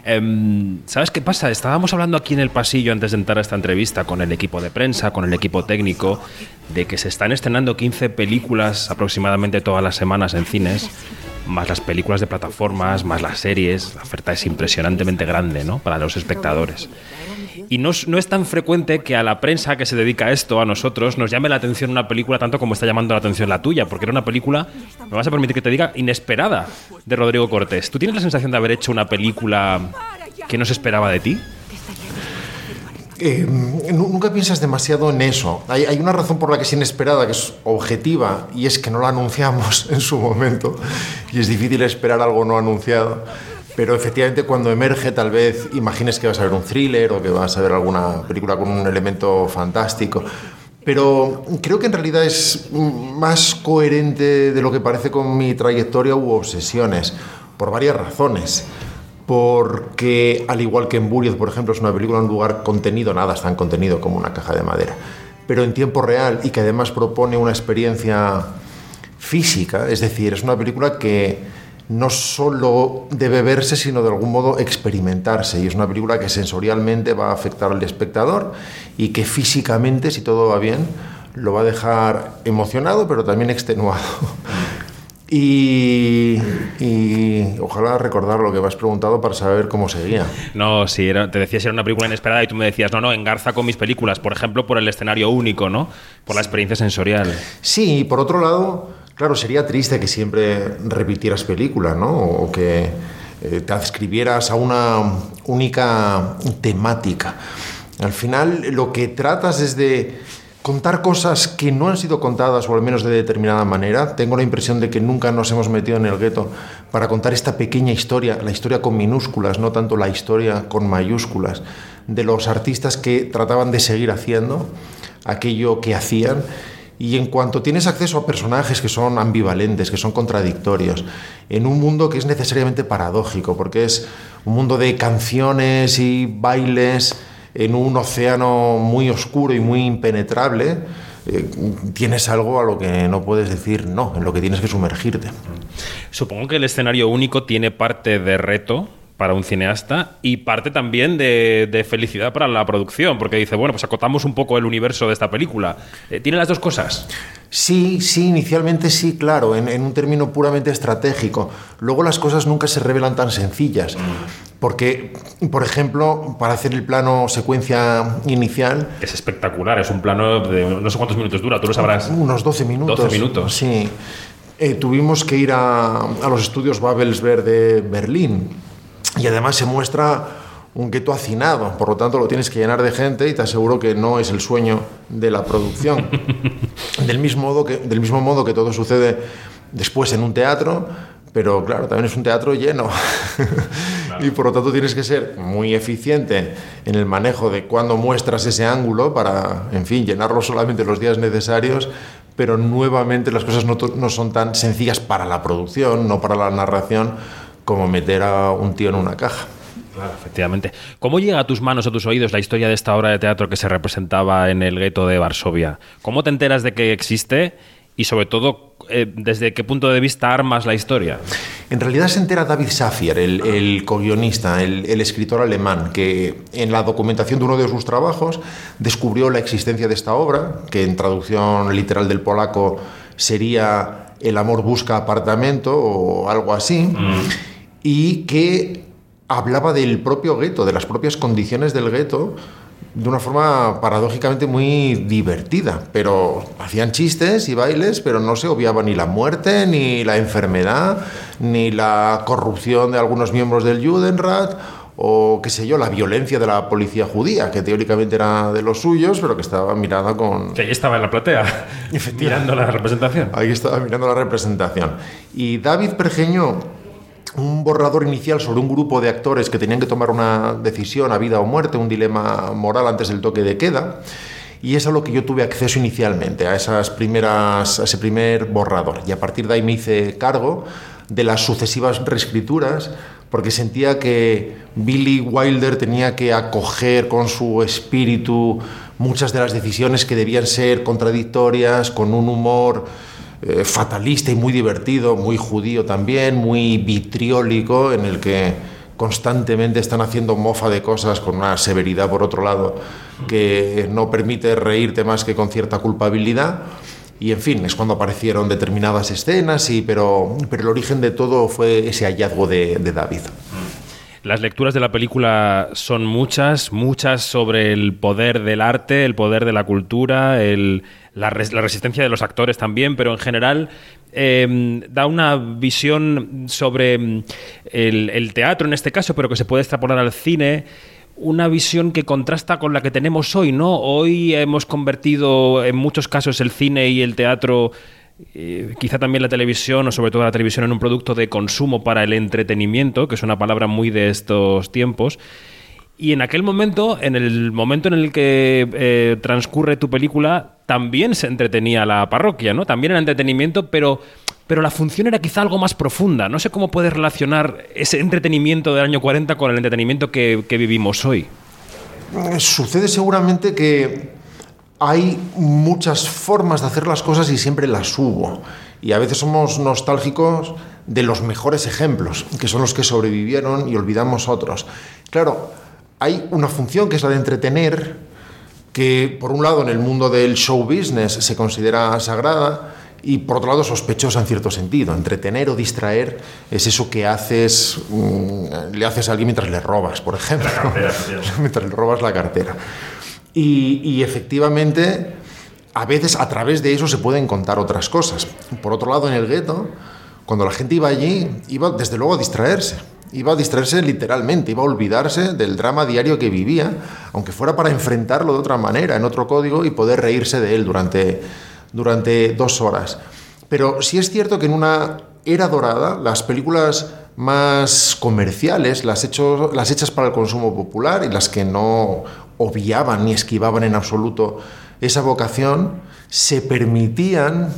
Em, ¿Sabes qué pasa? Estábamos hablando aquí en el pasillo antes de entrar a esta entrevista con el equipo de prensa, con el equipo técnico, de que se están estrenando 15 películas aproximadamente todas las semanas en cines, más las películas de plataformas, más las series. La oferta es impresionantemente grande ¿no? para los espectadores. Y no, es- no es tan frecuente que a la prensa que se dedica a esto, a nosotros, nos llame la atención una película tanto como está llamando la atención la tuya, porque era una película, me vas a permitir que te diga, inesperada de Rodrigo Cortés. ¿Tú tienes la sensación de haber hecho una película que no se esperaba de ti? Eh, nu- nunca piensas demasiado en eso. Hay, hay una razón por la que es inesperada, que es objetiva, y es que no la anunciamos en su momento. Y es difícil esperar algo no anunciado. Pero efectivamente cuando emerge tal vez imagines que vas a ver un thriller o que vas a ver alguna película con un elemento fantástico. Pero creo que en realidad es más coherente de lo que parece con mi trayectoria u obsesiones, por varias razones. Porque, al igual que en Buried, por ejemplo, es una película en un lugar contenido, nada es tan contenido como una caja de madera, pero en tiempo real y que además propone una experiencia física, es decir, es una película que no solo debe verse, sino de algún modo experimentarse. Y es una película que sensorialmente va a afectar al espectador y que físicamente, si todo va bien, lo va a dejar emocionado, pero también extenuado. Y, y ojalá recordar lo que me has preguntado para saber cómo seguía. No, sí, era- te decía si era una película inesperada y tú me decías, no, no, engarza con mis películas, por ejemplo, por el escenario único, ¿no? Por la experiencia sensorial. Sí, y por otro lado, claro, sería triste que siempre repitieras película, ¿no? O que eh, te adscribieras a una única temática. Al final, lo que tratas es de contar cosas que no han sido contadas, o al menos de determinada manera. Tengo la impresión de que nunca nos hemos metido en el gueto para contar esta pequeña historia, la historia con minúsculas, no tanto la historia con mayúsculas, de los artistas que trataban de seguir haciendo aquello que hacían. Y en cuanto tienes acceso a personajes que son ambivalentes, que son contradictorios, en un mundo que es necesariamente paradójico, porque es un mundo de canciones y bailes en un océano muy oscuro y muy impenetrable, eh, tienes algo a lo que no puedes decir no, en lo que tienes que sumergirte. Supongo que el escenario único tiene parte de reto para un cineasta y parte también de, de felicidad para la producción, porque dice, bueno, pues acotamos un poco el universo de esta película. Eh, ¿Tiene las dos cosas? Sí, sí, inicialmente sí, claro, en, en un término puramente estratégico. Luego las cosas nunca se revelan tan sencillas. Porque, por ejemplo, para hacer el plano secuencia inicial, Es espectacular, es un plano de no sé cuántos minutos dura, tú lo sabrás. unos 12 minutos. 12 minutos. Sí. Eh, tuvimos que ir a, a los estudios Babelsberg de Berlín y además se muestra un gueto hacinado, por lo tanto lo tienes que llenar de gente y te aseguro que no es el sueño de la producción. del, mismo modo que, del mismo modo que todo sucede después en un teatro, pero claro, también es un teatro lleno. y por lo tanto tienes que ser muy eficiente en el manejo de cuando muestras ese ángulo para, en fin, llenarlo solamente los días necesarios, pero nuevamente las cosas no, no son tan sencillas para la producción, no para la narración, como meter a un tío en una caja. Claro, efectivamente. ¿Cómo llega a tus manos, a tus oídos, la historia de esta obra de teatro que se representaba en el gueto de Varsovia? ¿Cómo te enteras de que existe y, sobre todo, eh, desde qué punto de vista armas la historia? En realidad se entera David Safier, el, el co-guionista, el, el escritor alemán, que en la documentación de uno de sus trabajos descubrió la existencia de esta obra, que en traducción literal del polaco sería El amor busca apartamento o algo así, y que hablaba del propio gueto, de las propias condiciones del gueto, de una forma paradójicamente muy divertida. Pero hacían chistes y bailes, pero no se obviaba ni la muerte, ni la enfermedad, ni la corrupción de algunos miembros del Judenrat, o qué sé yo, la violencia de la policía judía, que teóricamente era de los suyos, pero que estaba mirada con... Que ahí estaba en la platea, mirando la representación. Ahí estaba mirando la representación. Y David pergeñó un borrador inicial sobre un grupo de actores que tenían que tomar una decisión a vida o muerte, un dilema moral antes del toque de queda. Y es a lo que yo tuve acceso inicialmente, a esas primeras, ese primer borrador. Y a partir de ahí me hice cargo de las sucesivas reescrituras, porque sentía que Billy Wilder tenía que acoger con su espíritu muchas de las decisiones que debían ser contradictorias, con un humor eh, fatalista y muy divertido, muy judío también, muy vitriólico, en el que constantemente están haciendo mofa de cosas con una severidad, por otro lado, que no permite reírte más que con cierta culpabilidad. Y en fin, es cuando aparecieron determinadas escenas, y, pero, pero el origen de todo fue ese hallazgo de, de David. Las lecturas de la película son muchas, muchas sobre el poder del arte, el poder de la cultura, el- la, la resistencia de los actores también, pero en general eh, da una visión sobre mm, el, el teatro en este caso, pero que se puede extrapolar al cine. Una visión que contrasta con la que tenemos hoy, ¿no? Hoy hemos convertido en muchos casos el cine y el teatro eh, quizá también la televisión o sobre todo la televisión en un producto de consumo para el entretenimiento, que es una palabra muy de estos tiempos. Y en aquel momento, en el momento en el que eh, transcurre tu película, también se entretenía la parroquia, ¿no? También era entretenimiento, pero, pero la función era quizá algo más profunda. No sé cómo puedes relacionar ese entretenimiento del año 40 con el entretenimiento que, vivimos hoy. Eh, Sucede seguramente que hay muchas formas de hacer las cosas y siempre las hubo. Y a veces somos nostálgicos de los mejores ejemplos, que son los que sobrevivieron y olvidamos otros. Claro, hay una función que es la de entretener, que por un lado en el mundo del show business se considera sagrada y por otro lado sospechosa en cierto sentido. Entretener o distraer es eso que haces, mm, le haces a alguien mientras le robas, por ejemplo. mientras le robas la cartera. Y, efectivamente, a veces a través de eso se pueden contar otras cosas. Por otro lado, en el gueto, cuando la gente iba allí, iba desde luego a distraerse. Iba a distraerse literalmente, iba a olvidarse del drama diario que vivía, aunque fuera para enfrentarlo de otra manera, en otro código, y poder reírse de él durante, durante dos horas. Pero sí es cierto que en una era dorada, las películas más comerciales, las, hecho- las hechas para el consumo popular y las que no obviaban ni esquivaban en absoluto esa vocación, se permitían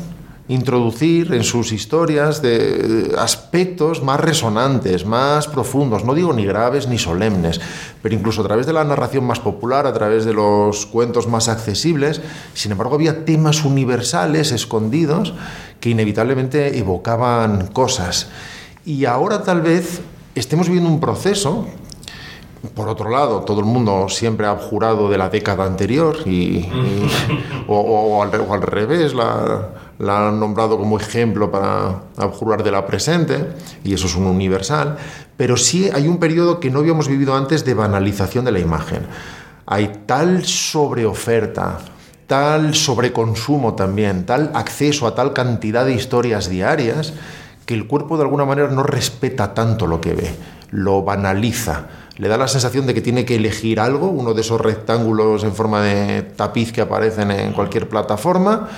introducir en sus historias de aspectos más resonantes, más profundos, no digo ni graves ni solemnes, pero incluso a través de la narración más popular, a través de los cuentos más accesibles, sin embargo había temas universales escondidos que inevitablemente evocaban cosas. Y ahora tal vez estemos viviendo un proceso por otro lado, todo el mundo siempre ha abjurado de la década anterior y, y- o, o al, o al revés, la, la han nombrado como ejemplo para abjurar de la presente, y eso es un universal, pero sí hay un periodo que no habíamos vivido antes de banalización de la imagen. Hay tal sobreoferta, tal sobreconsumo también, tal acceso a tal cantidad de historias diarias, que el cuerpo de alguna manera no respeta tanto lo que ve, lo banaliza. Le da la sensación de que tiene que elegir algo, uno de esos rectángulos en forma de tapiz que aparecen en cualquier plataforma,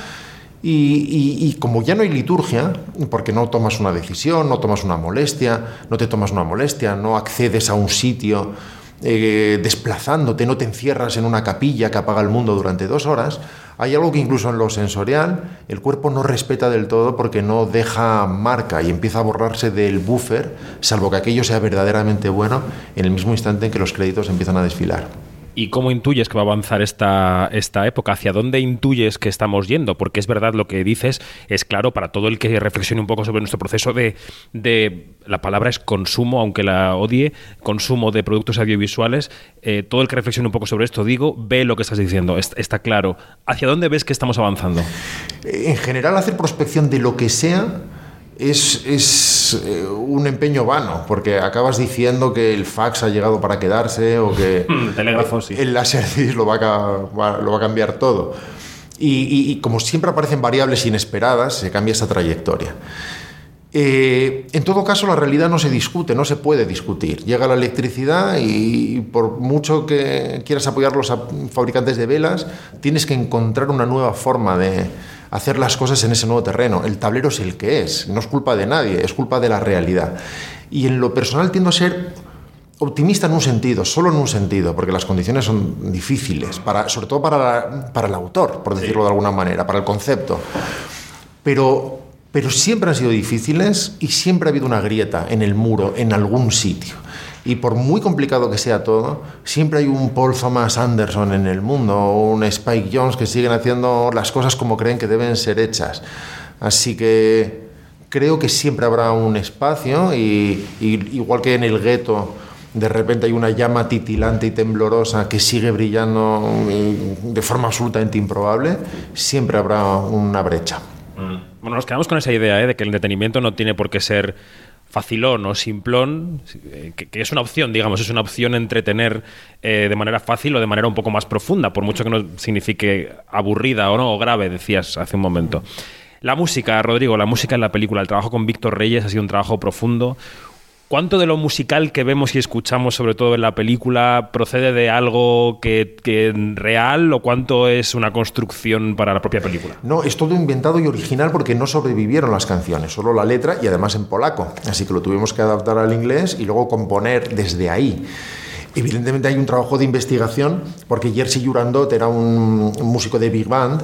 y, como ya no hay liturgia, porque no tomas una decisión, no tomas una molestia, no te tomas una molestia, no accedes a un sitio eh, desplazándote, no te encierras en una capilla que apaga el mundo durante dos horas, hay algo que incluso en lo sensorial el cuerpo no respeta del todo porque no deja marca y empieza a borrarse del buffer, salvo que aquello sea verdaderamente bueno, en el mismo instante en que los créditos empiezan a desfilar. ¿Y cómo intuyes que va a avanzar esta, esta época? ¿Hacia dónde intuyes que estamos yendo? Porque es verdad lo que dices, es claro para todo el que reflexione un poco sobre nuestro proceso de, de la palabra es consumo, aunque la odie, consumo de productos audiovisuales. Eh, todo el que reflexione un poco sobre esto, digo, ve lo que estás diciendo, es- está claro. ¿Hacia dónde ves que estamos avanzando? En general, hacer prospección de lo que sea es, es, eh, un empeño vano, porque acabas diciendo que el fax ha llegado para quedarse o que El telégrafo, sí. el Laserdisc lo va a, ca- va- lo va a cambiar todo. Y, y- y como siempre aparecen variables inesperadas, se cambia esa trayectoria. Eh, en todo caso, la realidad no se discute, no se puede discutir. Llega la electricidad y por mucho que quieras apoyar los fabricantes de velas, tienes que encontrar una nueva forma de hacer las cosas en ese nuevo terreno. El tablero es el que es, no es culpa de nadie, es culpa de la realidad. Y en lo personal tiendo a ser optimista en un sentido, solo en un sentido, porque las condiciones son difíciles, para, sobre todo para, para el autor, por decirlo de alguna manera, para el concepto. Pero, pero siempre han sido difíciles y siempre ha habido una grieta en el muro, en algún sitio. Y por muy complicado que sea todo, siempre hay un Paul Thomas Anderson en el mundo o un Spike Jones que siguen haciendo las cosas como creen que deben ser hechas. Así que creo que siempre habrá un espacio y, igual que en el gueto de repente hay una llama titilante y temblorosa que sigue brillando de forma absolutamente improbable, siempre habrá una brecha. Bueno, nos quedamos con esa idea ¿eh? de que el entretenimiento no tiene por qué ser facilón o simplón, que, que es una opción, digamos, es una opción entretener eh, de manera fácil o de manera un poco más profunda, por mucho que no signifique aburrida o no, o grave, decías hace un momento. La música, Rodrigo, la música en la película, el trabajo con Víctor Reyes ha sido un trabajo profundo. ¿Cuánto de lo musical que vemos y escuchamos, sobre todo en la película, procede de algo que, que real o cuánto es una construcción para la propia película? No, es todo inventado y original porque no sobrevivieron las canciones, solo la letra y además en polaco. Así que lo tuvimos que adaptar al inglés y luego componer desde ahí. Evidentemente hay un trabajo de investigación porque Jerzy Jurandot era un músico de big band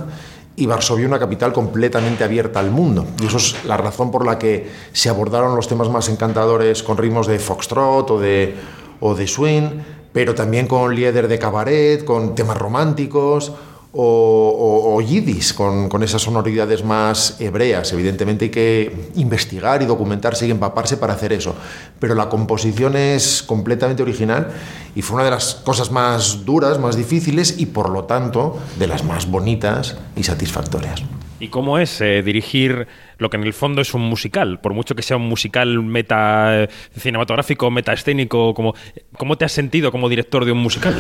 y Varsovia una capital completamente abierta al mundo. Y eso es la razón por la que se abordaron los temas más encantadores con ritmos de foxtrot o de, o de swing, pero también con lieder de cabaret, con temas románticos o, o, yidis, con, con, esas sonoridades más hebreas. Evidentemente hay que investigar y documentarse y empaparse para hacer eso. Pero la composición es completamente original y fue una de las cosas más duras, más difíciles y por lo tanto de las más bonitas y satisfactorias. ¿Y cómo es eh, dirigir lo que en el fondo es un musical? Por mucho que sea un musical meta eh, cinematográfico, meta escénico, ¿cómo, ¿cómo te has sentido como director de un musical?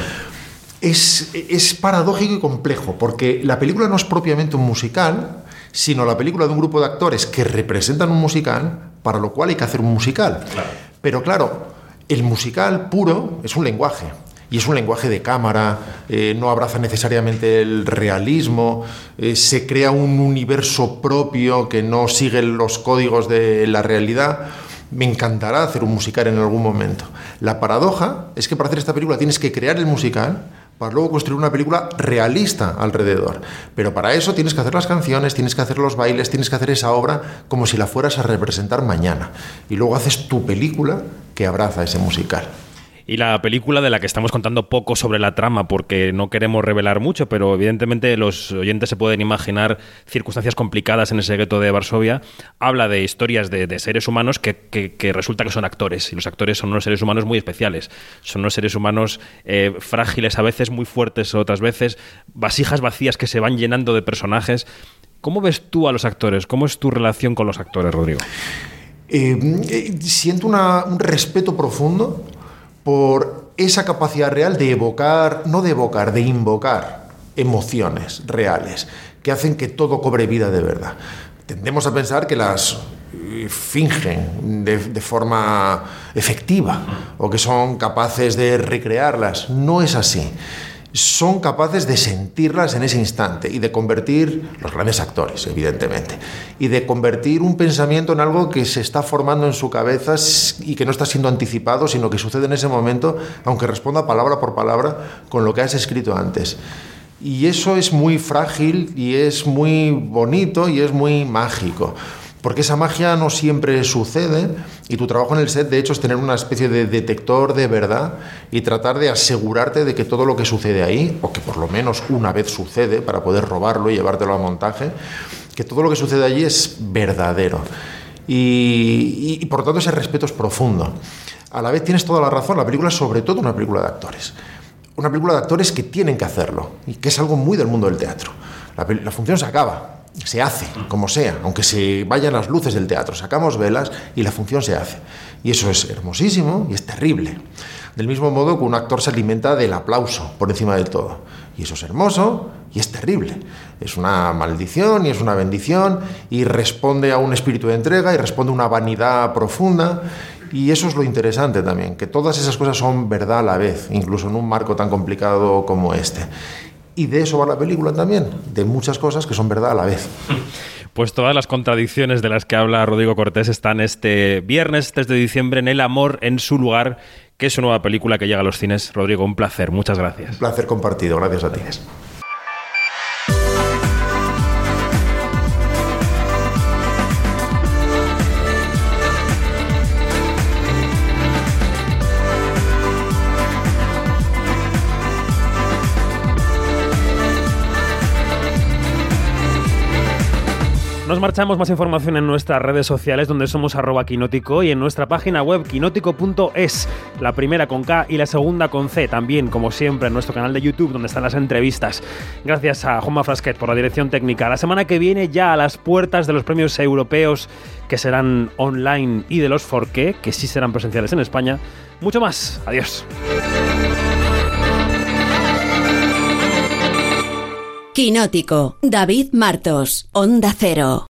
Es, es, paradójico y complejo, porque la película no es propiamente un musical, sino la película de un grupo de actores que representan un musical, para lo cual hay que hacer un musical. Claro. Pero claro, el musical puro es un lenguaje. Y es un lenguaje de cámara, eh, no abraza necesariamente el realismo, eh, se crea un universo propio que no sigue los códigos de la realidad. Me encantará hacer un musical en algún momento. La paradoja es que para hacer esta película tienes que crear el musical, para luego construir una película realista alrededor. Pero para eso tienes que hacer las canciones, tienes que hacer los bailes, tienes que hacer esa obra como si la fueras a representar mañana. Y luego haces tu película que abraza ese musical. Y la película de la que estamos contando poco sobre la trama porque no queremos revelar mucho, pero evidentemente los oyentes se pueden imaginar circunstancias complicadas en ese gueto de Varsovia, habla de historias de, seres humanos que, resulta que son actores. Y los actores son unos seres humanos muy especiales. Son unos seres humanos eh, frágiles a veces, muy fuertes otras veces, vasijas vacías que se van llenando de personajes. ¿Cómo ves tú a los actores? ¿Cómo es tu relación con los actores, Rodrigo? Eh, eh, siento un respeto profundo por esa capacidad real de evocar, no de evocar, de invocar emociones reales que hacen que todo cobre vida de verdad. Tendemos a pensar que las fingen de, de, forma efectiva o que son capaces de recrearlas. No es así. Son capaces de sentirlas en ese instante y de convertir, los grandes actores, evidentemente, y de convertir un pensamiento en algo que se está formando en su cabeza y que no está siendo anticipado, sino que sucede en ese momento, aunque responda palabra por palabra con lo que has escrito antes. Y eso es muy frágil y es muy bonito y es muy mágico porque esa magia no siempre sucede y tu trabajo en el set de hecho es tener una especie de detector de verdad y tratar de asegurarte de que todo lo que sucede ahí, o que por lo menos una vez sucede para poder robarlo y llevártelo a montaje, que todo lo que sucede allí es verdadero. Y, por lo tanto ese respeto es profundo. A la vez tienes toda la razón, la película es sobre todo una película de actores. Una película de actores que tienen que hacerlo y que es algo muy del mundo del teatro. La función se acaba, se hace, como sea, aunque se vayan las luces del teatro, sacamos velas y la función se hace. Y eso es hermosísimo y es terrible. Del mismo modo que un actor se alimenta del aplauso por encima de todo. Y eso es hermoso y es terrible. Es una maldición y es una bendición y responde a un espíritu de entrega y responde a una vanidad profunda. Y eso es lo interesante también, que todas esas cosas son verdad a la vez, incluso en un marco tan complicado como este. Y de eso va la película también, de muchas cosas que son verdad a la vez. Pues todas las contradicciones de las que habla Rodrigo Cortés están este viernes 3 de diciembre en El Amor en su lugar, que es su nueva película que llega a los cines. Rodrigo, un placer, muchas gracias. Un placer compartido, gracias a ti. Nos marchamos más información en nuestras redes sociales donde somos arroba quinótico y en nuestra página web quinótico.es, la primera con K y la segunda con C, también como siempre en nuestro canal de YouTube donde están las entrevistas. Gracias a Juanma Frasquet por la dirección técnica. La semana que viene ya a las puertas de los premios europeos que serán online y de los Forqué, que sí serán presenciales en España. Mucho más. Adiós. Quinótico, David Martos, Onda Cero.